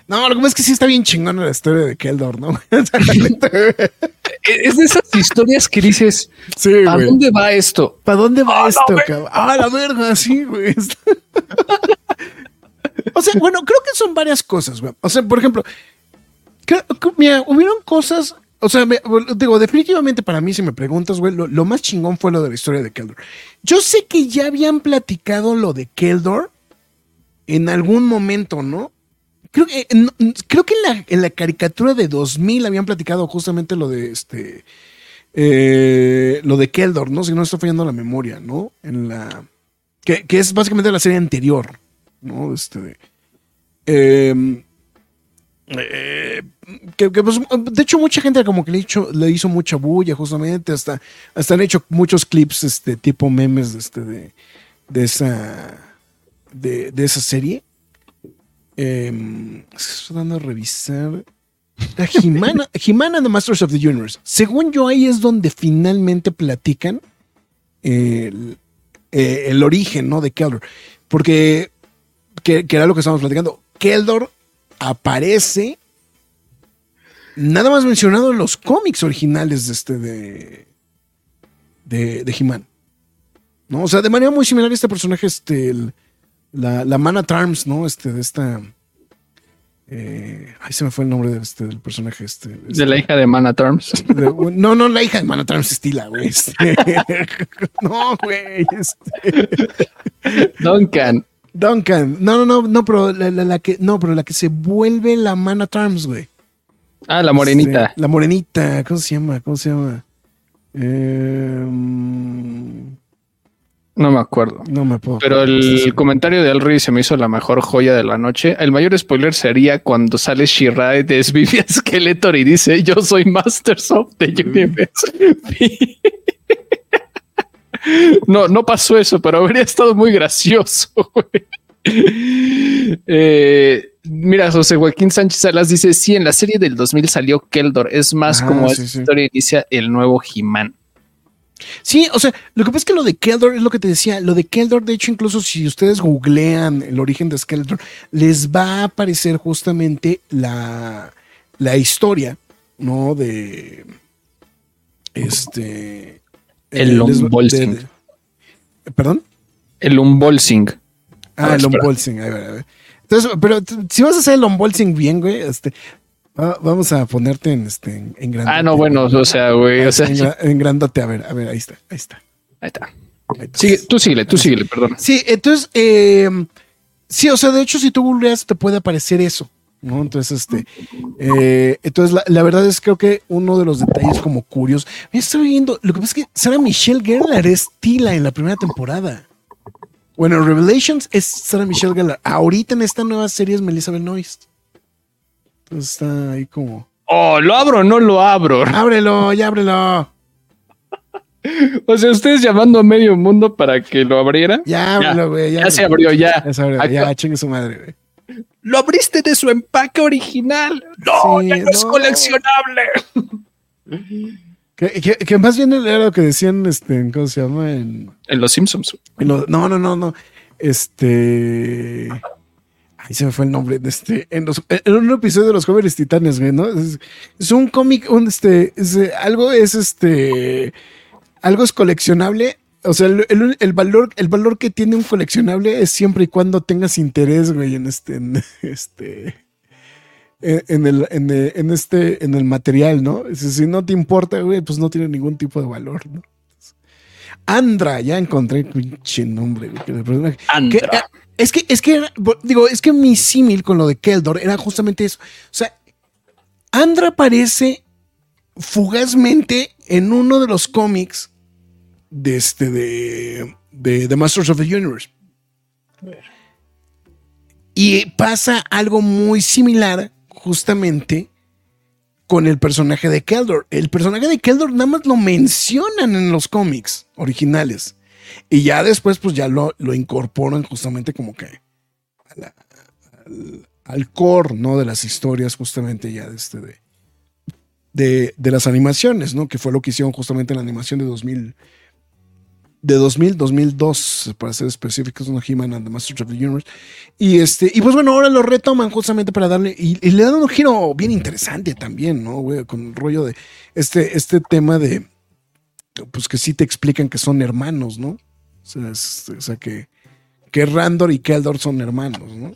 No, lo que pasa es que sí está bien chingona la historia de Keldor, ¿no? Es de esas historias que dices, sí, ¿a dónde va esto? ¿Para dónde va esto, cabrón? Ah, la verga, sí, güey. o sea, bueno, creo que son varias cosas, güey. O sea, por ejemplo, creo que, mira, hubieron cosas. O sea, me- digo, definitivamente para mí, si me preguntas, güey, lo, lo más chingón fue lo de la historia de Keldor. Yo sé que ya habían platicado lo de Keldor en algún momento, ¿no? Creo que, no, creo que en la, en la caricatura de 2000 habían platicado justamente lo de este. eh, lo de Keldor, ¿no? Si no estoy fallando la memoria, ¿no? En la. Que, que es básicamente la serie anterior, ¿no? Este. em, eh, que, pues, de hecho, mucha gente como que le, hizo, le hizo mucha bulla, justamente. Hasta, hasta han hecho muchos clips, este tipo memes este, de, de esa. De, de esa serie. Eh, estoy dando a revisar. La Jimana, Jimana the Masters of the Universe. Según yo, ahí es donde finalmente platican el, eh, el origen ¿no? de Keldor. Porque, que, que era lo que estábamos platicando. Keldor aparece nada más mencionado en los cómics originales de este de de, de. ¿No? O sea, de manera muy similar a este personaje, este, la, la Mana Tarms, ¿no? Este, de esta. Eh, ahí se me fue el nombre de este, del personaje. Este, De la hija de Mana Terms. de- no, no, la hija de Mana Tarms Stila, güey. este. no, güey. Este. Duncan. Duncan. No, no, no, no, pero la, la- la que, no, pero la que se vuelve la Mana Tarms, güey. Ah, la morenita. Este, la morenita, ¿cómo se llama? ¿Cómo se llama? Eh, No me acuerdo. no me puedo. Pero el comentario de Alri se me hizo la mejor joya de la noche. El mayor spoiler sería cuando sale Shirai de Vivian Skeletor y dice: Yo soy Masters of the Universe. no, no pasó eso, pero habría estado muy gracioso. Eh, mira, José Joaquín Sánchez Salas dice: Sí, en la serie del 2000 salió Keldor. Es más Ah, como sí, esta sí. historia inicia el nuevo He-Man. Sí, o sea, lo que pasa es que lo de Keldor es lo que te decía. Lo de Keldor, de hecho, incluso si ustedes googlean el origen de Skeletor, les va a aparecer justamente la, la historia, ¿no? De. Este. El Lombolsing. ¿Perdón? El Unbolsing. A Ah, el espera. unbolsing. A ver, a ver. Entonces, pero si vas a hacer el unbolsing bien, güey, este, va- vamos a ponerte en este en, en grandote. Ah, no, bueno, o sea, güey, o sea, en, a ver, a ver, ahí está, ahí está. ahí está. ahí está. Sigue, tú síguele, tú síguele, perdón. Sí, entonces, eh, sí, o sea, de hecho, si tú googleas, te puede aparecer eso, ¿no? Entonces, este, eh, entonces, la, la verdad es creo que uno de los detalles como curiosos, me estoy viendo, lo que pasa es que Sarah Michelle Gellar es Tila en la primera temporada. Bueno, Revelations es Sarah Michelle Gellar. Ahorita en esta nueva serie es Melissa Benoist. Entonces está ahí como, Oh, ¿lo abro o no lo abro? ábrelo, ya ábrelo, O sea, ustedes llamando a medio mundo para que lo abriera. ya ábrelo, güey. Ya se abrió, ya. Ya se abrió, Acá- ya, chingue su madre, güey. Lo abriste de su empaque original. No, Sí, ya no, es coleccionable. Que, que- que más bien era lo que decían, este, en- ¿cómo se llama? En, En los Simpsons. en lo- no, no, no, no. Este. Ahí se me fue el nombre. de Este, en, los- en un episodio de los jóvenes titanes, güey, ¿no? Es, es un cómic, un este, es, algo es este. Algo es coleccionable. O sea, el, el- el valor, el valor que tiene un coleccionable es siempre y cuando tengas interés, güey, en este, en este. En, el, en, el- en este, en el material, ¿no? Si no te importa, güey, pues no tiene ningún tipo de valor, ¿no? Andra, ya encontré pinche nombre, güey, que, Andra. Es que, es que, digo, es que mi símil con lo de Keldor era justamente eso. O sea, Andra aparece fugazmente en uno de los cómics de este, de, de The Masters of the Universe. Y pasa algo muy similar justamente con el personaje de Keldor. El personaje de Keldor nada más lo mencionan en los cómics originales. Y ya después, pues ya lo, lo incorporan justamente como que al, core, ¿no? De las historias, justamente ya de este, de, de, de las animaciones, ¿no? Que fue lo que hicieron justamente en la animación de 2000, de 2000, 2002, para ser específicos, no He-Man and the Masters of the Universe. Y este, y pues bueno, ahora lo retoman justamente para darle, y, y le dan un giro bien interesante también, ¿no? Güey, con el rollo de este, este tema de, pues que sí te explican que son hermanos, ¿no? O sea, o sea que, que Randor y Keldor son hermanos, ¿no?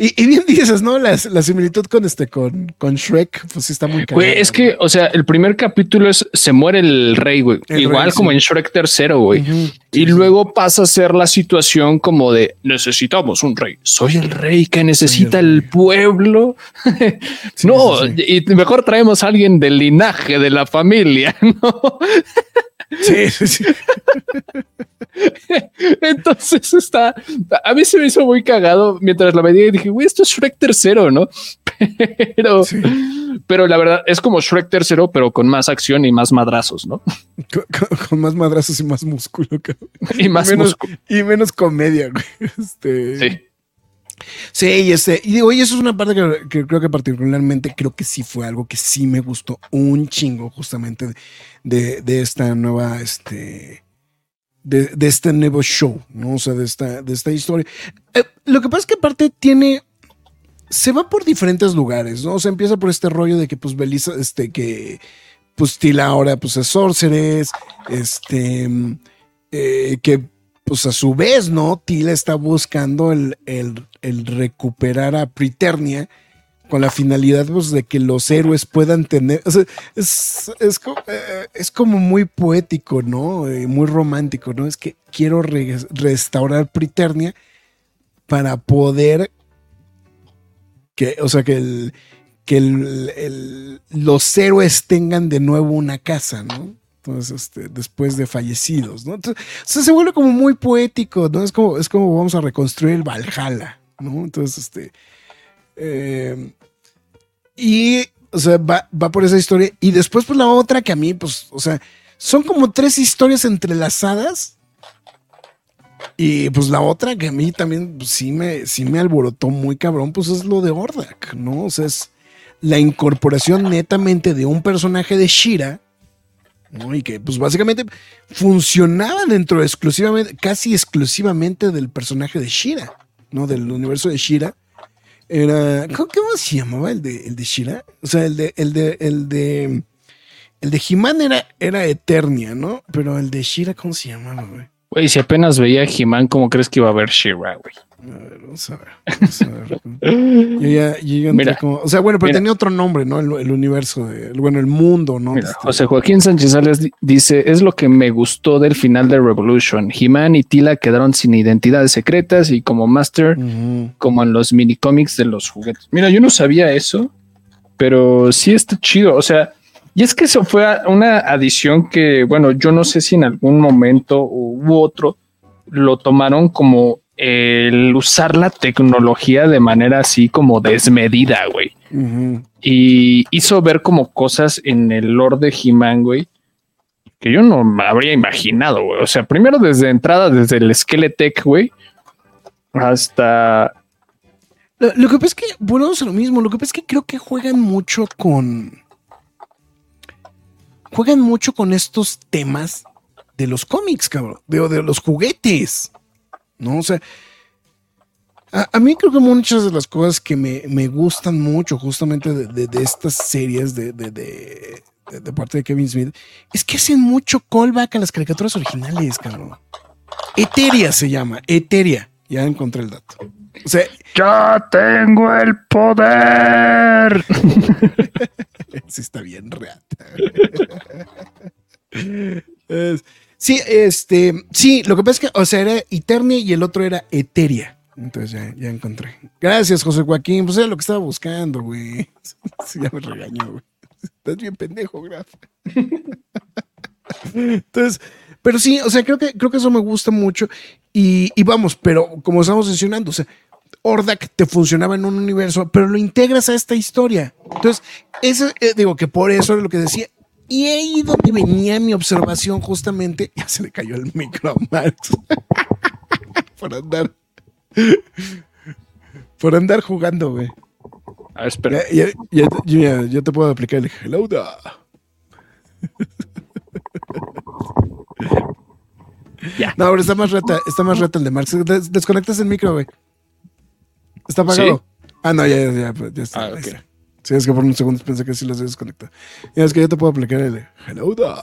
Y, y bien dices, ¿no? La, la similitud con este, con, con Shrek, pues sí está muy Güey, cagada, es que, o sea, el primer capítulo es se muere el rey, güey. El Igual rey, como sí. en Shrek tercero, güey. Y sí, sí. luego pasa a ser la situación como de necesitamos un rey. Soy el rey que necesita el rey. pueblo. No, y mejor traemos a alguien del linaje de la familia, ¿no? Sí, sí, sí. Entonces está, a mí se me hizo muy cagado mientras la veía y dije, güey, esto es Shrek tercero, ¿no? pero, Sí. pero la verdad es como Shrek tercero, pero con más acción y más madrazos, ¿no? Con, con- con más madrazos y más músculo, cabrón. Y más menos, músculo. y menos comedia, güey. Este, Sí. Sí, y este, y digo, y eso es una parte que, creo que particularmente creo que sí fue algo que sí me gustó un chingo, justamente de, de- esta nueva, este, de, de este nuevo show, ¿no? O sea, de esta, de esta historia. Eh, lo que pasa es que aparte tiene, se va por diferentes lugares, ¿no? O sea, empieza por este rollo de que, pues, Belisa, este, que, pues, Tila ahora, pues, es sorceress, este, eh, que pues a su vez, ¿no? Tila está buscando el, el- recuperar a Priternia con la finalidad pues, de que los héroes puedan tener. o sea, es, es, eh, es como muy poético, ¿no? Eh, muy romántico, ¿no? Es que quiero re- restaurar Priternia para poder. Que, o sea, que el, que el- los héroes tengan de nuevo una casa, ¿no? Este, después de fallecidos, ¿no? Entonces, se vuelve como muy poético, ¿no? Es como, es como vamos a reconstruir el Valhalla, ¿no? Entonces, este. eh, y, o sea, va, va por esa historia. Y después, pues la otra que a mí, pues, o sea, son como tres historias entrelazadas. Y pues la otra que a mí también pues, sí, me, sí me alborotó muy cabrón, pues es lo de Ordak, ¿no? O sea, es la incorporación netamente de un personaje de Shira, ¿no? Y que pues básicamente funcionaba dentro exclusivamente, casi exclusivamente del personaje de Shira, ¿no? Del universo de Shira. Era, ¿cómo, se llamaba el de, el de Shira? O sea, el de, el de, el de, el de He-Man era, era Eternia, ¿no? Pero el de Shira, ¿cómo se llamaba, güey? Güey, si apenas veía a He-Man, ¿cómo crees que iba a ver She-Ra, güey? A ver, vamos a ver. Vamos a ver. Yo ya, yo ya entré Mira. como, o sea, bueno, pero Mira. tenía otro nombre, ¿no? El, el universo, de, el- bueno, el mundo, ¿no? Mira, Este, José Joaquín Sánchez Sales di- dice: Es lo que me gustó del final de Revolution. He-Man y Tila quedaron sin identidades secretas y como Master, como en los mini cómics de los juguetes. Mira, yo no sabía eso, pero sí está chido. O sea, y es que eso fue una adición que, bueno, yo no sé si en algún momento u otro lo tomaron como el usar la tecnología de manera así como desmedida, güey y hizo ver como cosas en el lore de He-Man, güey, que yo no me habría imaginado, güey. O sea, primero desde entrada, desde el Skeletech, güey, hasta... Lo, lo que pasa es que, volvemos a lo mismo, lo que pasa es que creo que juegan mucho con. Juegan mucho con estos temas de los cómics, cabrón, de, de los juguetes, ¿no? O sea, a, mí creo que muchas de las cosas que me, me gustan mucho justamente de, de- estas series de- de parte de Kevin Smith es que hacen mucho callback a las caricaturas originales, cabrón. Eteria se llama, Eteria. Ya encontré el dato. O sea, Ya tengo el poder. Sí, está bien reata. Sí, este, sí, lo que pasa es que, o sea, era Eternia y el otro era Eteria. Entonces ya, ya encontré. Gracias, José Joaquín. Pues era lo que estaba buscando, güey. Ya me regañó, güey. Estás bien pendejo, Graf. Entonces, pero sí, o sea, creo que, creo que eso me gusta mucho. Y, y vamos, pero como estamos mencionando, o sea, Ordak te funcionaba en un universo, pero lo integras a esta historia. Entonces, eso, eh, digo que por eso era lo que decía. Y ahí donde venía mi observación justamente, ya se le cayó el micro a Marx. por andar. Por andar jugando, güey. A ver, espera. Ya, ya, ya, ya- ya te puedo aplicar el hello da. Ya. No, pero está más rata, está más rata el de Marx. Des- desconectas el micro, güey. Está apagado. Ah, no, ya, ya, ya, pues, ya está. Ah, ahí ok. está. Sí, es que por unos segundos pensé que sí los había desconectado. Ya es que ya te puedo aplicar el hello da.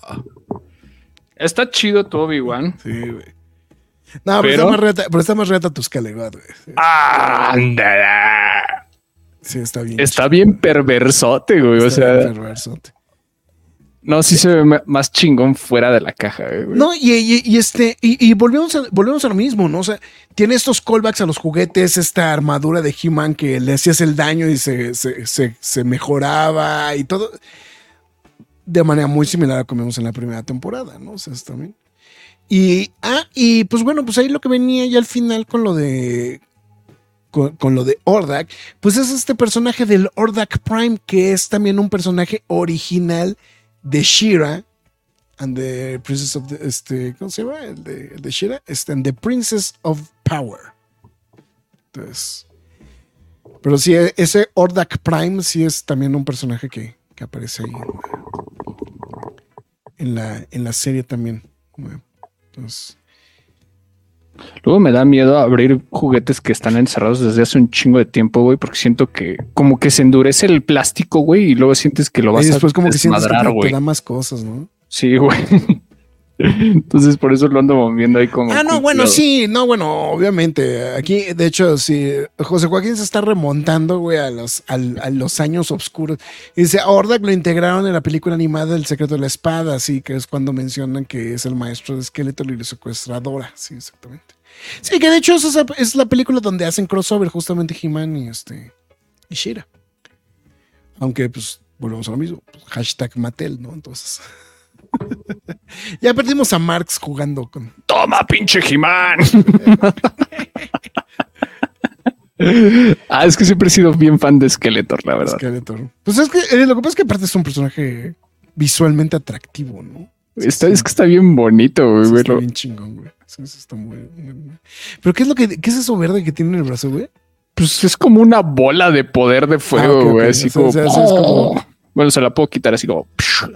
Está chido tu Obi-Wan. Sí, güey. No, pero, Pero- está más rata, pero está más rata tus Calegot, güey. Sí, Ándala. Sí, está bien. Está bien perversote, güey. O Está bien sea, perversote. No, sí se ve más chingón fuera de la caja, güey. No, y, y- este, y, volvemos, a, volvemos a lo mismo, ¿no? O sea, tiene estos callbacks a los juguetes, esta armadura de He-Man que le hacías el daño y se, se, mejoraba y todo. De manera muy similar a como vimos en la primera temporada, ¿no? O sea, bien. Y, ah, y pues bueno, pues ahí lo que venía ya al final con lo de. con, con lo de Ordak, pues es este personaje del Ordak Prime, que es también un personaje original de Shira and the Princess of the, este, ¿cómo se llama? El de, el de Shira, este, the Princess of Power. Entonces, pero sí, ese Ordak Prime sí es también un personaje que, que aparece ahí en la, en la, en la serie también. Entonces, Luego me da miedo abrir juguetes que están encerrados desde hace un chingo de tiempo, güey, porque siento que como que se endurece el plástico, güey, y luego sientes que lo vas y después a como que sientes que te, da más cosas, ¿no? Sí, güey. Entonces por eso lo ando moviendo ahí como. Ah, no, bueno, sí, no, bueno, obviamente. Aquí, de hecho, sí, José Joaquín se está remontando, güey, a los, a los años oscuros. Y dice, a Ordak lo integraron en la película animada El secreto de la espada, sí, que es cuando mencionan que es el maestro de Skeletor y la secuestradora, sí, exactamente. Sí, que de hecho esa es, es la película donde hacen crossover justamente He-Man y, este, y Shira. Aunque, pues, volvemos a lo mismo, pues, hashtag Mattel, ¿no? Entonces... ya perdimos a Marx jugando con, Toma, pinche Jimán. ah, es que siempre he sido bien fan de Skeletor, la verdad. Skeletor. Pues es que eh, lo que pasa es que aparte es un personaje visualmente atractivo, ¿no? Está, es que está bien bonito, güey. Está bien chingón, güey. Eso está muy, muy- Pero ¿qué es lo que qué es eso verde que tiene en el brazo, güey? Pues es como una bola de poder de fuego, Ah, güey. Así O sea, como, o sea, o sea, es como- Bueno, se la puedo quitar así como.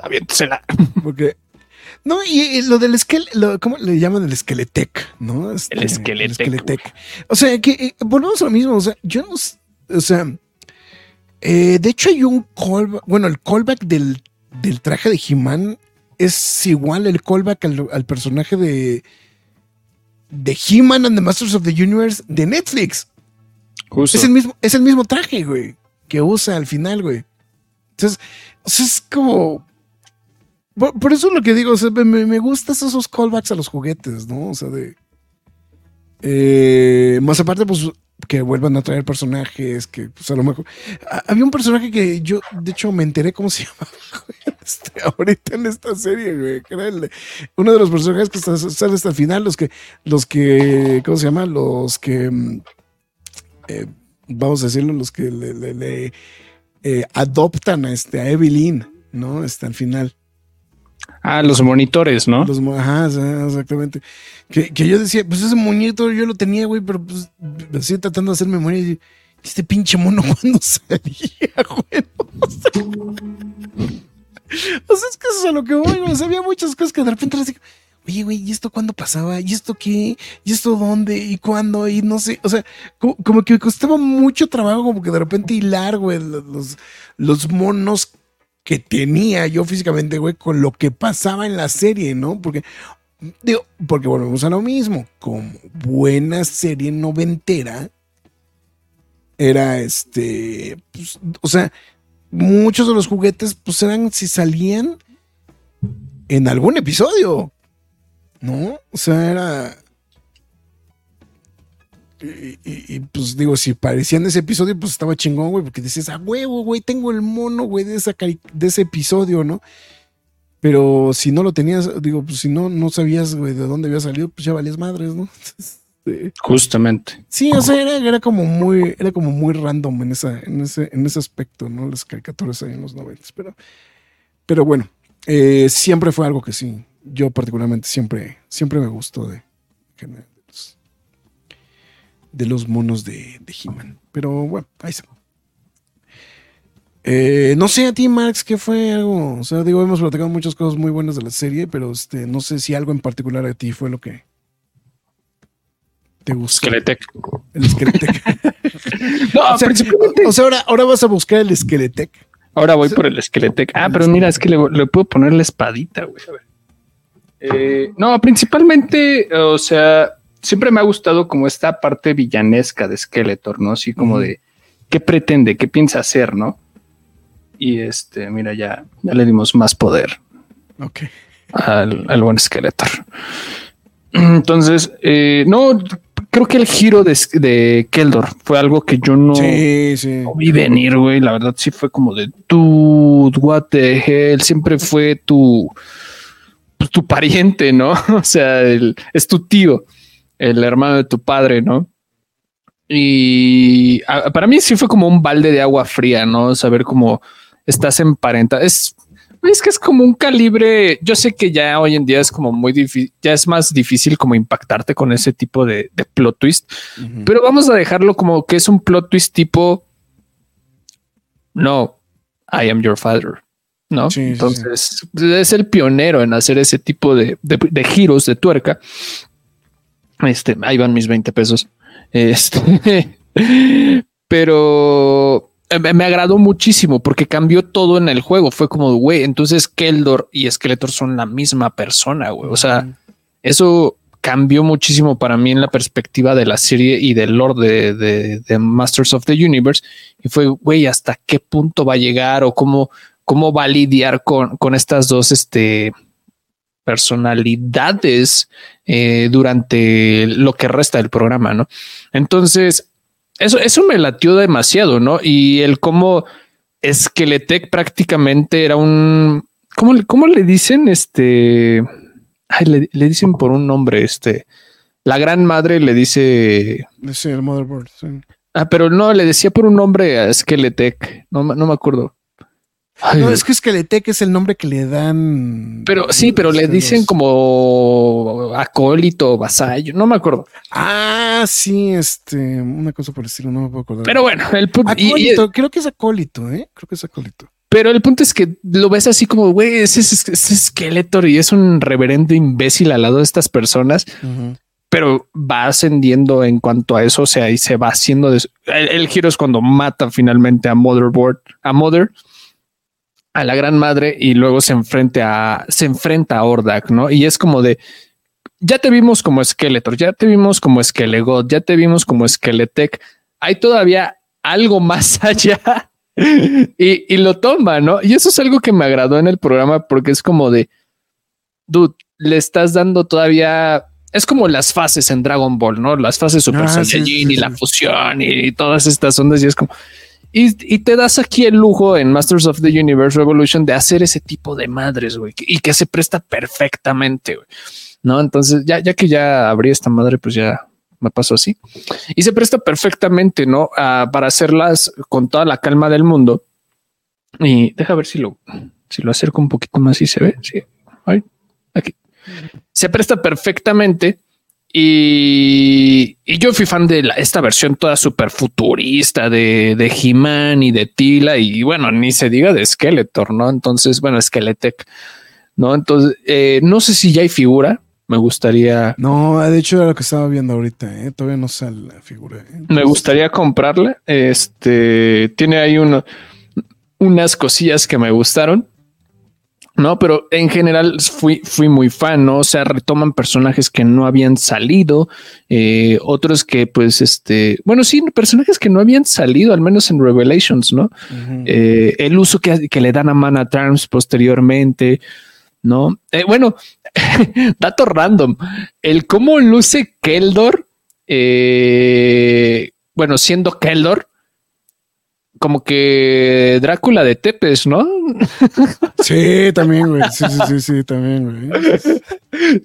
Aviéntesela. Porque no, y, lo del esquel, lo- ¿cómo le llaman el esqueletec, no? Este, El esqueletec, esqueletec. O sea, que eh, volvemos a lo mismo, o sea, yo no o sea, eh, de hecho hay un callback, bueno, el callback del, del traje de He-Man es igual el callback al, al personaje de de He-Man and the Masters of the Universe de Netflix. Justo. Es el mismo, es el mismo traje, güey, que usa al final, güey. Entonces, es como. Por, eso lo que digo, me, gustan esos callbacks a los juguetes, ¿no? O sea, de. eh, más aparte, pues, que vuelvan a traer personajes, que, pues, a lo mejor. Había un personaje que yo, de hecho, me enteré cómo se llamaba, este, ahorita en esta serie, güey, que uno de los personajes que sale hasta el final, los que, los que, ¿cómo se llama? Los que. mm, eh, vamos a decirlo, los que le, eh, adoptan a, este, a Evelyn, ¿no? Hasta el final. Ah, los monitores, ¿no? Los ajá, exactamente. Que, que yo decía, pues ese muñeco yo lo tenía, güey, pero pues así tratando de hacer memoria. Y este pinche mono cuando salía, güey. O sea, o sea, es que eso es a lo que voy, güey. O sea, había muchas cosas que de repente oye, güey, ¿y esto cuándo pasaba? ¿Y esto qué? ¿Y esto dónde? ¿Y cuándo? Y no sé, o sea, como, que me costaba mucho trabajo, como que de repente hilar, güey, los, los monos que tenía yo físicamente, güey, con lo que pasaba en la serie, ¿no? Porque, digo, porque volvemos a lo mismo, como buena serie noventera, era este, pues, o sea, muchos de los juguetes, pues eran si salían en algún episodio, ¿no? O sea, era... Y, y- y, pues digo, si parecían ese episodio, pues estaba chingón, güey, porque dices, a huevo, güey, tengo el mono, güey, de, esa de ese episodio, ¿no? Pero si no lo tenías, digo, pues si no, no sabías, güey, de dónde había salido, pues ya valías madres, ¿no? Este, Justamente. Sí, o sea, era, era como muy, era como muy random en esa, en ese, en ese aspecto, ¿no? Las caricaturas ahí en los noventas. Pero, pero bueno, eh, siempre fue algo que sí. Yo particularmente siempre, siempre me gustó de, de los, de los monos de, de He-Man. Pero bueno, ahí se eh, no sé a ti, Max, ¿qué fue algo? O sea, digo, hemos platicado muchas cosas muy buenas de la serie, pero este, no sé si algo en particular a ti fue lo que te gustó. Skeletec. El Skeletec. No, o, sea, principalmente. o sea, ahora, ahora vas a buscar el Skeletec. Ahora voy por el Skeletec. Ah, pero mira, es que le, le puedo poner la espadita, güey. A ver. Eh, no, principalmente, o sea, siempre me ha gustado como esta parte villanesca de Skeletor, ¿no? Así como de qué pretende, qué piensa hacer, ¿no? Y este, mira, ya, ya le dimos más poder Ok. al, al buen Skeletor. Entonces, eh, no, creo que el giro de, de Keldor fue algo que yo no, Sí, sí. no vi venir, güey. La verdad sí fue como de dude, what the hell. Siempre fue tu, pues, tu pariente, ¿no? O sea, el- es tu tío, el hermano de tu padre, ¿no? Y a- para mí sí fue como un balde de agua fría, ¿no? Saber cómo estás emparentado. Es, es que es como un calibre. Yo sé que ya hoy en día es como muy difícil, ya es más difícil como impactarte con ese tipo de, de plot twist, pero vamos a dejarlo como que es un plot twist tipo no, I am your father. No, Sí, sí, sí. entonces es el pionero en hacer ese tipo de, de, de giros de tuerca. Este, ahí van mis 20 pesos. Este, pero me me agradó muchísimo porque cambió todo en el juego. Fue como, güey, entonces Keldor y Skeletor son la misma persona, güey. O sea, eso cambió muchísimo para mí en la perspectiva de la serie y del lore de, de- de Masters of the Universe. Y fue, güey, ¿hasta qué punto va a llegar o cómo, cómo va a lidiar con, con estas dos este, personalidades eh, durante lo que resta del programa, ¿no? Entonces, eso, eso me latió demasiado, ¿no? Y el cómo Skeletec prácticamente era un... ¿Cómo, le- cómo le dicen? Este... Ay, le, le dicen por un nombre, este... La gran madre le dice... Sí, el motherboard. sí. Ah, pero no, le decía por un nombre a Skeletec. No, no me acuerdo. Ay, No, es que Skeletec es el nombre que le dan. pero sí, pero le dicen los- como acólito, vasallo, no me acuerdo. Ah, sí, este, una cosa por el estilo, no me puedo acordar. Pero bueno, el punto, y- Acólito, creo que es acólito, ¿eh? Creo que es acólito. pero el punto es que lo ves así como, güey, ese es ese Skeletor y es un reverendo imbécil al lado de estas personas, pero va ascendiendo en cuanto a eso, o sea, y se va haciendo de, el, el giro es cuando mata finalmente a Motherboard, a Mother, a la gran madre, y luego se enfrenta a, se enfrenta a Ordak, ¿no? Y es como de, ya te vimos como Skeletor, ya te vimos como Skelegot, ya te vimos como Skeletec, hay todavía algo más allá. Y, y lo toma, ¿no? Y eso es algo que me agradó en el programa porque es como de, dude, le estás dando todavía. Es como las fases en Dragon Ball, ¿no? Las fases Super Ah, sí, Saiyajin sí, y la fusión y, todas estas ondas. Y es como. Y, y te das aquí el lujo en Masters of the Universe Revolution de hacer ese tipo de madres, güey, y que se presta perfectamente, güey. No, entonces ya, ya que ya abrí esta madre, pues ya me pasó así y se presta perfectamente, ¿no? Para hacerlas con toda la calma del mundo. Y deja ver si lo, si lo acerco un poquito más y se ve. Sí, Ay, aquí se presta perfectamente. Y, y yo fui fan de la- esta versión toda súper futurista de, de He-Man y de Tila y bueno, ni se diga de Skeletor, ¿no? Entonces, bueno, Skeletec, ¿no? Entonces, eh, no sé si ya hay figura, me gustaría, No, de hecho era lo que estaba viendo ahorita, ¿eh? Todavía no sale la figura. ¿eh? me gustaría comprarla. Este, tiene ahí uno, unas cosillas que me gustaron. No, pero en general fui, fui muy fan, ¿no? O sea, retoman personajes que no habían salido, eh, otros que pues, este, bueno, sí, personajes que no habían salido, al menos en Revelations, ¿no? Eh, el uso que, que le dan a Mana Terms posteriormente, ¿no? Eh, bueno, dato random, el cómo luce Keldor, eh, bueno, siendo Keldor, como que Drácula de Tepes, ¿no? Sí, también, güey. Sí, sí, sí, sí, también, güey.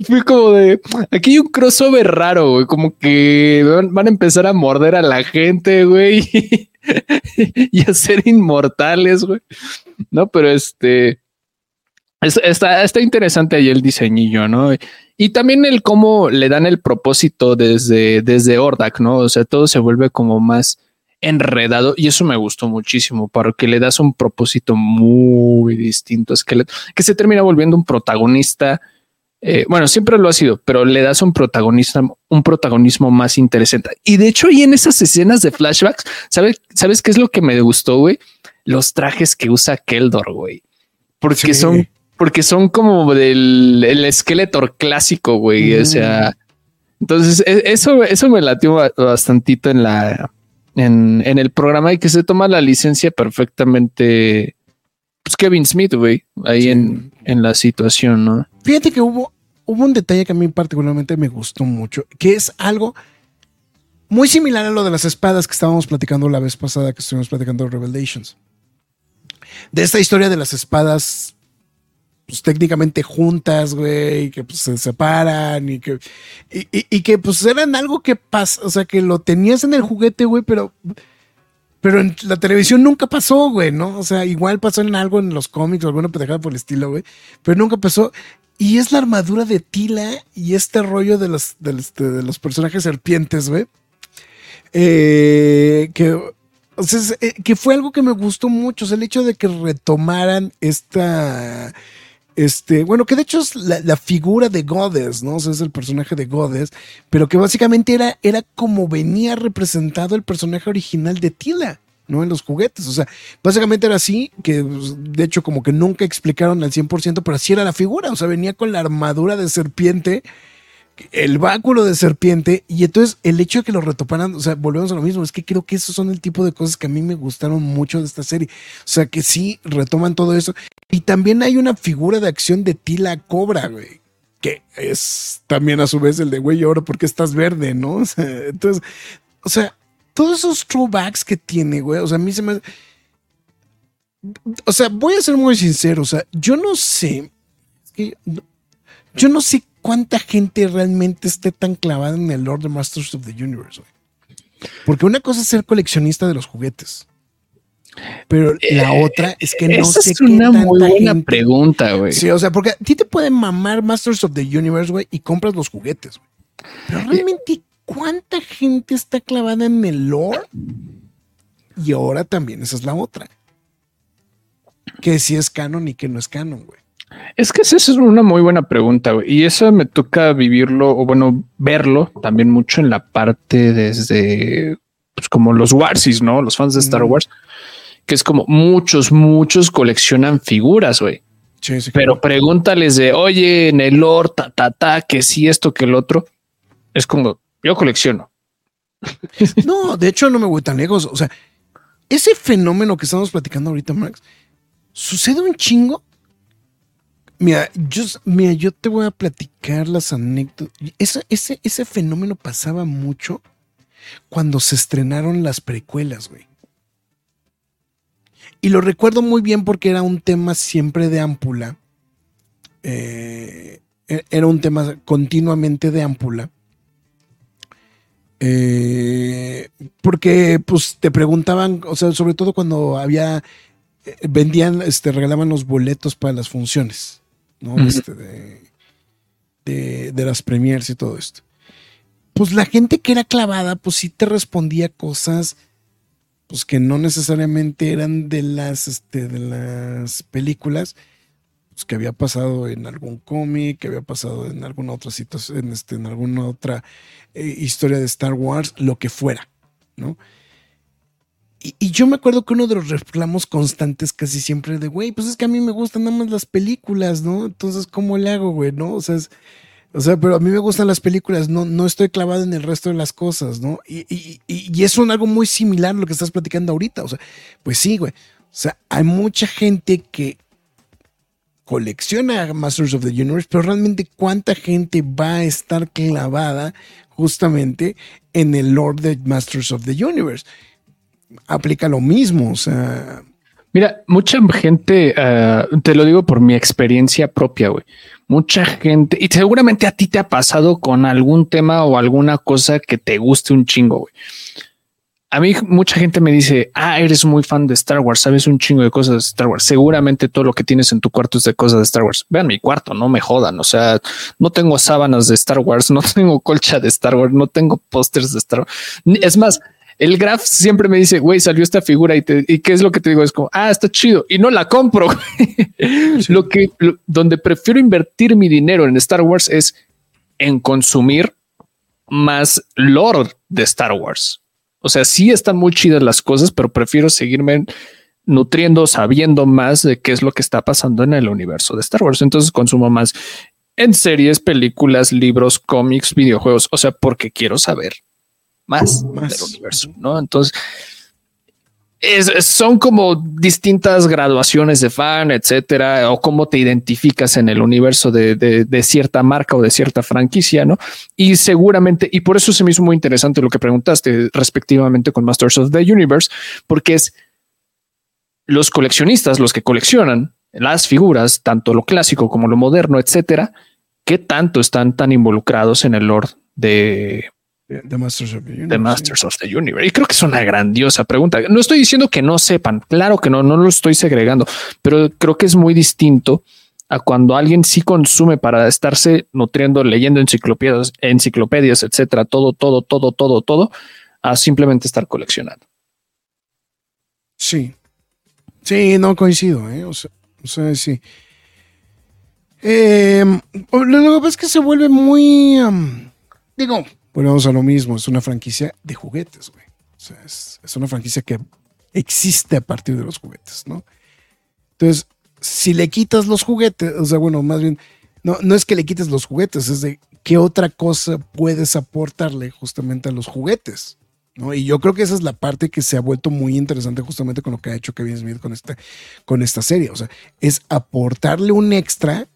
Fue como de aquí hay un crossover raro, güey, como que van, a empezar a morder a la gente, güey, y a ser inmortales, güey. No, pero este es- está, está interesante ahí el diseñillo, ¿no? Y también el cómo le dan el propósito desde, desde Ordak, ¿no? O sea, todo se vuelve como más enredado y eso me gustó muchísimo porque le das un propósito muy distinto a Skeletor, que se termina volviendo un protagonista eh, bueno, siempre lo ha sido, pero le das un protagonista, un protagonismo más interesante. Y de hecho, ahí en esas escenas de flashbacks, ¿sabes, ¿sabes qué es lo que me gustó, güey? Los trajes que usa Keldor, güey. Porque Sí. son, porque son como del el Skeletor clásico, güey. O Mm. sea, entonces e- eso, eso me latió ba- bastantito en la, en, en el programa y que se toma la licencia perfectamente. Pues Kevin Smith, güey, ahí Sí. en, en la situación, ¿no? Fíjate que hubo, hubo un detalle que a mí particularmente me gustó mucho, que es algo muy similar a lo de las espadas que estábamos platicando la vez pasada que estuvimos platicando Revelations. De esta historia de las espadas pues técnicamente juntas, güey, que pues se separan y que, y, y- y que pues eran algo que pasa, o sea, que lo tenías en el juguete, güey, pero, pero en la televisión nunca pasó, güey, ¿no? O sea, igual pasó en algo en los cómics o alguna pendejada por el estilo, güey, pero nunca pasó. Y es la armadura de Tila y este rollo de los, los, de los personajes serpientes, güey. Eh, que, o sea, eh, que fue algo que me gustó mucho. O el hecho de que retomaran esta. Este, bueno, que de hecho es la, figura de Goddess, ¿no? O sea, es el personaje de Goddess, pero que básicamente era, era como venía representado el personaje original de Tila, ¿no? En los juguetes. O sea, básicamente era así, que pues, de hecho como que nunca explicaron al 100%, pero así era la figura. O sea, venía con la armadura de serpiente el báculo de serpiente y entonces el hecho de que lo retoparan, o sea, volvemos a lo mismo, es que creo que esos son el tipo de cosas que a mí me gustaron mucho de esta serie, o sea, que sí retoman todo eso. Y también hay una figura de acción de Tila Cobra, güey, que es también a su vez el de güey, ahora porque estás verde, ¿no? O sea, entonces, o sea, todos esos throwbacks que tiene, güey, o sea, a mí se me... O sea, voy a ser muy sincero, o sea, yo no sé, yo no sé cuánta gente realmente esté tan clavada en el Lord de Masters of the Universe, güey. Porque una cosa es ser coleccionista de los juguetes. Pero la otra es que no Esa sé es qué una muy buena gente- pregunta, güey. Sí, o sea, porque a ti te pueden mamar Masters of the Universe, güey, y compras los juguetes, güey. Pero realmente, ¿cuánta gente está clavada en el lore? Y ahora también, esa es la otra. Que si es canon y que no es canon, güey. Es que esa es una muy buena pregunta, güey. Y eso me toca vivirlo, o bueno, verlo también mucho en la parte desde, pues como los Warsis, ¿no? Los fans de Star Mm. Wars, que es como muchos, muchos coleccionan figuras, güey. Sí, sí, Pero pregúntales de, oye, en el lore, ta, ta, ta, que sí, esto, que el otro. Es como, yo colecciono. No, de hecho no me voy tan lejos. O sea, ese fenómeno que estamos platicando ahorita, Max, sucede un chingo. Mira, yo, mira, yo te voy a platicar las anécdotas. Ese, ese, ese fenómeno pasaba mucho cuando se estrenaron las precuelas, güey. Y lo recuerdo muy bien porque era un tema siempre de ámpula. Eh, e- era un tema continuamente de ámpula. Eh, porque pues te preguntaban, o sea, sobre todo cuando había, eh, vendían, este, regalaban los boletos para las funciones, ¿no? Este, de, de, de las premiers y todo esto. Pues la gente que era clavada, pues sí te respondía cosas, pues que no necesariamente eran de las, este, de las películas, pues que había pasado en algún cómic, que había pasado en alguna otra situación, este, en alguna otra eh, historia de Star Wars, lo que fuera, ¿no? Y, yo me acuerdo que uno de los reclamos constantes casi siempre de, güey, pues es que a mí me gustan nada más las películas, ¿no? Entonces, ¿cómo le hago, güey? ¿No? O sea, es- o sea, pero a mí me gustan las películas, no, no estoy clavado en el resto de las cosas, ¿no? Y, y, y, y es un algo muy similar a lo que estás platicando ahorita, o sea, pues sí, güey. O sea, hay mucha gente que colecciona Masters of the Universe, pero realmente cuánta gente va a estar clavada justamente en el Lord de Masters of the Universe. Aplica lo mismo, o sea, Mira, mucha gente, eh, te lo digo por mi experiencia propia, güey. Mucha gente, y seguramente a ti te ha pasado con algún tema o alguna cosa que te guste un chingo, güey. A mí mucha gente me dice, ah, eres muy fan de Star Wars, sabes un chingo de cosas de Star Wars. Seguramente todo lo que tienes en tu cuarto es de cosas de Star Wars. Vean mi cuarto, no me jodan. O sea, no tengo sábanas de Star Wars, no tengo colcha de Star Wars, no tengo pósters de Star Wars. Es más, el Graf siempre me dice, güey, salió esta figura y, te- y qué es lo que te digo? Es como, ah, está chido y no la compro. Lo que, lo- donde prefiero invertir mi dinero en Star Wars es en consumir más lore de Star Wars. O sea, sí están muy chidas las cosas, pero prefiero seguirme nutriendo, sabiendo más de qué es lo que está pasando en el universo de Star Wars. Entonces consumo más en series, películas, libros, cómics, videojuegos. O sea, porque quiero saber más, Más. del universo, ¿no? Entonces, es- es- son como distintas graduaciones de fan, etcétera, o cómo te identificas en el universo de, de- de cierta marca o de cierta franquicia, ¿no? Y seguramente, y por eso se me hizo muy interesante lo que preguntaste respectivamente con Masters of the Universe, porque es los coleccionistas, los que coleccionan, las figuras, tanto lo clásico como lo moderno, etcétera, qué tanto están tan involucrados en el lore de, The Masters of the Universe. The Masters of the Universe. Y creo que es una grandiosa pregunta. No estoy diciendo que no sepan, claro que no, no lo estoy segregando, pero creo que es muy distinto a cuando alguien sí consume para estarse nutriendo, leyendo enciclopedias, enciclopedias, etcétera, todo, todo, todo, todo, todo, a simplemente estar coleccionando. Sí. Sí, no coincido, ¿eh? O sea, o sea sí. Eh, lo que pasa es que se vuelve muy. um, digo, volvemos a lo mismo. Es una franquicia de juguetes, güey. O sea, es, es una franquicia que existe a partir de los juguetes, ¿no? Entonces, si le quitas los juguetes, o sea, bueno, más bien, no, no es que le quites los juguetes, es de qué otra cosa puedes aportarle justamente a los juguetes. ¿no? Y yo creo que esa es la parte que se ha vuelto muy interesante justamente con lo que ha hecho Kevin Smith con esta, con esta serie. O sea, es aportarle un extra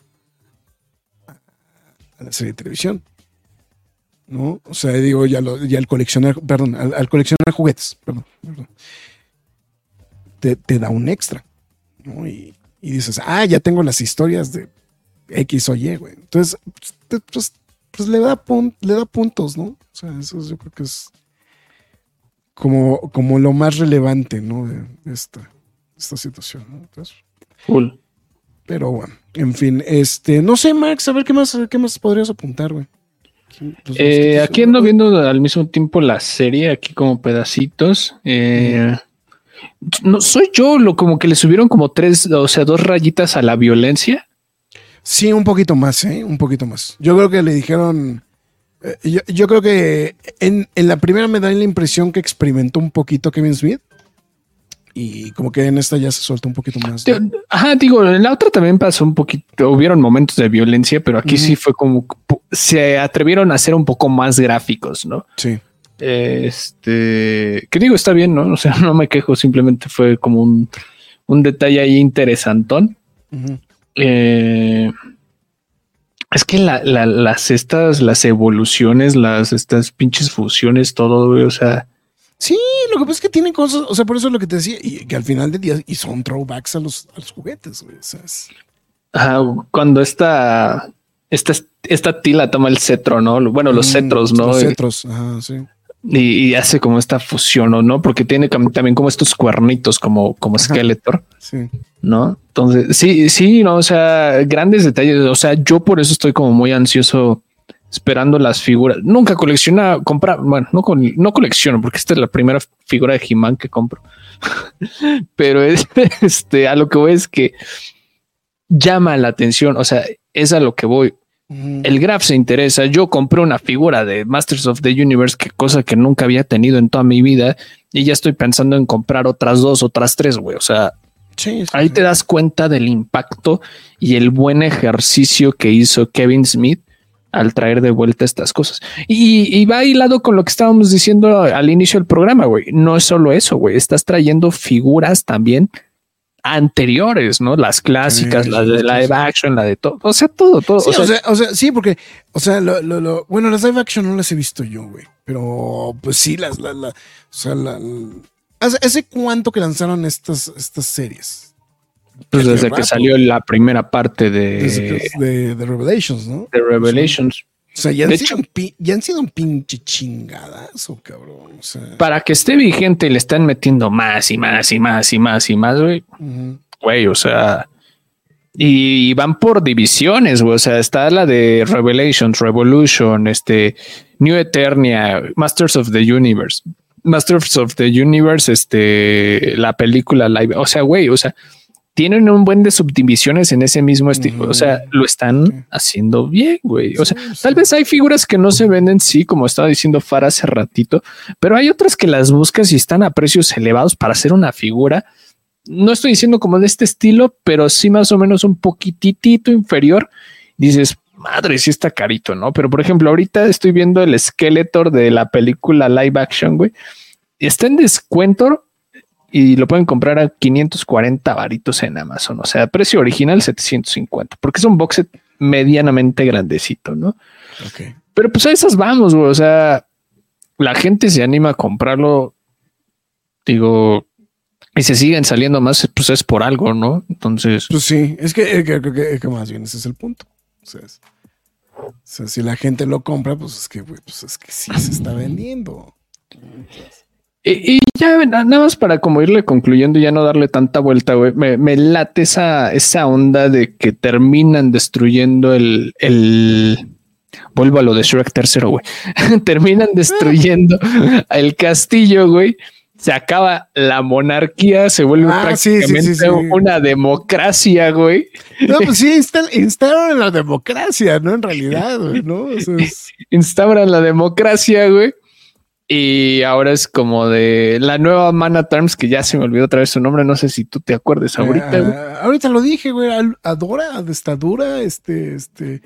a la serie de televisión. ¿No? O sea, digo, ya, lo, ya el coleccionar, perdón, al, al coleccionar juguetes, perdón, perdón, te, te da un extra. ¿no? Y, y dices, ah, ya tengo las historias de X o Y, güey. Entonces, pues, pues, pues le, da pun- le da puntos, ¿no? O sea, eso yo creo que es como, como lo más relevante, ¿no? De, de esta, esta situación, ¿no? Entonces, Cool. pero bueno, en fin, este, no sé, Max, a ver qué más, qué más podrías apuntar, güey. Eh, te- aquí ando viendo al mismo tiempo la serie, aquí como pedacitos. Eh, no soy yo, lo como que le subieron como tres, o sea, dos rayitas a la violencia. Sí, un poquito más, ¿eh? Un poquito más. Yo creo que le dijeron. eh, yo, yo creo que en, en la primera me da la impresión que experimentó un poquito Kevin Smith. Y como que en esta ya se suelta un poquito más. ¿no? Ajá, digo, en la otra también pasó un poquito, hubieron momentos de violencia, pero aquí sí fue como se atrevieron a ser un poco más gráficos, ¿no? Sí. Este, que digo, está bien, ¿no? O sea, no me quejo, simplemente fue como un, un detalle ahí interesantón. Eh, es que la- la- las estas, las evoluciones, las estas pinches fusiones, todo, o sea, Sí, lo que pasa es que tiene cosas. O sea, por eso es lo que te decía. Y que al final del día. Y son throwbacks a los, a los juguetes, güey. ajá, cuando esta, esta, esta tila toma el cetro, ¿no? Bueno, los Mm, cetros, ¿no? Los cetros, ajá, sí. Y, y hace como esta fusión, ¿o ¿no? Porque tiene también como estos cuernitos, como, como Ajá. Skeletor. Sí. ¿no? Entonces, sí, sí, no, o sea, grandes detalles, o sea, yo por eso estoy como muy ansioso esperando las figuras. Nunca colecciona, compra, bueno, no, col- no colecciono porque esta es la primera figura de He-Man que compro. Pero es, este, a lo que voy es que llama la atención, o sea, es a lo que voy. El Graf se interesa. Yo compré una figura de Masters of the Universe, que cosa que nunca había tenido en toda mi vida, y ya estoy pensando en comprar otras dos, otras tres, güey. O sea, Sí, sí, Ahí sí. te das cuenta del impacto y el buen ejercicio que hizo Kevin Smith al traer de vuelta estas cosas. Y, y va hilado con lo que estábamos diciendo al inicio del programa, güey. No es solo eso, güey. Estás trayendo figuras también anteriores, ¿no? Las clásicas, Sí, las de live action, la de todo. O sea, todo, todo. Sí, o sea, o, sea, o sea, sí, porque, o sea, lo, lo- lo- bueno, las live action no las he visto yo, güey. Pero, pues sí, las, la, la- o sea, la, la- ¿hace, hace cuánto que lanzaron estas, estas series? Pues desde desde que salió la primera parte de, de, de Revelations, ¿no? de Revelations. O sea, ya han, De sido, un ya han sido un pinche chingadazo, cabrón. O sea, Para que esté vigente, le están metiendo más y más y más y más y más, güey. güey, o sea, y van por divisiones, güey, o sea, está la de Revelations, Revolution, este, New Eternia, Masters of the Universe, Masters of the Universe, este, la película live, o sea, güey, o sea, tienen un buen de subdivisiones en ese mismo estilo, o sea, lo están haciendo bien, güey, o sea, Sí, sí. tal vez hay figuras que no se venden, sí, como estaba diciendo Far hace ratito, pero hay otras que las buscas y están a precios elevados para hacer una figura no estoy diciendo como de este estilo, pero sí más o menos un poquitito inferior. Dices, madre, sí está carito, ¿no? Pero por ejemplo, ahorita estoy viendo el Skeletor de la película live action, güey. Está en descuento y lo pueden comprar a 540 varitos en Amazon. O sea, precio original 750, porque es un box set medianamente grandecito, ¿no? Ok. Pero pues a esas vamos, güey. O sea, la gente se anima a comprarlo. Digo, y se siguen saliendo más, pues es por algo, ¿no? Entonces, Pues sí, es que, eh, que, que- que- que más bien ese es el punto. O sea, es- o sea, si la gente lo compra, pues es que, güey, pues es que sí se está vendiendo. Y, y ya na- nada más para como irle concluyendo y ya no darle tanta vuelta, güey. Me, me late esa, esa onda de que terminan destruyendo el, el vuelvo a lo de Shrek tercero, güey. terminan destruyendo el castillo, güey. Se acaba la monarquía, se vuelve Ah, sí, sí, sí, prácticamente sí. una democracia, güey. No, pues sí, instalaron la democracia, ¿no? En realidad, güey, ¿no? O sea, es- Instauran la democracia, güey. Y ahora es como de la nueva Mana Terms, que ya se me olvidó otra vez su nombre. No sé si tú te acuerdes ahorita. Ah, ahorita lo dije, güey. Adora, Destadura, este, este,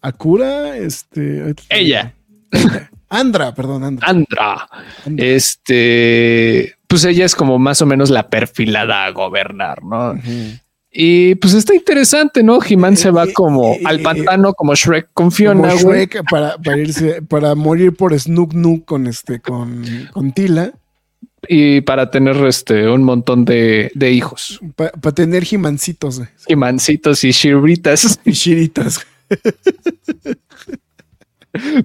Akura, este. Ella. Andra, perdón, Andra. Andra. Andra. Este, pues ella es como más o menos la perfilada a gobernar, ¿no? Ujú. Y pues está interesante, ¿no? He-Man se va Eh, como eh, al eh, pantano, como Shrek con Fiona, Como güey. Shrek para, para irse, para morir por Snook Nook con este, con, con Tila, Y para tener este un montón de, de hijos. para tener jimancitos güey, He-Mancitos y Shirbritas. y shiritas.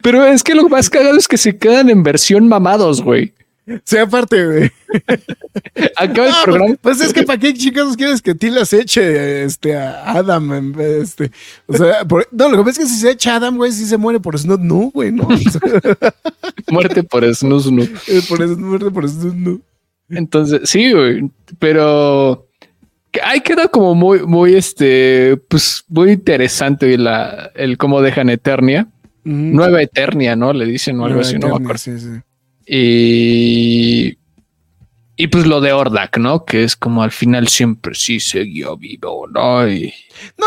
Pero es que lo más cagado es que se quedan en versión mamados, güey. Sí, aparte, güey. Acaba el No, programa. Pues es que para qué chicos quieres que Tila se eche este, a Adam este. O sea, por- no, lo que pasa es que si se echa Adam, güey, sí se muere por Snook Nook, güey, ¿no? Sea, Muerte por Snoo Snoo. por eso muerte por Snook Nook. Entonces, sí, güey, pero ahí queda como muy, muy, este, pues muy interesante la, el cómo dejan Eternia. Nueva Eternia, ¿no? Le dicen o algo así, no me acuerdo. Sí, sí. Y, y pues lo de Ordak, ¿no? Que es como al final siempre sí siguió vivo, ¿no? Y No,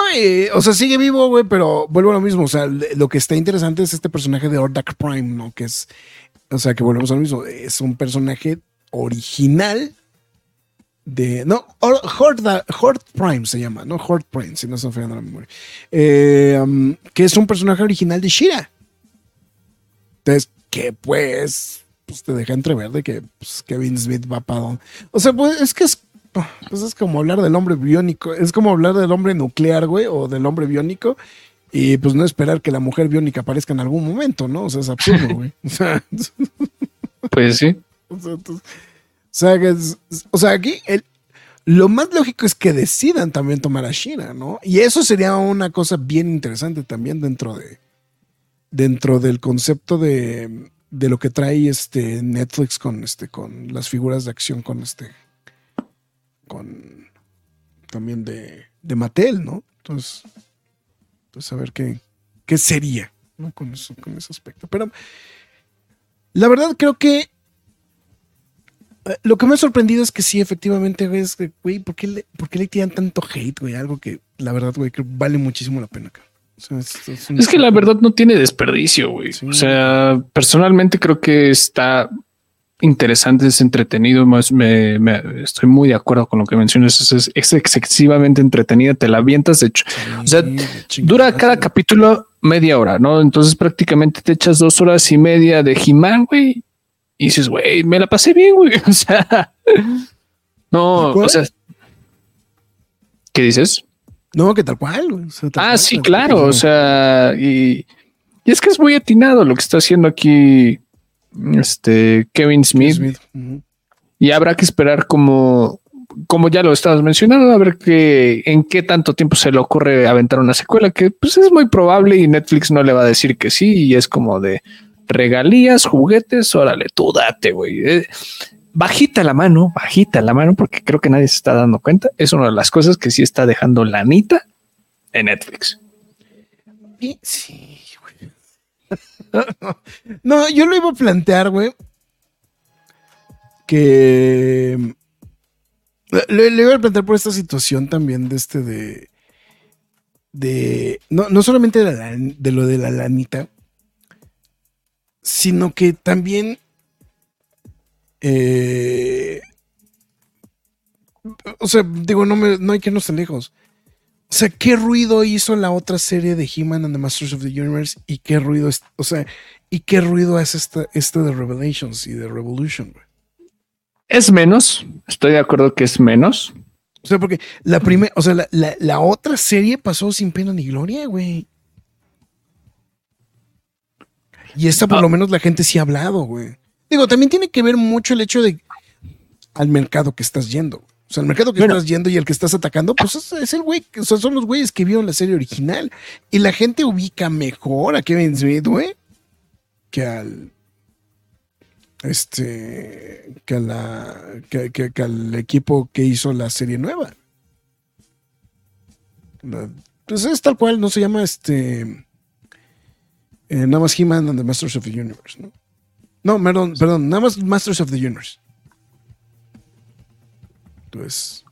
o sea, sigue vivo, güey, pero vuelvo a lo mismo. O sea, lo que está interesante es este personaje de Ordak Prime, ¿no? Que es, o sea, que volvemos a lo mismo. Es un personaje original de. No, Or- Horde, Prime se llama, ¿no? Horde Prime, si no se me falla la memoria. Eh, um, que es un personaje original de Shira. Entonces, que pues, pues te deja entrever de que pues, Kevin Smith va para donde. O sea, pues es que es pues es como hablar del hombre biónico, es como hablar del hombre nuclear, güey, o del hombre biónico, y pues no esperar que la mujer biónica aparezca en algún momento, ¿no? O sea, es absurdo, güey. O sea, pues sí. o sea, entonces- o sea, que es- o sea, aquí el, lo más lógico es que decidan también tomar a Shira, ¿no? Y eso sería una cosa bien interesante también dentro de dentro del concepto de, de lo que trae este Netflix con este con las figuras de acción con este con también de, de Mattel, ¿no? Entonces, entonces a ver qué, qué sería ¿no? con, ese aspecto. Pero la verdad creo que eh, lo que me ha sorprendido es que sí, efectivamente, güey, que, güey, ¿por qué, le, ¿por qué le tiran tanto hate, güey? Algo que la verdad, güey, que vale muchísimo la pena. Sea, es, es un- Es que la verdad no tiene desperdicio, güey. Sí. O sea, personalmente creo que está interesante, es entretenido. Más me, me- estoy muy de acuerdo con lo que mencionas. Es, es- es excesivamente entretenida. Te la avientas. De hecho, o sea, dura cada capítulo media hora, no? Entonces prácticamente te echas dos horas y media de He-Man, güey. Y dices, güey, me la pasé bien, güey. O sea, no, o sea, ¿qué dices? No, que tal cual, güey. O sea, tal Ah, cual, sí, claro. cual. O sea, y, y es que es muy atinado lo que está haciendo aquí este Kevin Smith. Y habrá que esperar como, como ya lo estabas mencionando, a ver que en qué tanto tiempo se le ocurre aventar una secuela, que pues es muy probable y Netflix no le va a decir que sí. Y es como de regalías, juguetes, órale, tú date, güey. Eh, bajita la mano, bajita la mano, porque creo que nadie se está dando cuenta. Es una de las cosas que sí está dejando la anita en Netflix. Sí, güey. no, yo lo iba a plantear, güey. Que. Le, iba a plantear por esta situación también de este de. De. No, no solamente de, de lo de la lanita. Sino que también. Eh, o sea, digo, no, me, no hay que irnos tan lejos. O sea, ¿qué ruido hizo la otra serie de He-Man and the Masters of the Universe? ¿Y qué ruido es, o sea, y qué ruido es esta, de Revelations y de Revolution? Es menos, estoy de acuerdo que es menos. O sea, porque la primera, o sea, la, la- la otra serie pasó sin pena ni gloria, güey. Y esta por Ah. lo menos la gente sí ha hablado, güey. Digo, también tiene que ver mucho el hecho de al mercado que estás yendo. O sea, el mercado que Bueno. estás yendo y el que estás atacando, pues es, es el güey, o sea, son los güeyes que vieron la serie original. Y la gente ubica mejor a Kevin Smith, güey, que al. Este. que la. que, que- que al equipo que hizo la serie nueva. La- pues es tal cual, no se llama este. eh, nada más He-Man and the Masters of the Universe, ¿no? No, perdón, perdón, nada más Masters of the Universe. Entonces.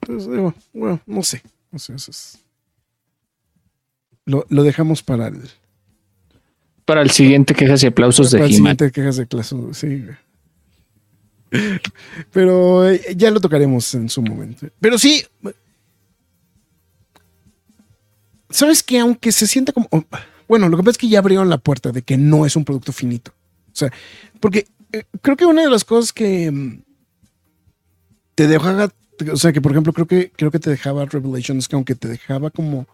Pues, digo, bueno, no sé. No sé, eso es- Lo, lo dejamos para el. Para el siguiente quejas y aplausos de para el He-Man. siguiente quejas de clase. Sí. Pero eh, ya lo tocaremos en su momento. Pero sí. ¿Sabes que Aunque se sienta como. oh, Bueno, lo que pasa es que ya abrieron la puerta de que no es un producto finito. O sea, porque eh, creo que una de las cosas que mm, te dejaba. O sea, que por ejemplo, creo que, creo que te dejaba Revelations, que aunque te dejaba como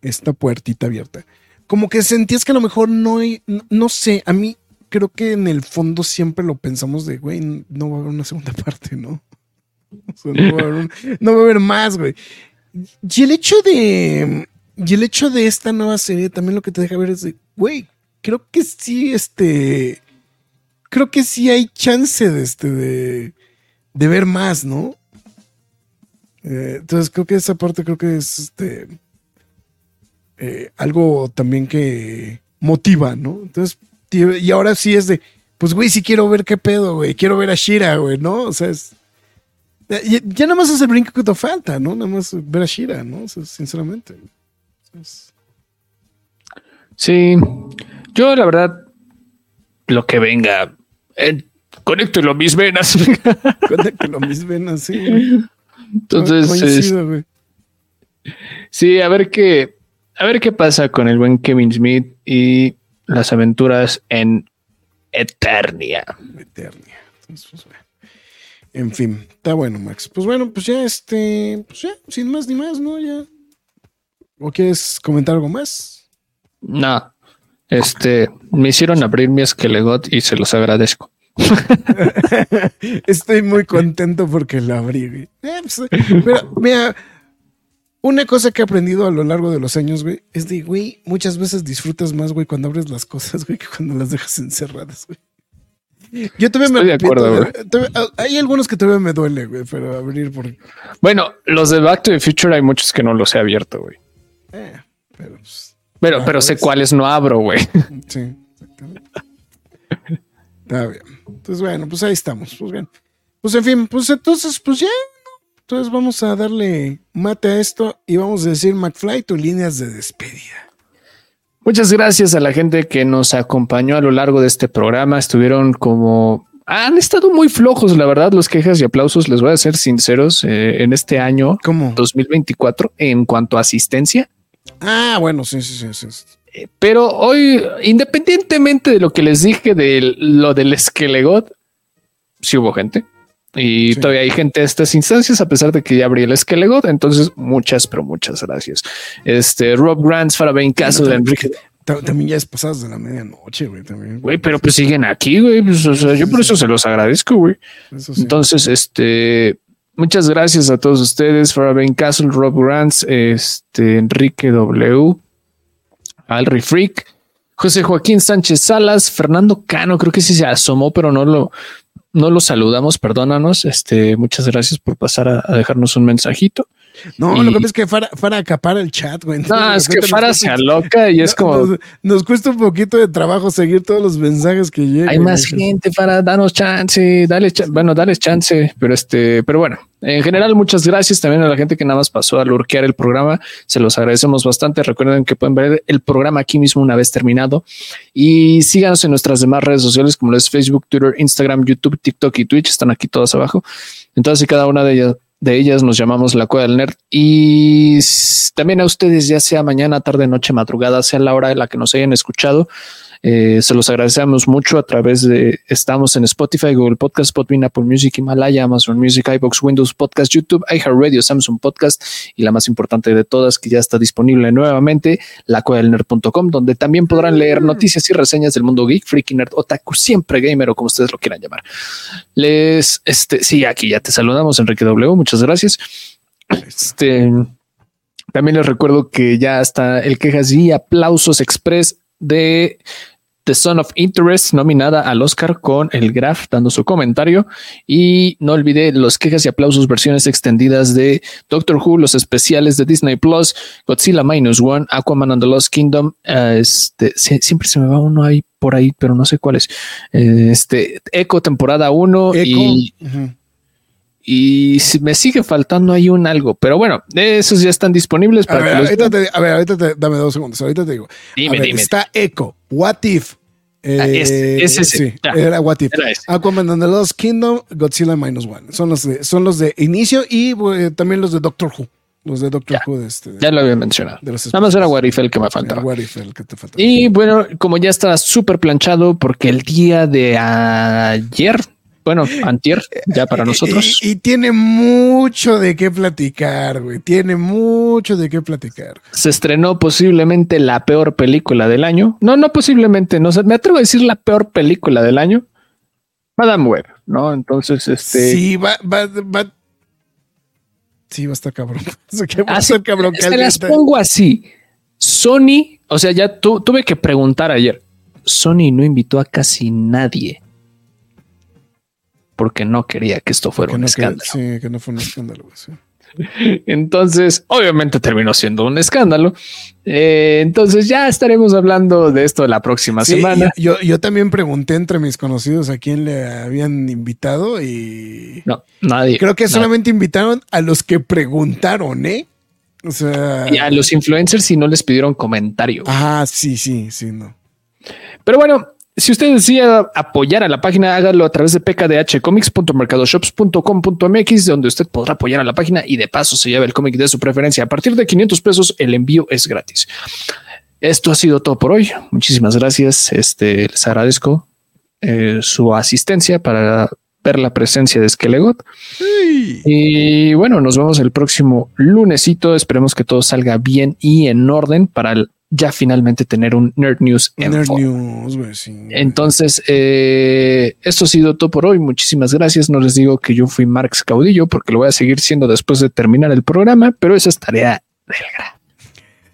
esta puertita abierta, como que sentías que a lo mejor no hay. No, sé, a mí creo que en el fondo siempre lo pensamos de, güey, no va a haber una segunda parte, ¿no? O sea, no va a haber más, güey. Y el hecho de. Y el hecho de esta nueva serie también lo que te deja ver es de, güey, creo que sí, este. Creo que sí hay chance de este, de, de ver más, ¿no? Eh, entonces creo que esa parte creo que es este. eh, algo también que motiva, ¿no? Entonces, y ahora sí es de, pues, güey, sí quiero ver qué pedo, güey, quiero ver a Shira, güey, ¿no? O sea, es. Ya, ya- ya nada más es el brinco que te falta, ¿no? Nada más ver a Shira, ¿no? O sea, sinceramente. Sí, yo la verdad, lo que venga, eh, conéctelo a mis venas. Cuenta que lo mismo ven así. güey. Entonces, Coincido, güey. es- sí, a ver qué, a ver qué pasa con el buen Kevin Smith y las aventuras en Eternia. Eternia. Entonces, pues, bueno. En fin, está bueno, Max. Pues bueno, pues ya este, pues ya, sin más ni más, ¿no? Ya. ¿O quieres comentar algo más? No, este, me hicieron abrir mi esquelegot y se los agradezco. Estoy muy contento porque la abrí, güey. Eh, pues, pero, mira, una cosa que he aprendido a lo largo de los años, güey, es de, güey, muchas veces disfrutas más, güey, cuando abres las cosas, güey, que cuando las dejas encerradas, güey. Yo todavía me Estoy de arrepiento acuerdo, de- todavía- hay algunos que todavía me duele, güey, pero abrir por... Bueno, los de Back to the Future hay muchos que no los he abierto, güey. Eh, pero, pues, Pero, pero sé pues. cuáles no abro, güey. Sí, exactamente. Está bien. Entonces, bueno, pues ahí estamos. Pues bien. Pues en fin, pues entonces, pues ya. Entonces vamos a darle mate a esto y vamos a decir, McFly, tus líneas de despedida. Muchas gracias a la gente que nos acompañó a lo largo de este programa. Estuvieron como han estado muy flojos, la verdad, los quejas y aplausos. Les voy a ser sinceros eh, en este año ¿Cómo? 2024 en cuanto a asistencia. Ah, bueno, sí, sí, sí. sí. Eh, Pero hoy, independientemente de lo que les dije de lo del Skelegot, sí hubo gente. Y Sí. todavía hay gente de estas instancias, a pesar de que ya abrí el Skelegot. Entonces, muchas, pero muchas gracias. Este Rob Grants, Farabane Castle, Enrique. Ta- También ya es pasadas de la medianoche, güey, también. Güey, pero pues siguen aquí, güey. Pues, o sea, yo por eso se los agradezco, güey. Entonces, este, muchas gracias a todos ustedes, Farabane Castle, Rob Grants, este, Enrique W, Alri Freak, José Joaquín Sánchez Salas, Fernando Cano, creo que sí se asomó, pero no lo, no lo saludamos, perdónanos. Este, muchas gracias por pasar a dejarnos un mensajito. No, y- lo que pasa es que Fara, Fara acapara el chat, güey. No, es que Fara se aloca y es como, Nos, nos cuesta un poquito de trabajo seguir todos los mensajes que llegan. hay más güey. gente para danos chance, dale, bueno, dale chance, pero este, pero bueno, en general, muchas gracias también a la gente que nada más pasó a lurkear el programa. Se los agradecemos bastante. Recuerden que pueden ver el programa aquí mismo una vez terminado y síganos en nuestras demás redes sociales como lo es Facebook, Twitter, Instagram, YouTube, TikTok y Twitch. Están aquí todas abajo. Entonces, cada una de ellas, de ellas nos llamamos la Cueva del Nerd y también a ustedes, ya sea mañana, tarde, noche, madrugada, sea la hora de la que nos hayan escuchado. Eh, se los agradecemos mucho a través de, estamos en Spotify, Google Podcast, Podbean, Apple Music, Himalaya, Amazon Music, iBox, Windows Podcast, YouTube, iHeartRadio, Samsung Podcast y la más importante de todas que ya está disponible nuevamente, la nerd.com, donde también podrán leer noticias y reseñas del mundo geek, freaky nerd, otaku, siempre gamer o como ustedes lo quieran llamar. Les, este, sí, aquí ya te saludamos, Enrique W. Muchas gracias. Este, también les recuerdo que ya está el quejas y aplausos express de The Son of Interest, nominada al Oscar con el Graf dando su comentario. Y no olvide los quejas y aplausos, versiones extendidas de Doctor Who, los especiales de Disney Plus, Godzilla Minus One, Aquaman and the Lost Kingdom. Uh, este siempre se me va uno ahí por ahí, pero no sé cuál es. Este Echo, temporada 1 y. y si me sigue faltando hay un algo, pero bueno, esos ya están disponibles para a ver, que los ahorita te, a ver, ahorita te, dame dos segundos, ahorita te digo. Dime, ver, dime. Está Echo, What If. Eh, Ah, ese, ese, sí, Ya. era What If. Era. Aquaman and the Lost Kingdom, Godzilla Minus One. Son los de, son los de inicio y eh, también los de Doctor Who. Los de Doctor Ya. Who de este. Ya lo había mencionado. los Nada más era Warif el que me faltaba. What If, el que te faltaba. Y bueno, como ya está súper planchado, porque el día de ayer, bueno, antier, ya para nosotros, Y, y tiene mucho de qué platicar, güey. Tiene mucho de qué platicar. se estrenó posiblemente la peor película del año. No, no posiblemente, no sé, me atrevo a decir la peor película del año. Madame Web, ¿no? Entonces, este... Sí, va, va, va. Sí, va a estar cabrón. O va a estar cabrón. se las pongo así. Sony, o sea, ya tu- tuve que preguntar ayer. Sony no invitó a casi nadie porque no quería que esto fuera un no, que, escándalo. sí, que no fue un escándalo. sí. Entonces, obviamente terminó siendo un escándalo. Eh, entonces ya estaremos hablando de esto la próxima Sí, semana. Yo, yo también pregunté entre mis conocidos a quién le habían invitado y No, nadie. creo que nadie. solamente invitaron a los que preguntaron, ¿eh? O sea, Y a los influencers si no les pidieron comentario. ah, sí, sí, sí, no. Pero bueno, si usted decía apoyar a la página, hágalo a través de pkdhcomics.mercadoshops.com.mx, donde usted podrá apoyar a la página y de paso se lleva el cómic de su preferencia. A partir de 500 pesos, el envío es gratis. Esto ha sido todo por hoy. Muchísimas gracias. Este les agradezco eh, su asistencia para ver la presencia de Skelegot. Y bueno, nos vemos el próximo lunesito. Esperemos que todo salga bien y en orden para el- ya finalmente tener un Nerd News Nerd. News, güey, sí. Entonces, eh, esto ha sido todo por hoy. Muchísimas gracias. No les digo que yo fui Marx Caudillo porque lo voy a seguir siendo después de terminar el programa, pero esa es tarea del gra.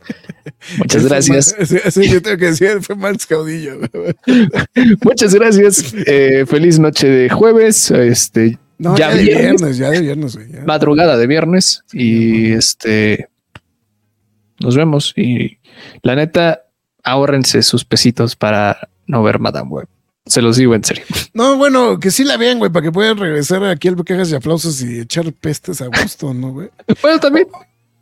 Muchas gracias. Sí, sí, yo tengo que decir, fue Marx Caudillo. Muchas gracias. Eh, feliz noche de jueves. Este No, ya ya, de viernes, viernes, ya de viernes, madrugada de viernes. Y este nos vemos. Y la neta, ahórrense sus pesitos para no ver Madame Web. Se los digo en serio. No, bueno, que sí la vean, güey, para que puedan regresar aquí al quejas y aplausos y echar pestes a gusto, ¿no, güey? Bueno, también.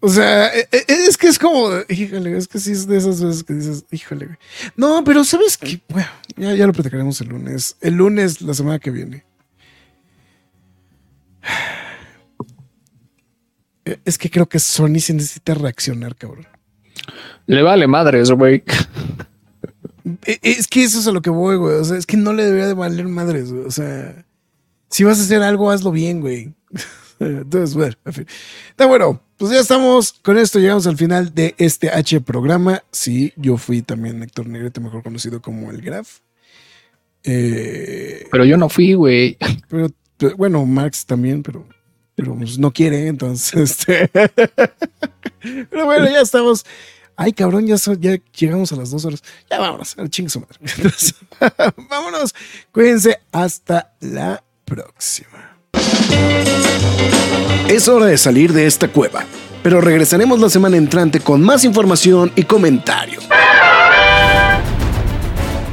O sea, e- e- es que es como, híjole, es que sí es de esas veces que dices, híjole, güey. No, pero sabes que, bueno, ya, ya lo platicaremos el lunes. El lunes, la semana que viene. Eh, Es que creo que Sony sí necesita reaccionar, cabrón. Le vale madres, güey. E- Es que eso es a lo que voy, güey. O sea, es que no le debería de valer madres, güey. O sea, si vas a hacer algo, hazlo bien, güey. Entonces, bueno, en fin. Está bueno. Pues ya estamos. Con esto llegamos al final de este H programa. Sí, yo fui también Héctor Negrete, mejor conocido como el Graf. Eh, Pero yo no fui, güey. pero, pero, bueno, Max también, pero, pero pues, no quiere, entonces. Este. pero bueno, ya estamos. Ay, cabrón, ya, llegamos a las dos horas. Ya vámonos, al chingue su vámonos. Cuídense. Hasta la próxima. Es hora de salir de esta cueva, pero regresaremos la semana entrante con más información y comentarios.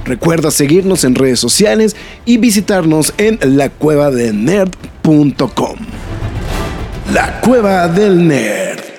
Recuerda seguirnos en redes sociales y visitarnos en lacuevadelnerd.com. La Cueva del Nerd.